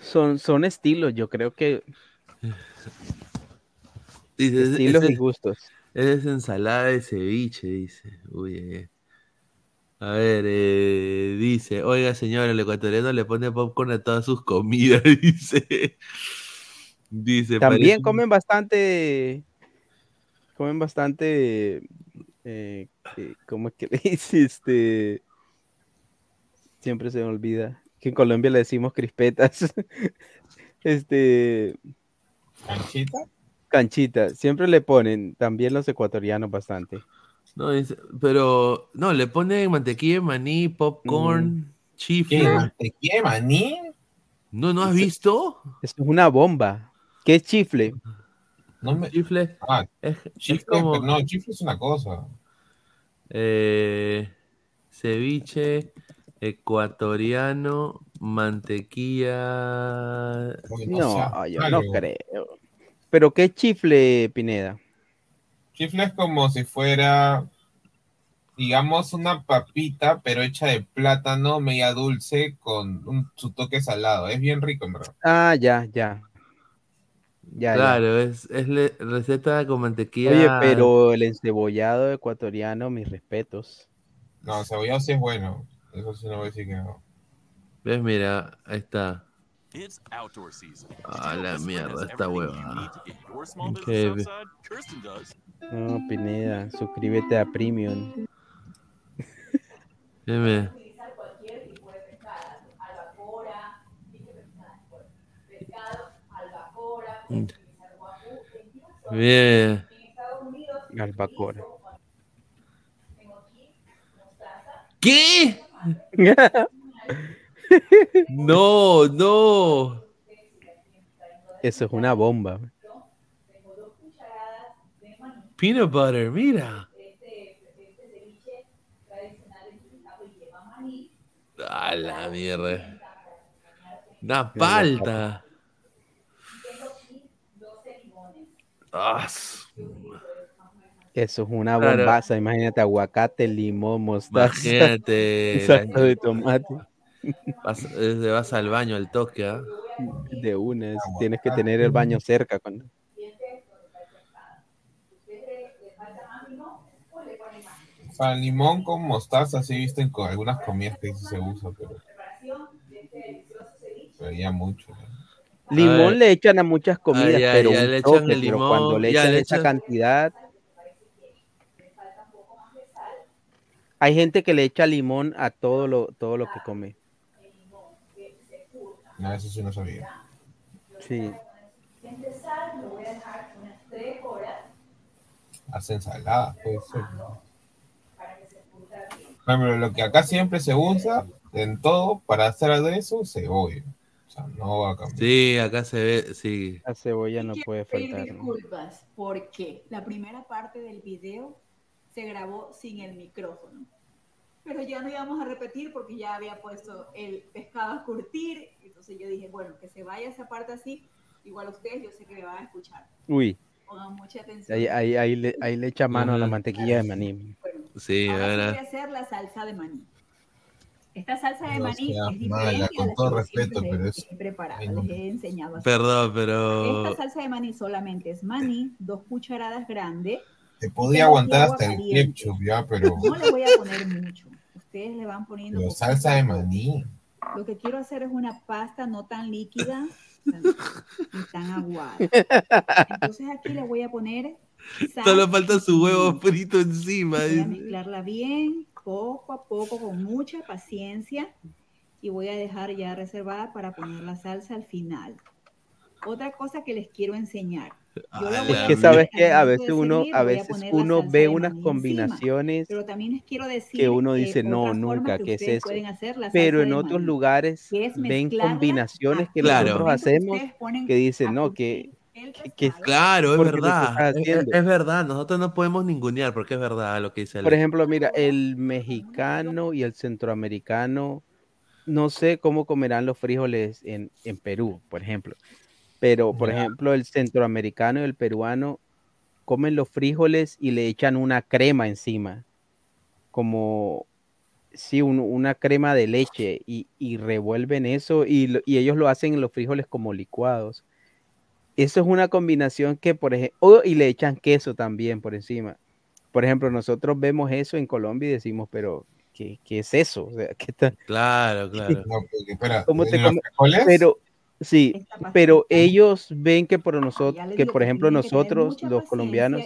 Son, son estilos, yo creo que Dice, estilos es- y gustos. Es ensalada de ceviche, dice. Uy, eh. A ver, eh, dice, oiga señora, el ecuatoriano le pone popcorn a todas sus comidas, <laughs> dice. Dice, También parece- comen bastante, comen bastante, eh, que- ¿cómo es que le <laughs> dice? Este, siempre se me olvida, que en Colombia le decimos crispetas. <laughs> Este, ¿Canchita? canchita, siempre le ponen, también los ecuatorianos bastante. No, dice, pero, no, le pone mantequilla de maní, popcorn, chifle. ¿Qué? ¿Mantequilla de maní? No, ¿no has visto? Eso es una bomba. ¿Qué es chifle? No me... Chifle. Ah, Es, es chifle, como pero no, chifle es una cosa. eh, ceviche ecuatoriano, mantequilla. No, yo no creo. ¿Pero qué es chifle, Pineda? Chifle es como si fuera, digamos, una papita, pero hecha de plátano, media dulce, con un, su toque salado. Es bien rico, en verdad. Ah, ya, ya. Ya, ya. Claro, es, es le- receta con mantequilla. Oye, pero el encebollado ecuatoriano, mis respetos. No, cebollado sí es bueno. Eso sí no voy a decir que no. ¿Ves? Mira, ahí está. It's outdoor season. Ah, la mierda, esta hueva. need No, Pineda, suscríbete a Premium. Dime. Bien. Albacora. ¿Qué? <laughs> No, no. Eso es una bomba. Peanut butter, mira. A la mierda. Una palta. Ah, Eso es una Claro. bombaza. Imagínate aguacate, limón, mostaza. Imagínate. <laughs> salsa de tomate. Vas, eh, vas al baño al toque, ¿ah? De una. es- Tienes que tener el baño cerca. Cuando... Sea, limón con mostaza sí visten con algunas comidas que sí se usa, pero, pero ya mucho. ¿no? Limón le echan a muchas comidas, Ay, ay, pero, ya le echan toque, el pero cuando limón, le ya echan le esa echan- cantidad. Hay gente que le echa limón a todo lo, todo lo que come. No, eso sí no sabía. Sí. Hace ensalada, puede ser. ¿no? No, pero lo que acá siempre se usa en todo para hacer aderezo, cebolla. O sea, no va a cambiar. Sí, acá se ve, sí. La cebolla no puede pedir faltar. ¿no? disculpas porque la primera parte del video se grabó sin el micrófono. Pero ya no íbamos a repetir porque ya había puesto el pescado a curtir. Entonces yo dije, bueno, que se vaya esa parte así. Igual ustedes, yo sé que me van a escuchar. Uy, Pongan mucha atención. ahí, ahí, ahí le, ahí le echa mano a la mantequilla de maní. Sí, Ahora sí voy a ahora. hacer la salsa de maní. Esta salsa de No maní es diferente mala, a con la todo que siempre respeto, pero es- he preparado, Ay, no. les he enseñado. a. Perdón, pero. Esta salsa de maní solamente es maní, dos cucharadas grandes. Te podía aguantar agua hasta el caliente. ketchup ya, pero, No le voy a poner mucho. Ustedes le van poniendo. pero salsa de a maní. Lo que quiero hacer es una pasta no tan líquida <laughs> ni tan aguada. Entonces aquí le voy a poner. Solo falta su huevo frito encima. Voy a dice. mezclarla bien, poco a poco, con mucha paciencia. Y voy a dejar ya reservada para poner la salsa al final. Otra cosa que les quiero enseñar. Yo Es que sabes que a veces uno, a veces uno ve unas combinaciones Pero también les quiero decir que uno que dice, otra no, nunca, que ¿qué es eso? hacer Pero en otros maní, lugares que es ven combinaciones que Claro. nosotros que hacemos que dicen, no, que, que, que- Claro, es verdad. Es, verdad. Nosotros no podemos ningunear porque es verdad lo que dice Por ejemplo, mira, el mexicano y el centroamericano, no sé cómo comerán los frijoles en, en Perú, por ejemplo. Pero, por ejemplo, el centroamericano y el peruano comen los frijoles y le echan una crema encima, como, sí, un- una crema de leche y, y revuelven eso y, y ellos lo hacen en los frijoles como licuados. Eso es una combinación que, por ejemplo, y le echan queso también por encima. Por ejemplo, nosotros vemos eso en Colombia y decimos, pero, ¿qué, qué es eso? O sea, <laughs> ¿qué tal? Claro, claro. No, porque, espera, ¿Cómo ¿en te los come- frijoles? Pero, sí, pero ellos ven que por ya nosotros, que por ejemplo nosotros, los colombianos,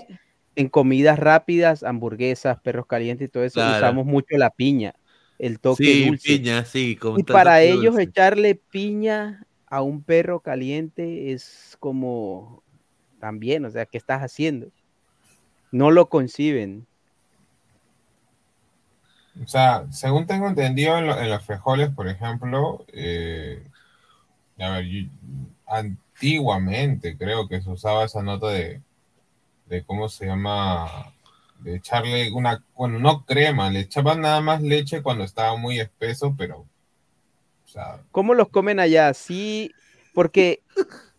en comidas rápidas, hamburguesas, perros calientes y todo eso, Claro. usamos mucho la piña, el toque Sí, dulce. piña, sí. Con Y para ellos dulce. echarle piña a un perro caliente es como también, o sea, ¿qué estás haciendo? No lo conciben. O sea, según tengo entendido, en, lo- los frijoles, por ejemplo, eh, a ver, antiguamente creo que se usaba esa nota de, de cómo se llama, de echarle una, bueno, no crema, le echaban nada más leche cuando estaba muy espeso, pero, sea, ¿Cómo los comen allá? Sí, porque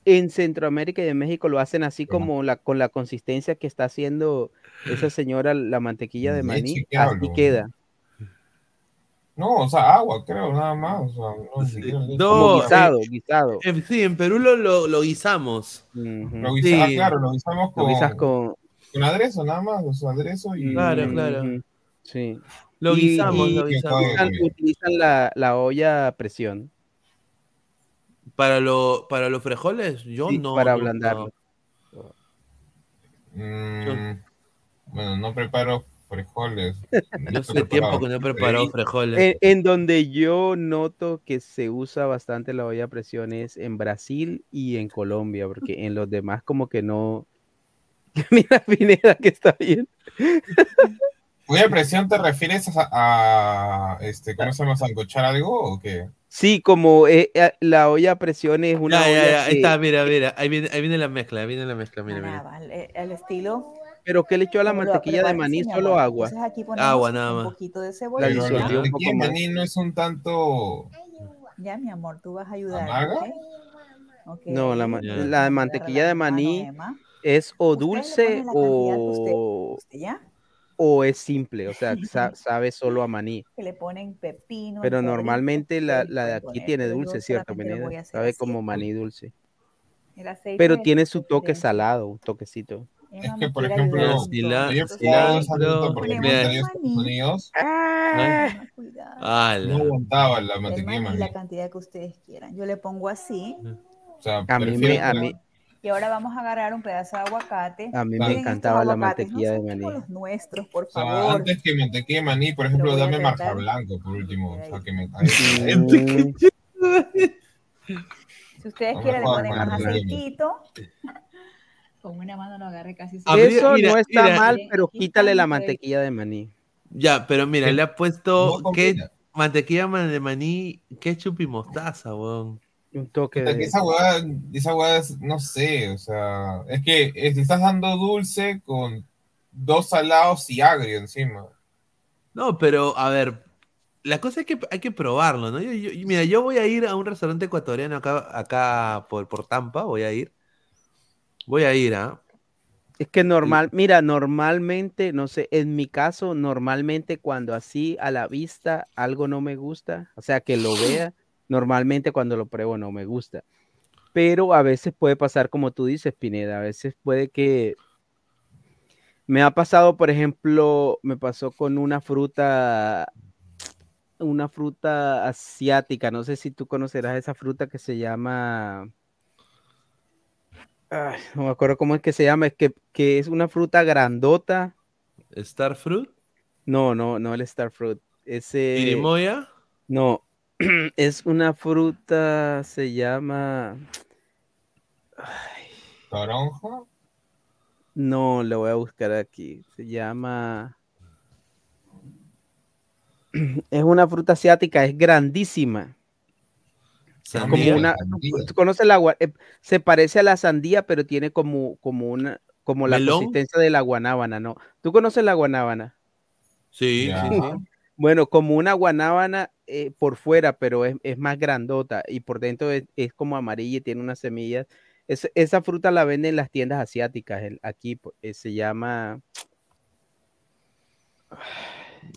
en Centroamérica y en México lo hacen así como la, con la consistencia que está haciendo esa señora la mantequilla de maní, ¿qué así queda. no, o sea, agua, creo, nada más, o sea, no, Como eh, guisado, guisado. eh, sí, en Perú lo, lo, lo guisamos. Ujú. Lo guisa- ah, Sí. claro, lo guisamos Lo guisas con, con... con aderezo, nada más, o sea, aderezo y... Claro, claro. Sí. Lo Y- guisamos, y lo guisamos. utilizan, utilizan la, la olla a presión Para, lo, para los frijoles, yo sí, no. para ablandarlo. no. Mm, bueno, no preparo frijoles. <laughs> Yo hace tiempo que no he preparado frijoles. En, en donde yo noto que se usa bastante la olla a presión es en Brasil y en Colombia, porque en los demás como que no... <laughs> Mira Pineda que está bien. <laughs> ¿Olla a presión te refieres a, a, este, ¿cómo se llama? ¿Sancochar algo o qué? Sí, como eh, eh, la olla a presión es una Ya, ya, olla ya, ahí que- está, mira, mira, ahí viene, ahí viene la mezcla, ahí viene la mezcla, mira, mira. Al, al estilo. Pero ¿qué le echó a la mantequilla de maní? Solo agua. Entonces aquí ponemos Agua nada un más. poquito de La cebolla. La disolvió un mantequilla poco de maní no es un tanto... Ya, mi amor, tú vas a ayudar. ¿Amarga? ¿ok? Ok, No, la, la mantequilla de maní es o Usted dulce usted o, guste, ¿ya? O es simple, o sea, sa- <laughs> sabe solo a maní. Que le ponen pepino. Pero en normalmente la, la de aquí tiene dulce, ¿cierto, solamente lo voy a Meneda? hacer Sabe así. como maní dulce. El aceite Pero tiene su toque salado, un toquecito. Es que, por ejemplo, esa cilantro, fruta, por ejemplo, en Estados Unidos, Ah, no aguantaba la El mantequilla la cantidad que ustedes quieran. Yo le pongo así. O sea, A mí me, a mí, Y ahora vamos a agarrar un pedazo de aguacate. a mí me encantaba la mantequilla no de maní. los nuestros, por O sea, favor. antes que mantequilla de maní, por Lo ejemplo, dame tratar. blanco, por último. O sea, que me... <laughs> <laughs> Si ustedes quieren, le ponen más aceitito. Con una mano lo agarré casi Eso mira, no está mira. mal, pero quítale la mantequilla de maní. Ya, pero mira, le ha puesto que mantequilla man- de maní, ketchup y mostaza, weón. Un toque que de... esa hueá, esa hueá es, no sé, o sea, es que eh, te estás dando dulce con dos salados y agrio encima. No, pero a ver, la cosa es que hay que probarlo, ¿no? Yo, yo- mira, yo voy a ir a un restaurante ecuatoriano acá, acá por, por Tampa, voy a ir. Voy a ir, ¿ah? Es que normal, mira, normalmente, no sé, en mi caso, normalmente cuando así a la vista algo no me gusta, o sea, que lo vea, normalmente cuando lo pruebo no me gusta. Pero a veces puede pasar como tú dices, Pineda, a veces puede que... Me ha pasado, por ejemplo, me pasó con una fruta, una fruta asiática, no sé si tú conocerás esa fruta que se llama... Ay, no me acuerdo cómo es que se llama, es que, que es una fruta grandota. ¿Star fruit? No, no, no el star fruit. Ese. ¿Irimoya? No, <clears throat> es una fruta, se llama. ¿Toronja? No, lo voy a buscar aquí. Se llama. <clears throat> Es una fruta asiática, es grandísima. Como una, ¿tú conoces la gua- eh, Se parece a la sandía, pero tiene como, como una, como la ¿Melón? consistencia de la guanábana, ¿no? ¿Tú conoces la guanábana? Sí, sí, sí. <laughs> Bueno, como una guanábana eh, por fuera, pero es, es más grandota y por dentro es, es como amarilla y tiene unas semillas. Es- esa fruta la venden en las tiendas asiáticas. el- aquí eh, se llama,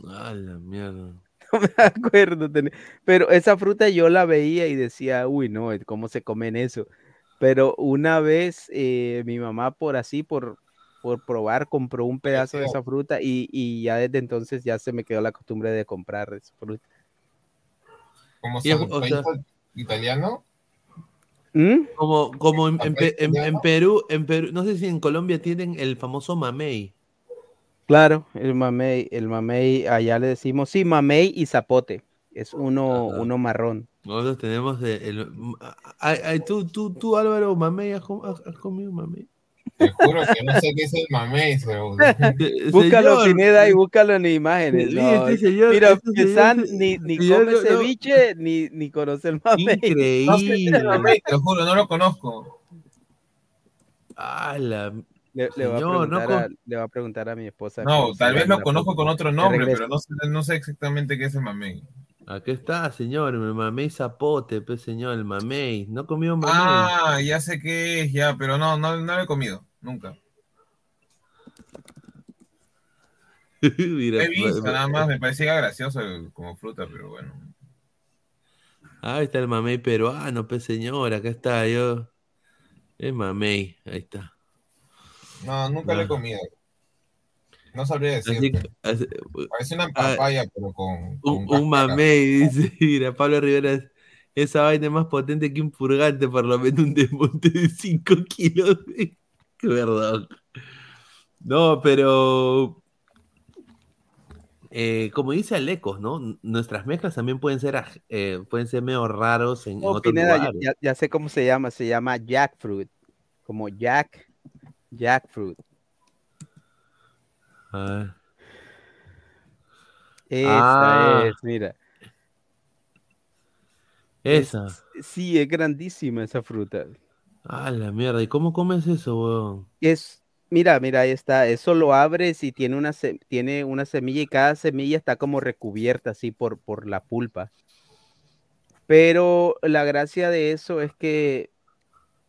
Ah, la mierda. <laughs> no me acuerdo, pero esa fruta yo la veía y decía, uy, no, ¿cómo se comen eso? Pero una vez eh, mi mamá por así, por, por probar, compró un pedazo de esa fruta y, y ya desde entonces ya se me quedó la costumbre de comprar esa fruta. ¿Cómo Y es- son? o sea- ¿País italiano? ¿Mm? Como, como en, en Pe- en- en ¿Italiano? Perú, en Perú, no sé si en Colombia tienen el famoso mamey. Claro, el mamey, el mamey, allá le decimos, sí, mamey y zapote, es uno, Ajá. uno marrón. Nosotros tenemos el, el- ay, ay, tú, tú, tú, Álvaro, mamey, ¿has, com- has- has comido mamey? Te juro que no sé qué es el mamey. <laughs> Búscalo, Pineda, y búscalo en imágenes. Sí, no. este señor- Mira, este San ni, ni señor come no- no- ceviche, ni, ni conoce el mamey. No el Increíble. mamey, te lo juro, no lo conozco. Ah, la- Le, le voy a Señor, no preguntar a, con- le voy a preguntar a mi esposa. No, tal vez lo conozco con otro nombre, pero no sé, no sé exactamente qué es el mamey. Aquí está, señor, el mamey zapote, pues señor, el mamey. ¿No comió mamey? Ah, ya sé qué es, ya, pero no, no, no lo he comido, nunca. <laughs> Mira, He visto, nada más, me parecía gracioso como fruta, pero bueno. Ah, ahí está el mamey peruano, pues señor, acá está yo. Es mamey, ahí está. No, nunca lo he Ah. comido. No sabría decir. así- Parece una ah, papaya, pero con, con un, un mamey, <laughs> dice, mira, Pablo Rivera, esa vaina es más potente que un purgante, por lo menos un desmonte de 5 kilos. <laughs> Qué verdad. No, pero eh, como dice Alecos, ¿no? Nuestras mezclas también pueden ser, eh, pueden ser medio raros en, en Oh, otros Pineda, ya, lugares. ya- ya sé cómo se llama, se llama jackfruit, como jack, jackfruit. Esa Ah. es, mira. Esa. Es- sí, es grandísima esa fruta. Ah, la mierda. ¿Y cómo comes eso, weón? Es, mira, mira, ahí está. Eso lo abres y tiene una, se- tiene una semilla y cada semilla está como recubierta así por, por la pulpa. Pero la gracia de eso es que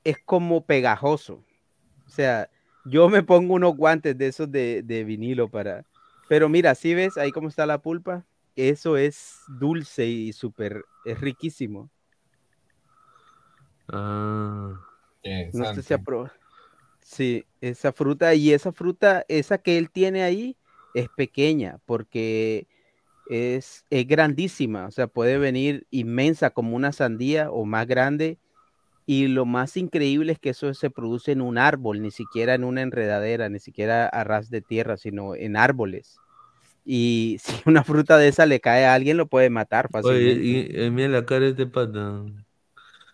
es como pegajoso. O sea, yo me pongo unos guantes de esos de, de vinilo para... Pero mira, si ves ahí cómo está la pulpa, eso es dulce y súper, es riquísimo. Ah. No sé si apro- Sí, esa fruta y esa fruta, esa que él tiene ahí es pequeña porque es, es grandísima, o sea, puede venir inmensa como una sandía o más grande. Y lo más increíble es que eso se produce en un árbol, ni siquiera en una enredadera, ni siquiera a ras de tierra, sino en árboles. Y <laughs> si una fruta de esa le cae a alguien, lo puede matar Oye, fácilmente. y, y mira la cara de este pata.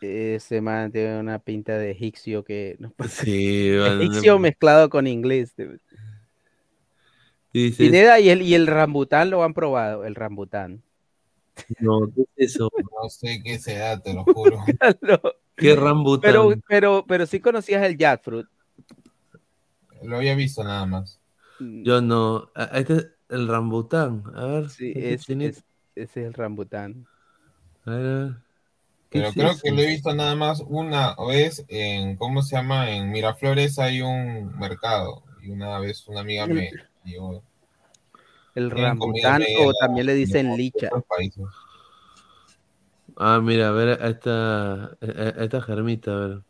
Ese man tiene una pinta de egipcio que no Sí, <laughs> egipcio mezclado con inglés. de- Dices, Pineda y el, y el rambután lo han probado, el rambután. No, ¿qué es eso? No sé qué será, te lo juro. <laughs> No, ¿Qué rambután? Pero, pero, pero sí conocías el jackfruit. Lo había visto nada más. Yo no. Este es el rambután. A ver. Sí, este es, es- ese es el rambután. A ver, a ver. ¿Qué Pero es creo eso? que lo he visto nada más una vez en, ¿cómo se llama? En Miraflores hay un mercado. Y una vez una amiga me <laughs> llevó. El rambután o de- también le dicen licha. Ah, mira, a ver, a esta, a- a esta germita, a ver.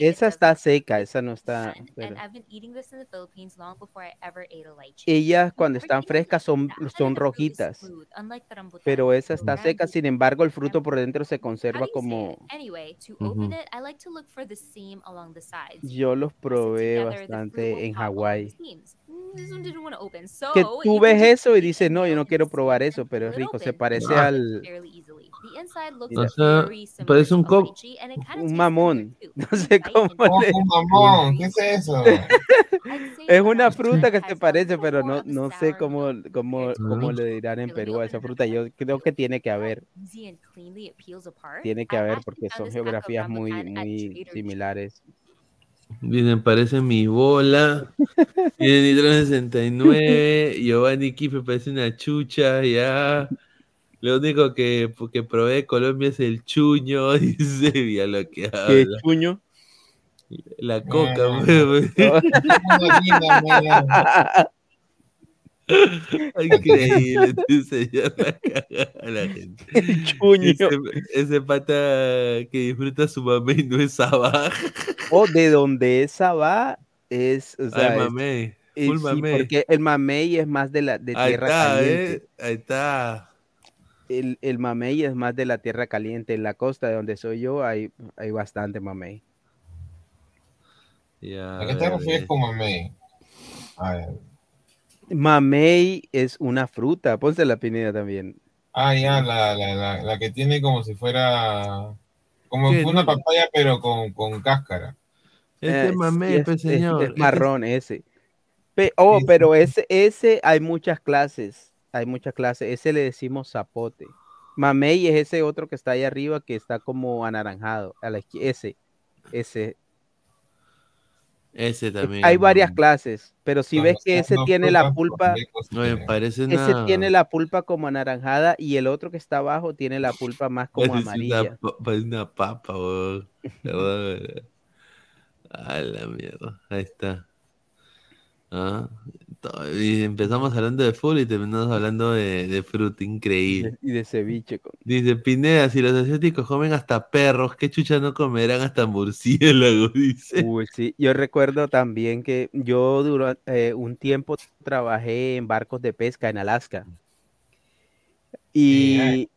Esa está seca, esa no está. pero- And I've been eating this in the Philippines long before I ever ate a lychee. Ellas cuando están frescas son, son rojitas, pero esa está seca, sin embargo el fruto por dentro se conserva como... Anyway, to Ujú. open it, I like to look for the seam along the sides. Yo los probé bastante en Hawái. Mm, This one didn't want to open, so Que tú ves eso y dices, no, yo no quiero probar eso, pero es rico, se parece al... parece un to a co... lychee, and it kinda Un mamón, <laughs> no sé cómo Oh, le... un mamón, ¿qué es eso? Es una fruta que se parece, pero no, no sé cómo, cómo, cómo le dirán en Perú a esa fruta. Yo creo que tiene que haber, easy and cleanly it peels apart. tiene que haber porque son geografías muy, muy similares. Dicen, parece mi bola. Tiene Nitro 69. <laughs> Giovanni Kife parece una chucha, ya. Lo único que, que probé de Colombia es el chuño. <laughs> Dice, mira lo que ¿Qué habla. chuño? La coca, pues. Una linda, mira. Increíble, <laughs> la caga a la gente. chuño. Ese, ese pata que disfruta su mamá y no es sabaj. <laughs> O de donde esa va es, o sea, Ay, es- mamey, eh, full sí, mamey. porque el mamey es más de la de Ahí tierra está, caliente. ¿eh? Ahí está. El, el mamey es más de la tierra caliente. En la costa de donde soy yo hay, hay bastante mamey. Ya, ¿A qué te refieres con mamey? Mamey es una fruta. Ponce la pineda también. Ah, ya, la, la, la, la que tiene como si fuera. Como una papaya, pero con, con cáscara. Este Eh, sí, mamey, es, pues, es- señor. es Este- marrón ese. Pe- oh, Sí, sí. pero ese, ese hay muchas clases. Hay muchas clases. Ese le decimos zapote. Mamey es ese otro que está ahí arriba que está como anaranjado. A la ese. Ese. Ese también. Hay varias clases, pero si ves que ese tiene la pulpa, me parece ese una. tiene la pulpa como anaranjada y el otro que está abajo tiene la pulpa más como Parece una, amarilla. pa- parece una papa. A la mierda. Ahí está. Ah, y empezamos hablando de fútbol y terminamos hablando de, de fruta. Increíble. Y de ceviche. con- Dice Pineda, si los asiáticos comen hasta perros, ¿qué chucha no comerán hasta murciélagos? <laughs> Dice. Uy, sí, yo recuerdo también que yo durante un tiempo trabajé en barcos de pesca en Alaska. Y,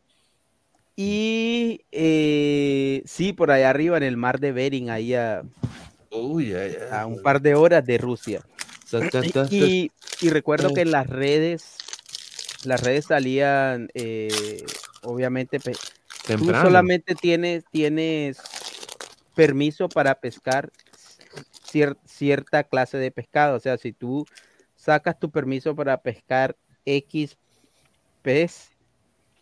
y eh, sí, por allá arriba en el mar de Bering, ahí a, a un par de horas de Rusia. Y, y recuerdo que en las redes, las redes salían, eh, obviamente, pe- tú solamente tienes, tienes permiso para pescar cier- cierta clase de pescado. O sea, si tú sacas tu permiso para pescar X pez,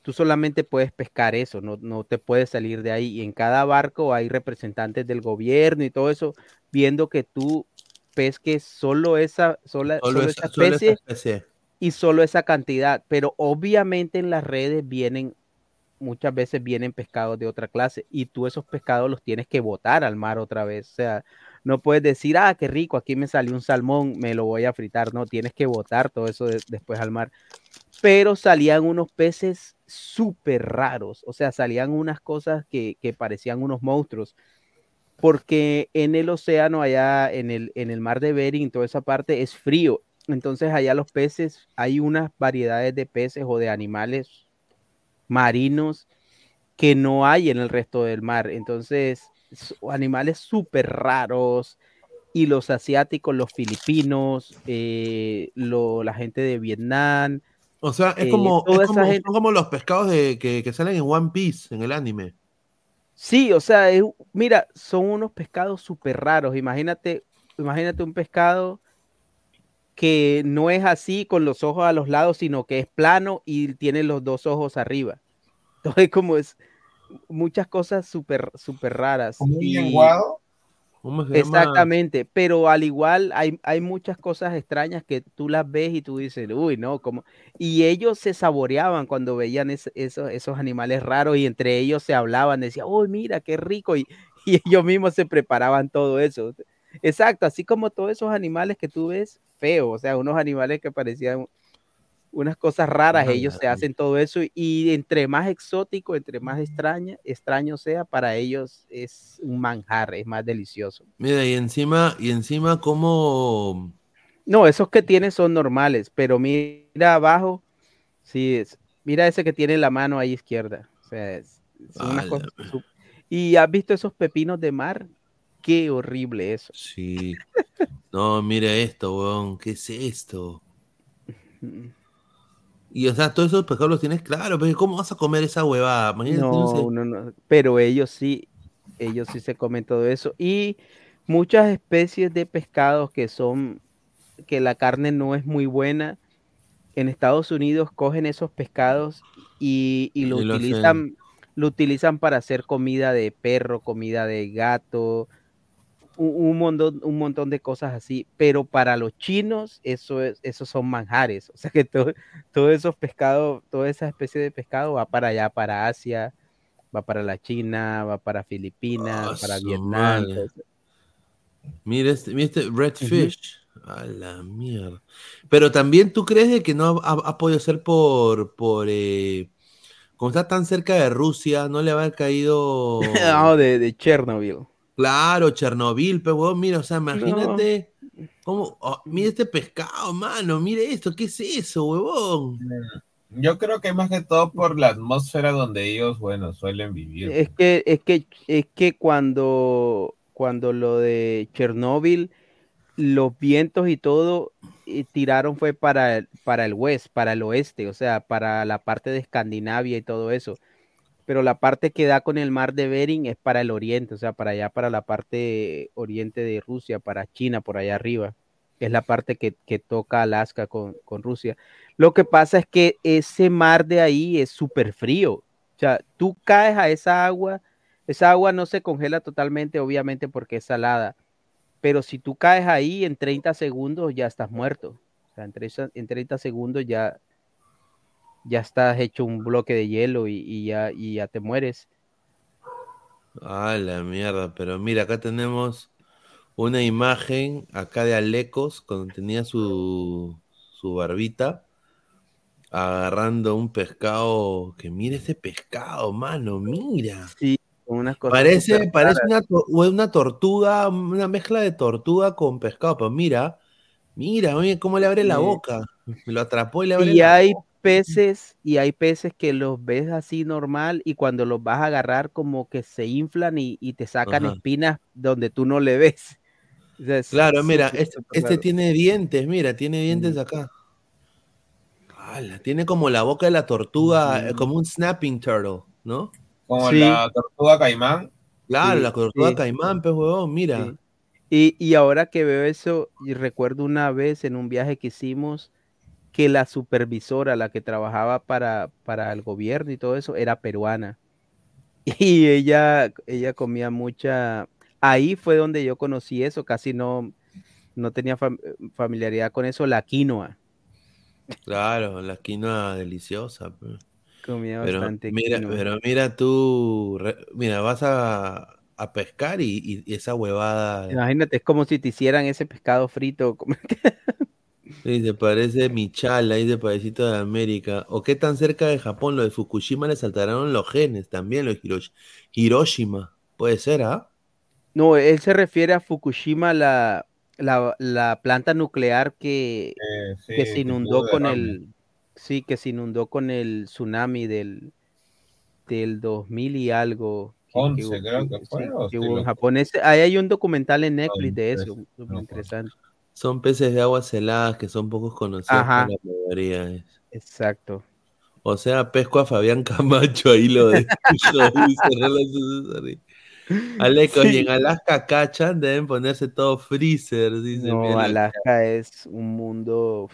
tú solamente puedes pescar eso, no, no te puedes salir de ahí. Y en cada barco hay representantes del gobierno y todo eso, viendo que tú pesques solo esa, sola- Solo solo esa- esa solo esa especie especie. y solo esa cantidad. Pero obviamente en las redes vienen, muchas veces vienen pescados de otra clase y tú esos pescados los tienes que botar al mar otra vez. O sea, no puedes decir, ah, qué rico, aquí me salió un salmón, me lo voy a fritar. No, tienes que botar todo eso de- después al mar. Pero salían unos peces súper raros, o sea, salían unas cosas que, que parecían unos monstruos porque en el océano, allá en el, en el mar de Bering, toda esa parte es frío. Entonces allá los peces, hay unas variedades de peces o de animales marinos que no hay en el resto del mar. Entonces, animales súper raros. Y los asiáticos, los filipinos, eh, lo- la gente de Vietnam. O sea, es eh, como, es como- gente- son como los pescados de, que, que salen en One Piece, en el anime. Sí, o sea, es- mira, son unos pescados súper raros. Imagínate, imagínate un pescado que no es así con los ojos a los lados, sino que es plano y tiene los dos ojos arriba. <laughs> Entonces, como es muchas cosas súper, súper raras. ¿Como un y- lenguado? Exactamente, pero al igual hay, hay muchas cosas extrañas que tú las ves y tú dices, uy, no, como... Y ellos se saboreaban cuando veían es- esos, esos animales raros y entre ellos se hablaban, decían, uy, mira, qué rico, y, <laughs> y ellos mismos se preparaban todo eso. Exacto, así como todos esos animales que tú ves feos, o sea, unos animales que parecían unas cosas raras, ellos se hacen todo eso y entre más exótico, entre más extraña, extraño sea, para ellos es un manjar, es más delicioso. Mira, y encima, y encima como... No, esos que tiene son normales, pero mira abajo, sí, es, mira ese que tiene la mano ahí izquierda. O sea, es, son unas Ala, cosas su- ¿Y has visto esos pepinos de mar? Qué horrible eso. Sí. No, mira esto, weón. ¿Qué es esto? Y o sea, todos esos pescados los tienes claro, pero ¿cómo vas a comer esa huevada? Imagínate, no. No, no, pero ellos sí, ellos sí se comen todo eso. Y muchas especies de pescados que son, que la carne no es muy buena, en Estados Unidos cogen esos pescados y, y lo Y lo hacen- utilizan, lo utilizan para hacer comida de perro, comida de gato, un, un montón, un montón de cosas así. Pero para los chinos, eso es, esos son manjares. O sea que todo, todos esos pescados, toda esa especie de pescado va para allá, para Asia, va para la China, va para Filipinas, Ah, para Vietnam. todo. Mira este, mira este redfish. A la mierda. Pero también tú crees de que no ha, ha podido ser por, por eh, como está tan cerca de Rusia, no le va a haber caído. <laughs> No, de, de Chernobyl. Claro, Chernobyl, pero huevón, mira, o sea, imagínate cómo, oh, mira este pescado, mano, mire esto, ¿qué es eso, huevón? Yo creo que más que todo por la atmósfera donde ellos, bueno, suelen vivir. Es que, es que, es que cuando, cuando lo de Chernóbil, los vientos y todo eh, tiraron fue para, el- para el west, para el oeste, o sea, para la parte de Escandinavia y todo eso. Pero la parte que da con el mar de Bering es para el oriente, o sea, para allá, para la parte oriente de Rusia, para China, por allá arriba. Es la parte que, toca Alaska con, con Rusia. Lo que pasa es que ese mar de ahí es súper frío. O sea, tú caes a esa agua, esa agua no se congela totalmente, obviamente, porque es salada. Pero si tú caes ahí en 30 segundos, ya estás muerto. O sea, en 30, en 30 segundos ya, ya estás hecho un bloque de hielo y, y ya, y ya te mueres. A la mierda, pero mira, acá tenemos una imagen acá de Alecos cuando tenía su, su barbita agarrando un pescado, que mira ese pescado, mano, mira. Sí, unas cosas Parece, parece una, una tortuga, una mezcla de tortuga con pescado, pero mira, mira, oye, cómo le abre la boca. Lo atrapó y le abre Y la hay boca. Peces, y hay peces que los ves así normal y cuando los vas a agarrar como que se inflan y, y te sacan Ajá. espinas donde tú no le ves. O sea, es Claro, mira, este, este tiene dientes, mira, tiene dientes acá. Ala, tiene como la boca de la tortuga, eh, como un snapping turtle, ¿no? Como Sí. la tortuga caimán. Claro, Sí, la tortuga sí. caimán, pues, huevón, mira. Sí. Y, y ahora que veo eso, y recuerdo una vez en un viaje que hicimos que la supervisora, la que trabajaba para, para el gobierno y todo eso, era peruana. <laughs> Y ella, ella comía mucha... Ahí fue donde yo conocí eso, casi no, no tenía fam- familiaridad con eso, la quinoa. Claro, la quinoa deliciosa. pues. Comía Pero bastante mira, quinoa. pero mira tú, re- mira, vas a, a pescar y, y- y esa huevada Imagínate, es como si te hicieran ese pescado frito. <laughs> y se parece Michala, ahí de Padecito de América. ¿O qué tan cerca de Japón? Lo de Fukushima le saltaron los genes, también los Hirosh- Hiroshima. Puede ser, ¿ah? No, él se refiere a Fukushima, la, la, la planta nuclear que, sí, que se que inundó con el, sí, que se inundó con el tsunami del, del 2000 y algo. que- que 11 hubo- creo que fue, sí, que hubo en. Japón. Ese- ahí hay un documental en Netflix de eso, muy interesante. Son peces de aguas heladas que son pocos conocidos Ajá. por la mayoría. eh. Exacto. O sea, pesco a Fabián Camacho, ahí lo de. <laughs> Aleco, y en Alaska cachan, deben ponerse todo freezer, dice No. Alaska es un mundo.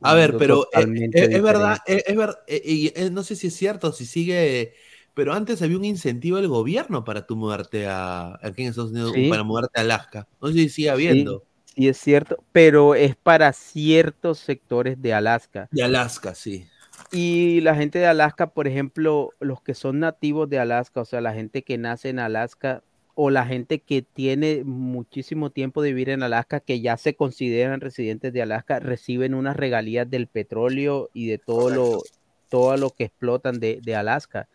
un A ver, mundo pero eh, eh, es, verdad, diferente. es, es ver- eh, y, eh, no sé si es cierto, si sigue, pero antes había un incentivo del gobierno para tú mudarte a, aquí en Estados Unidos, Sí. para mudarte a Alaska. No sé si sigue habiendo. sí, es cierto, pero es para ciertos sectores de Alaska. De Alaska, sí. Y la gente de Alaska, por ejemplo, los que son nativos de Alaska, o sea, la gente que nace en Alaska o la gente que tiene muchísimo tiempo de vivir en Alaska, que ya se consideran residentes de Alaska, reciben unas regalías del petróleo y de todo lo, todo lo que explotan de, de Alaska.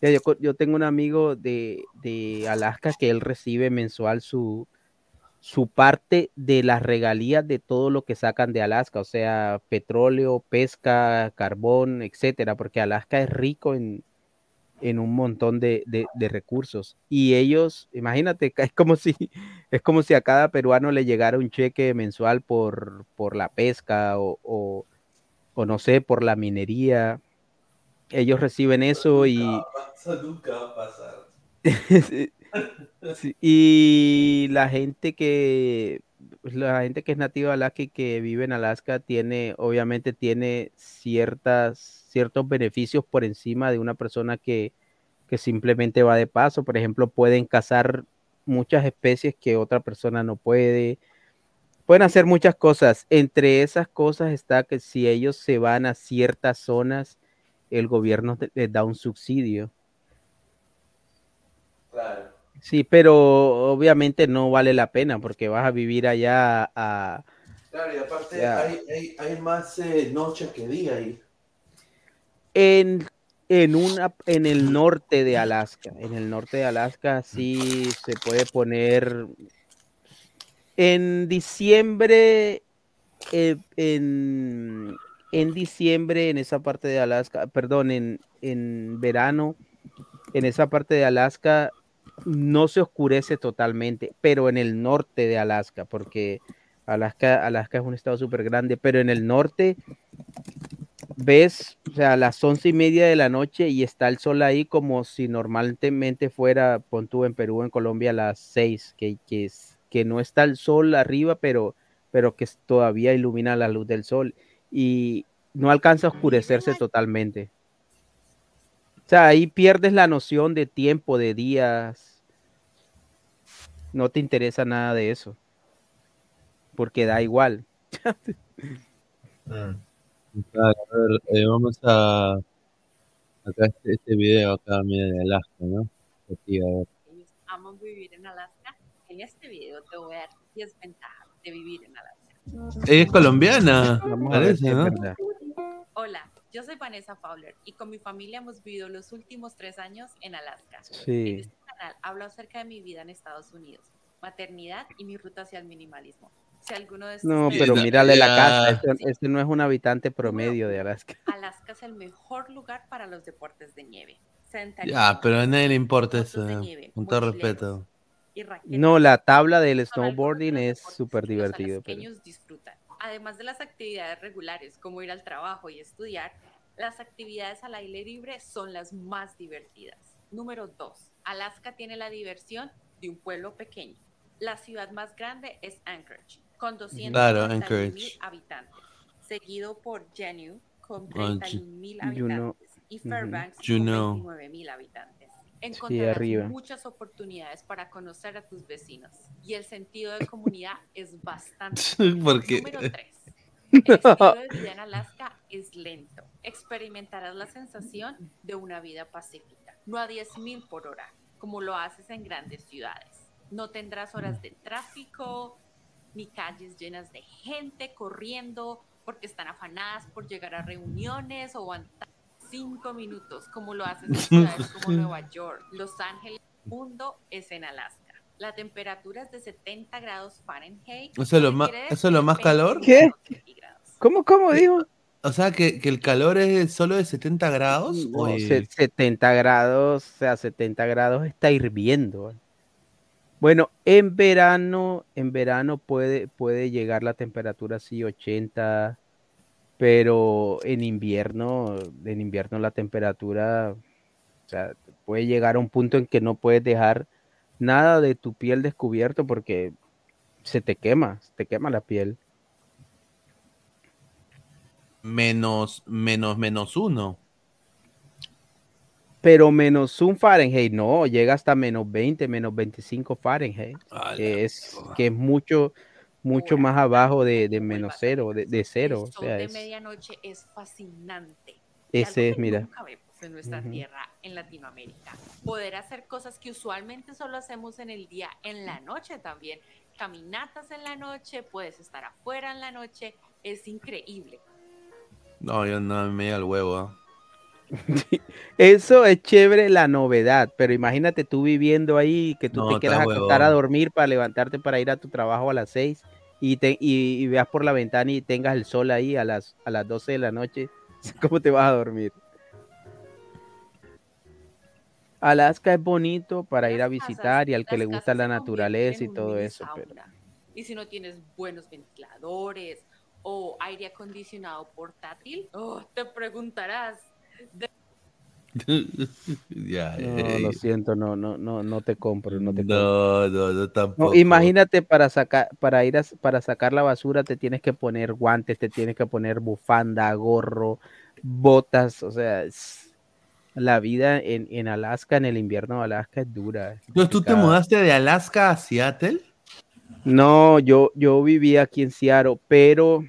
Yo, yo tengo un amigo de, de Alaska que él recibe mensual su, su parte de las regalías de todo lo que sacan de Alaska, o sea, petróleo, pesca, carbón, etcétera, porque Alaska es rico en, en un montón de, de- de recursos. Y ellos, imagínate, <laughs> es como si, es como si a cada peruano le llegara un cheque mensual por, por la pesca o, o, o no sé, por la minería. Ellos reciben eso y, Eso <laughs> nunca va a pasar. <laughs> Y la gente que la gente que es nativa de Alaska y que vive en Alaska tiene, obviamente tiene ciertas, ciertos beneficios por encima de una persona que, que simplemente va de paso. Por ejemplo, pueden cazar muchas especies que otra persona no puede. Pueden hacer muchas cosas. Entre esas cosas está que si ellos se van a ciertas zonas, el gobierno les da un subsidio. Claro. Sí, pero obviamente no vale la pena porque vas a vivir allá a... Claro, y aparte hay, hay, hay más eh, noche que día ahí. En, en, una, en el norte de Alaska. En el norte de Alaska sí se puede poner... En diciembre, eh, en, en diciembre, en esa parte de Alaska, perdón, en, en verano, en esa parte de Alaska no se oscurece totalmente, pero en el norte de Alaska, porque Alaska, Alaska es un estado súper grande, pero en el norte ves, o sea, a las once y media de la noche y está el sol ahí como si normalmente fuera, pon tú en Perú, en Colombia, a las seis, que, que, es- que no está el sol arriba, pero, pero que todavía ilumina la luz del sol y no alcanza a oscurecerse totalmente. O sea, ahí pierdes la noción de tiempo, de días. No te interesa nada de eso. Porque da igual. Claro, a ver, eh, vamos a acá este, este video acá, mira, de Alaska, ¿no? Aquí, a ver. ellos aman vivir en Alaska. En este video te voy a dar 10 ventajas de vivir en Alaska. Ella es colombiana, parece, ¿no? Hola, yo soy Vanessa Fowler y con mi familia hemos vivido los últimos tres años en Alaska. Sí. Canal hablo acerca de mi vida en Estados Unidos, maternidad y mi ruta hacia el minimalismo. Si alguno de estos No, pero te mírale la casa. Este, este no es un habitante promedio de Alaska. <laughs> Alaska es el mejor lugar para los deportes de nieve. Senderismo, Ya, pero a nadie le importa eso, eh, nieve, con todo respeto. No, la tabla del snowboarding es súper divertido. pero- pequeños disfrutan. Además de las actividades regulares como ir al trabajo y estudiar, las actividades al aire libre son las más divertidas. Número 2. Alaska tiene la diversión de un pueblo pequeño. La ciudad más grande es Anchorage, con 200 Claro, habitantes. seguido por Juneau con Ah, 31.000 Ju- Juneau, habitantes y. Fairbanks con Juneau. 29.000 habitantes. Encontrarás arriba. muchas oportunidades para conocer a tus vecinos y el sentido de comunidad es bastante. <laughs> Porque Número 3. El estilo de vida en Alaska es lento. Experimentarás la sensación de una vida pacífica, no a 10.000 por hora, como lo haces en grandes ciudades. No tendrás horas de tráfico, ni calles llenas de gente corriendo porque están afanadas por llegar a reuniones o aguantar cinco minutos, como lo haces en <laughs> ciudades como Nueva York, Los Ángeles. El mundo es en Alaska. La temperatura es de 70 grados Fahrenheit. ¿Eso es lo más, eso es lo más calor? 21 ¿Cómo, cómo dijo? O sea, que, que el calor es solo de 70 grados. No, o se- de- 70 grados, o sea, 70 grados está hirviendo. Bueno, en verano, en verano puede, puede llegar la temperatura así 80, pero en invierno, en invierno la temperatura, o sea, puede llegar a un punto en que no puedes dejar nada de tu piel descubierto porque se te quema, se te quema la piel. Menos, menos, menos uno. Pero menos un Fahrenheit, no, llega hasta menos 20, menos 25 Fahrenheit, que es, que es mucho, mucho más abajo de, de menos cero, de, de cero. O El sol sea, de es, medianoche es fascinante. ese es, mira. nunca vemos en nuestra Ujú. tierra, en Latinoamérica. Poder hacer cosas que usualmente solo hacemos en el día, en la noche también. Caminatas en la noche, puedes estar afuera en la noche, es increíble. No, yo no me da el huevo. ¿ah? <laughs> Eso es chévere la novedad, pero imagínate tú viviendo ahí, que tú No, te quieras acostar a dormir para levantarte para ir a tu trabajo a las 6 y, te, y, y veas por la ventana y tengas el sol ahí a las, a las 12 de la noche. <laughs> ¿Cómo te vas a dormir? Alaska es bonito para ir a visitar y al que le gusta la naturaleza y todo eso, pero. Y si no tienes buenos ventiladores o aire acondicionado portátil, oh, te preguntarás, ¿de <laughs> ya, no, lo siento, no, no, no, no te compro, no te compro. No, no, no tampoco. No, imagínate para sacar, para ir a, para sacar la basura te tienes que poner guantes, te tienes que poner bufanda, gorro, botas, o sea, es- la vida en, en Alaska, en el invierno de Alaska es dura. es Entonces, ¿tú te mudaste de Alaska a Seattle? No, yo, yo vivía aquí en Seattle, pero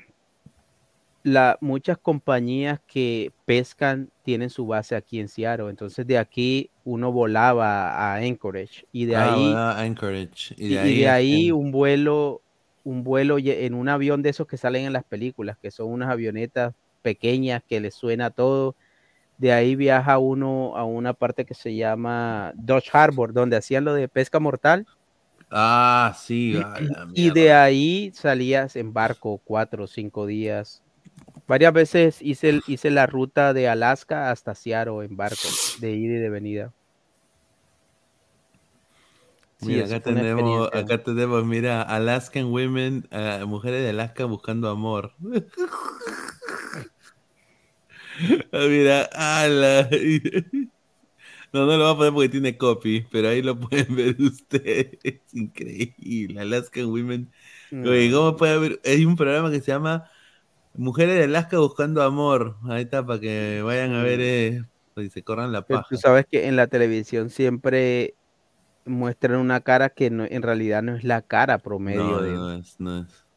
la, muchas compañías que pescan tienen su base aquí en Seattle. Entonces de aquí uno volaba a Anchorage y de Ah, ahí Anchorage. Y de y ahí, de ahí un vuelo, un vuelo en un avión de esos que salen en las películas, que son unas avionetas pequeñas que le suena todo. De ahí viaja uno a una parte que se llama Dodge Harbor, donde hacían lo de pesca mortal. Ah, sí, Y de ahí salías en barco cuatro o cinco días. Varias veces hice, hice la ruta de Alaska hasta Seattle en barco, de ida y de venida. Sí, Mira, acá tenemos, acá tenemos, mira, Alaskan Women, ah, mujeres de Alaska buscando amor. <laughs> Ah, mira, ala. <laughs> No, no lo voy a poner porque tiene copy, pero ahí lo <laughs> pueden ver ustedes. Es increíble. Alaskan Women. Oye, ¿cómo puede haber? Hay un programa que se llama Mujeres de Alaska buscando amor. Ahí está, para que vayan a ver eh, y se corran la paja. tú sabes que en la televisión siempre muestran una cara que no- en realidad no es la cara promedio No, de... no es, no es.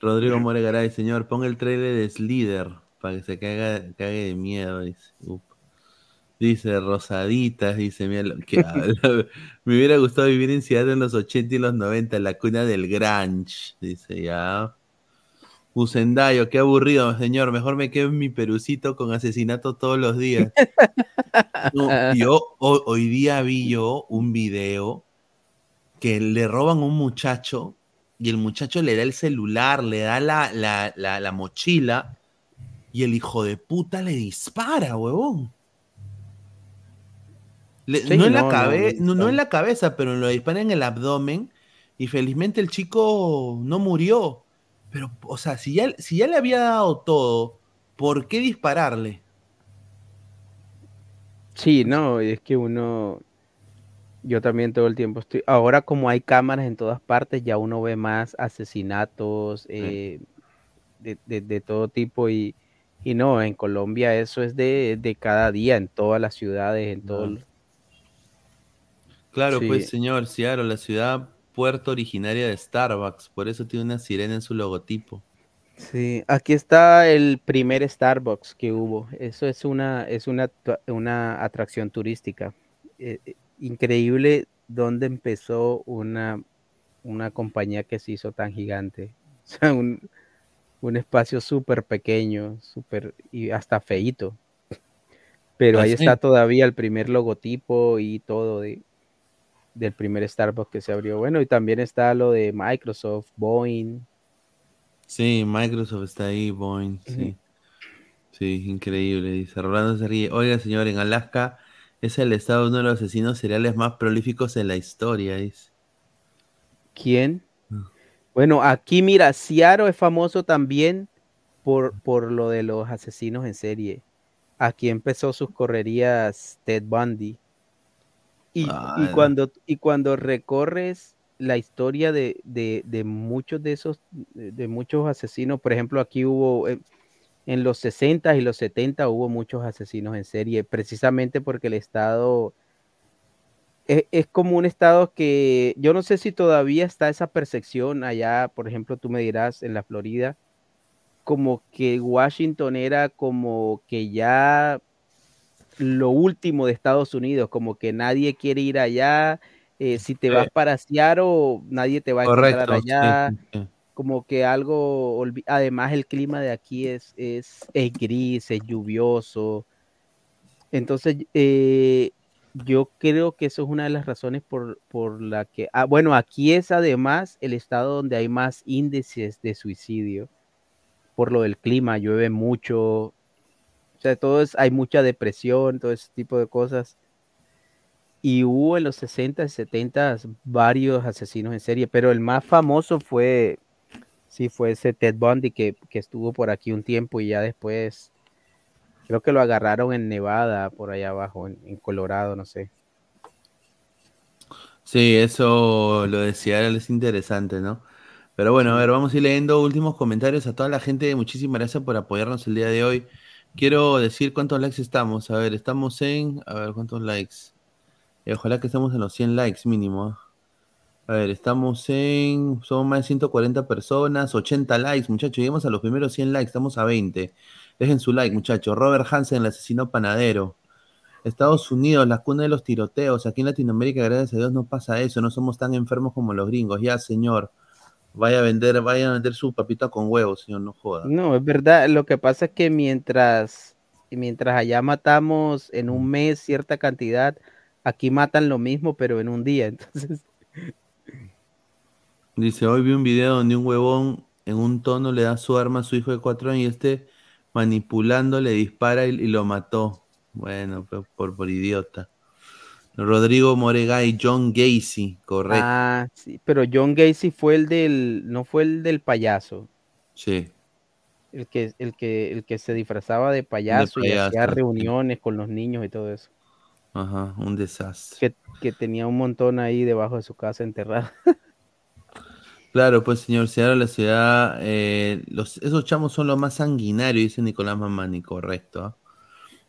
Rodrigo Moregaray, señor, ponga el trailer de Slither para que se cague de miedo. Dice, Up. Dice Rosaditas, dice, mira lo que. <laughs> Me hubiera gustado vivir en Seattle en los 80 y los 90, la cuna del grunge. Dice, ya. Usendayo, qué aburrido, señor. Mejor me quedo en mi perucito con asesinato todos los días. No, yo <laughs> ho- hoy día vi yo un video que le roban a un muchacho y el muchacho le da el celular, le da la, la, la, la mochila y el hijo de puta le dispara, huevón. Le- Sí, no, en la no, no, cabe- no no- no en está. la cabeza, pero lo dispara en el abdomen y felizmente el chico no murió. Pero, o sea, si ya, si ya le había dado todo, ¿por qué dispararle? Sí, no, es que uno, yo también todo el tiempo estoy, ahora como hay cámaras en todas partes, ya uno ve más asesinatos, eh, de, de- de todo tipo y, y no, en Colombia eso es de, de cada día, en todas las ciudades, en todo. el- Claro, Sí. pues señor, Seattle, la ciudad puerto originaria de Starbucks, por eso tiene una sirena en su logotipo. Sí, aquí está el primer Starbucks que hubo. Eso es una, es una, una atracción turística. Eh, eh, increíble dónde empezó una, una compañía que se hizo tan gigante. <laughs> O sea, un, un espacio súper pequeño, súper y hasta feíto. Pero Ah, ahí está todavía el primer logotipo y todo de, del primer Starbucks que se abrió. Bueno, y también está lo de Microsoft, Boeing. Sí, Microsoft está ahí, Boeing, sí. Sí, increíble. Dice Rolando se ríe. Oiga, señor, en Alaska es el estado de uno de los asesinos seriales más prolíficos en la historia. dice. ¿Quién? Bueno, aquí mira, Seattle es famoso también por, por lo de los asesinos en serie. Aquí empezó sus correrías Ted Bundy. Y, y cuando, y cuando recorres la historia de, de- de muchos de esos, de, muchos asesinos, por ejemplo, aquí hubo, eh, en los 60 y los 70 hubo muchos asesinos en serie, precisamente porque el Estado es, es como un estado que yo no sé si todavía está esa percepción allá, por ejemplo, tú me dirás en la Florida, como que Washington era como que ya lo último de Estados Unidos, como que nadie quiere ir allá, eh, si te vas Sí. para Seattle, nadie te va a encontrar allá, sí, como que algo, además el clima de aquí es, es, es gris, es lluvioso, entonces, eh, yo creo que eso es una de las razones por, por la que, ah, bueno, aquí es además el estado donde hay más índices de suicidio por lo del clima, llueve mucho, sea, todo es, hay mucha depresión, todo ese tipo de cosas. Y hubo en los 60 y 70 varios asesinos en serie, pero el más famoso fue, sí, fue ese Ted Bundy que, que estuvo por aquí un tiempo y ya después Creo que lo agarraron en Nevada, por allá abajo, en, Colorado, no sé. Sí, eso lo decía, es interesante, ¿no? Pero bueno, a ver, vamos a ir leyendo últimos comentarios a toda la gente. Muchísimas gracias por apoyarnos el día de hoy. Quiero decir cuántos likes estamos. A ver, estamos en. A ver, cuántos likes. Eh, ojalá que estemos en los 100 likes mínimo. ¿ah? A ver, estamos en. Somos más de 140 personas, 80 likes, muchachos. Lleguemos a los primeros 100 likes, estamos a 20. Dejen su like, muchachos. Robert Hansen, el asesino panadero. Estados Unidos, la cuna de los tiroteos. Aquí en Latinoamérica, gracias a Dios, no pasa eso. No somos tan enfermos como los gringos. Ya, señor. Vaya a vender, vaya a vender su papita con huevos, señor, no joda. No, es verdad. Lo que pasa es que mientras, mientras allá matamos en un mes cierta cantidad, aquí matan lo mismo, pero en un día. <laughs> Entonces, Dice, hoy vi un video donde un huevón en un tono le da su arma a su hijo de cuatro años y este manipulando le dispara y, y lo mató. Bueno, por, por, por idiota. Rodrigo Moregay, John Gacy, correcto. ah, sí, pero John Gacy fue el del, no fue el del payaso, Sí. el que, el que, el que se disfrazaba de payaso, y hacía sí. reuniones con los niños y todo eso. Ajá, un desastre. Que, que tenía un montón ahí debajo de su casa enterrado. Claro, pues señor, si ahora la ciudad, eh, los, esos chamos son los más sanguinarios, dice Nicolás Mamani, correcto. ¿ah?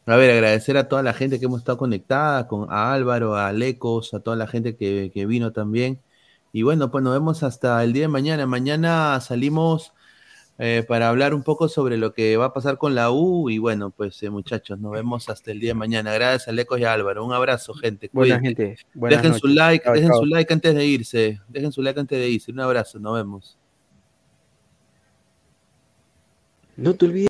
A ver, agradecer a toda la gente que hemos estado conectada, con, a Álvaro, a Alecos, a toda la gente que, que vino también. Y bueno, pues nos vemos hasta el día de mañana. Mañana salimos eh, para hablar un poco sobre lo que va a pasar con la U. Y bueno, pues eh, muchachos, nos vemos hasta el día de mañana. Gracias a Alecos y a Álvaro. Un abrazo, gente. Buena gente. Buenas Dejen su like, dejen su like antes de irse. Dejen su like antes de irse. Un abrazo, nos vemos. No te olvides.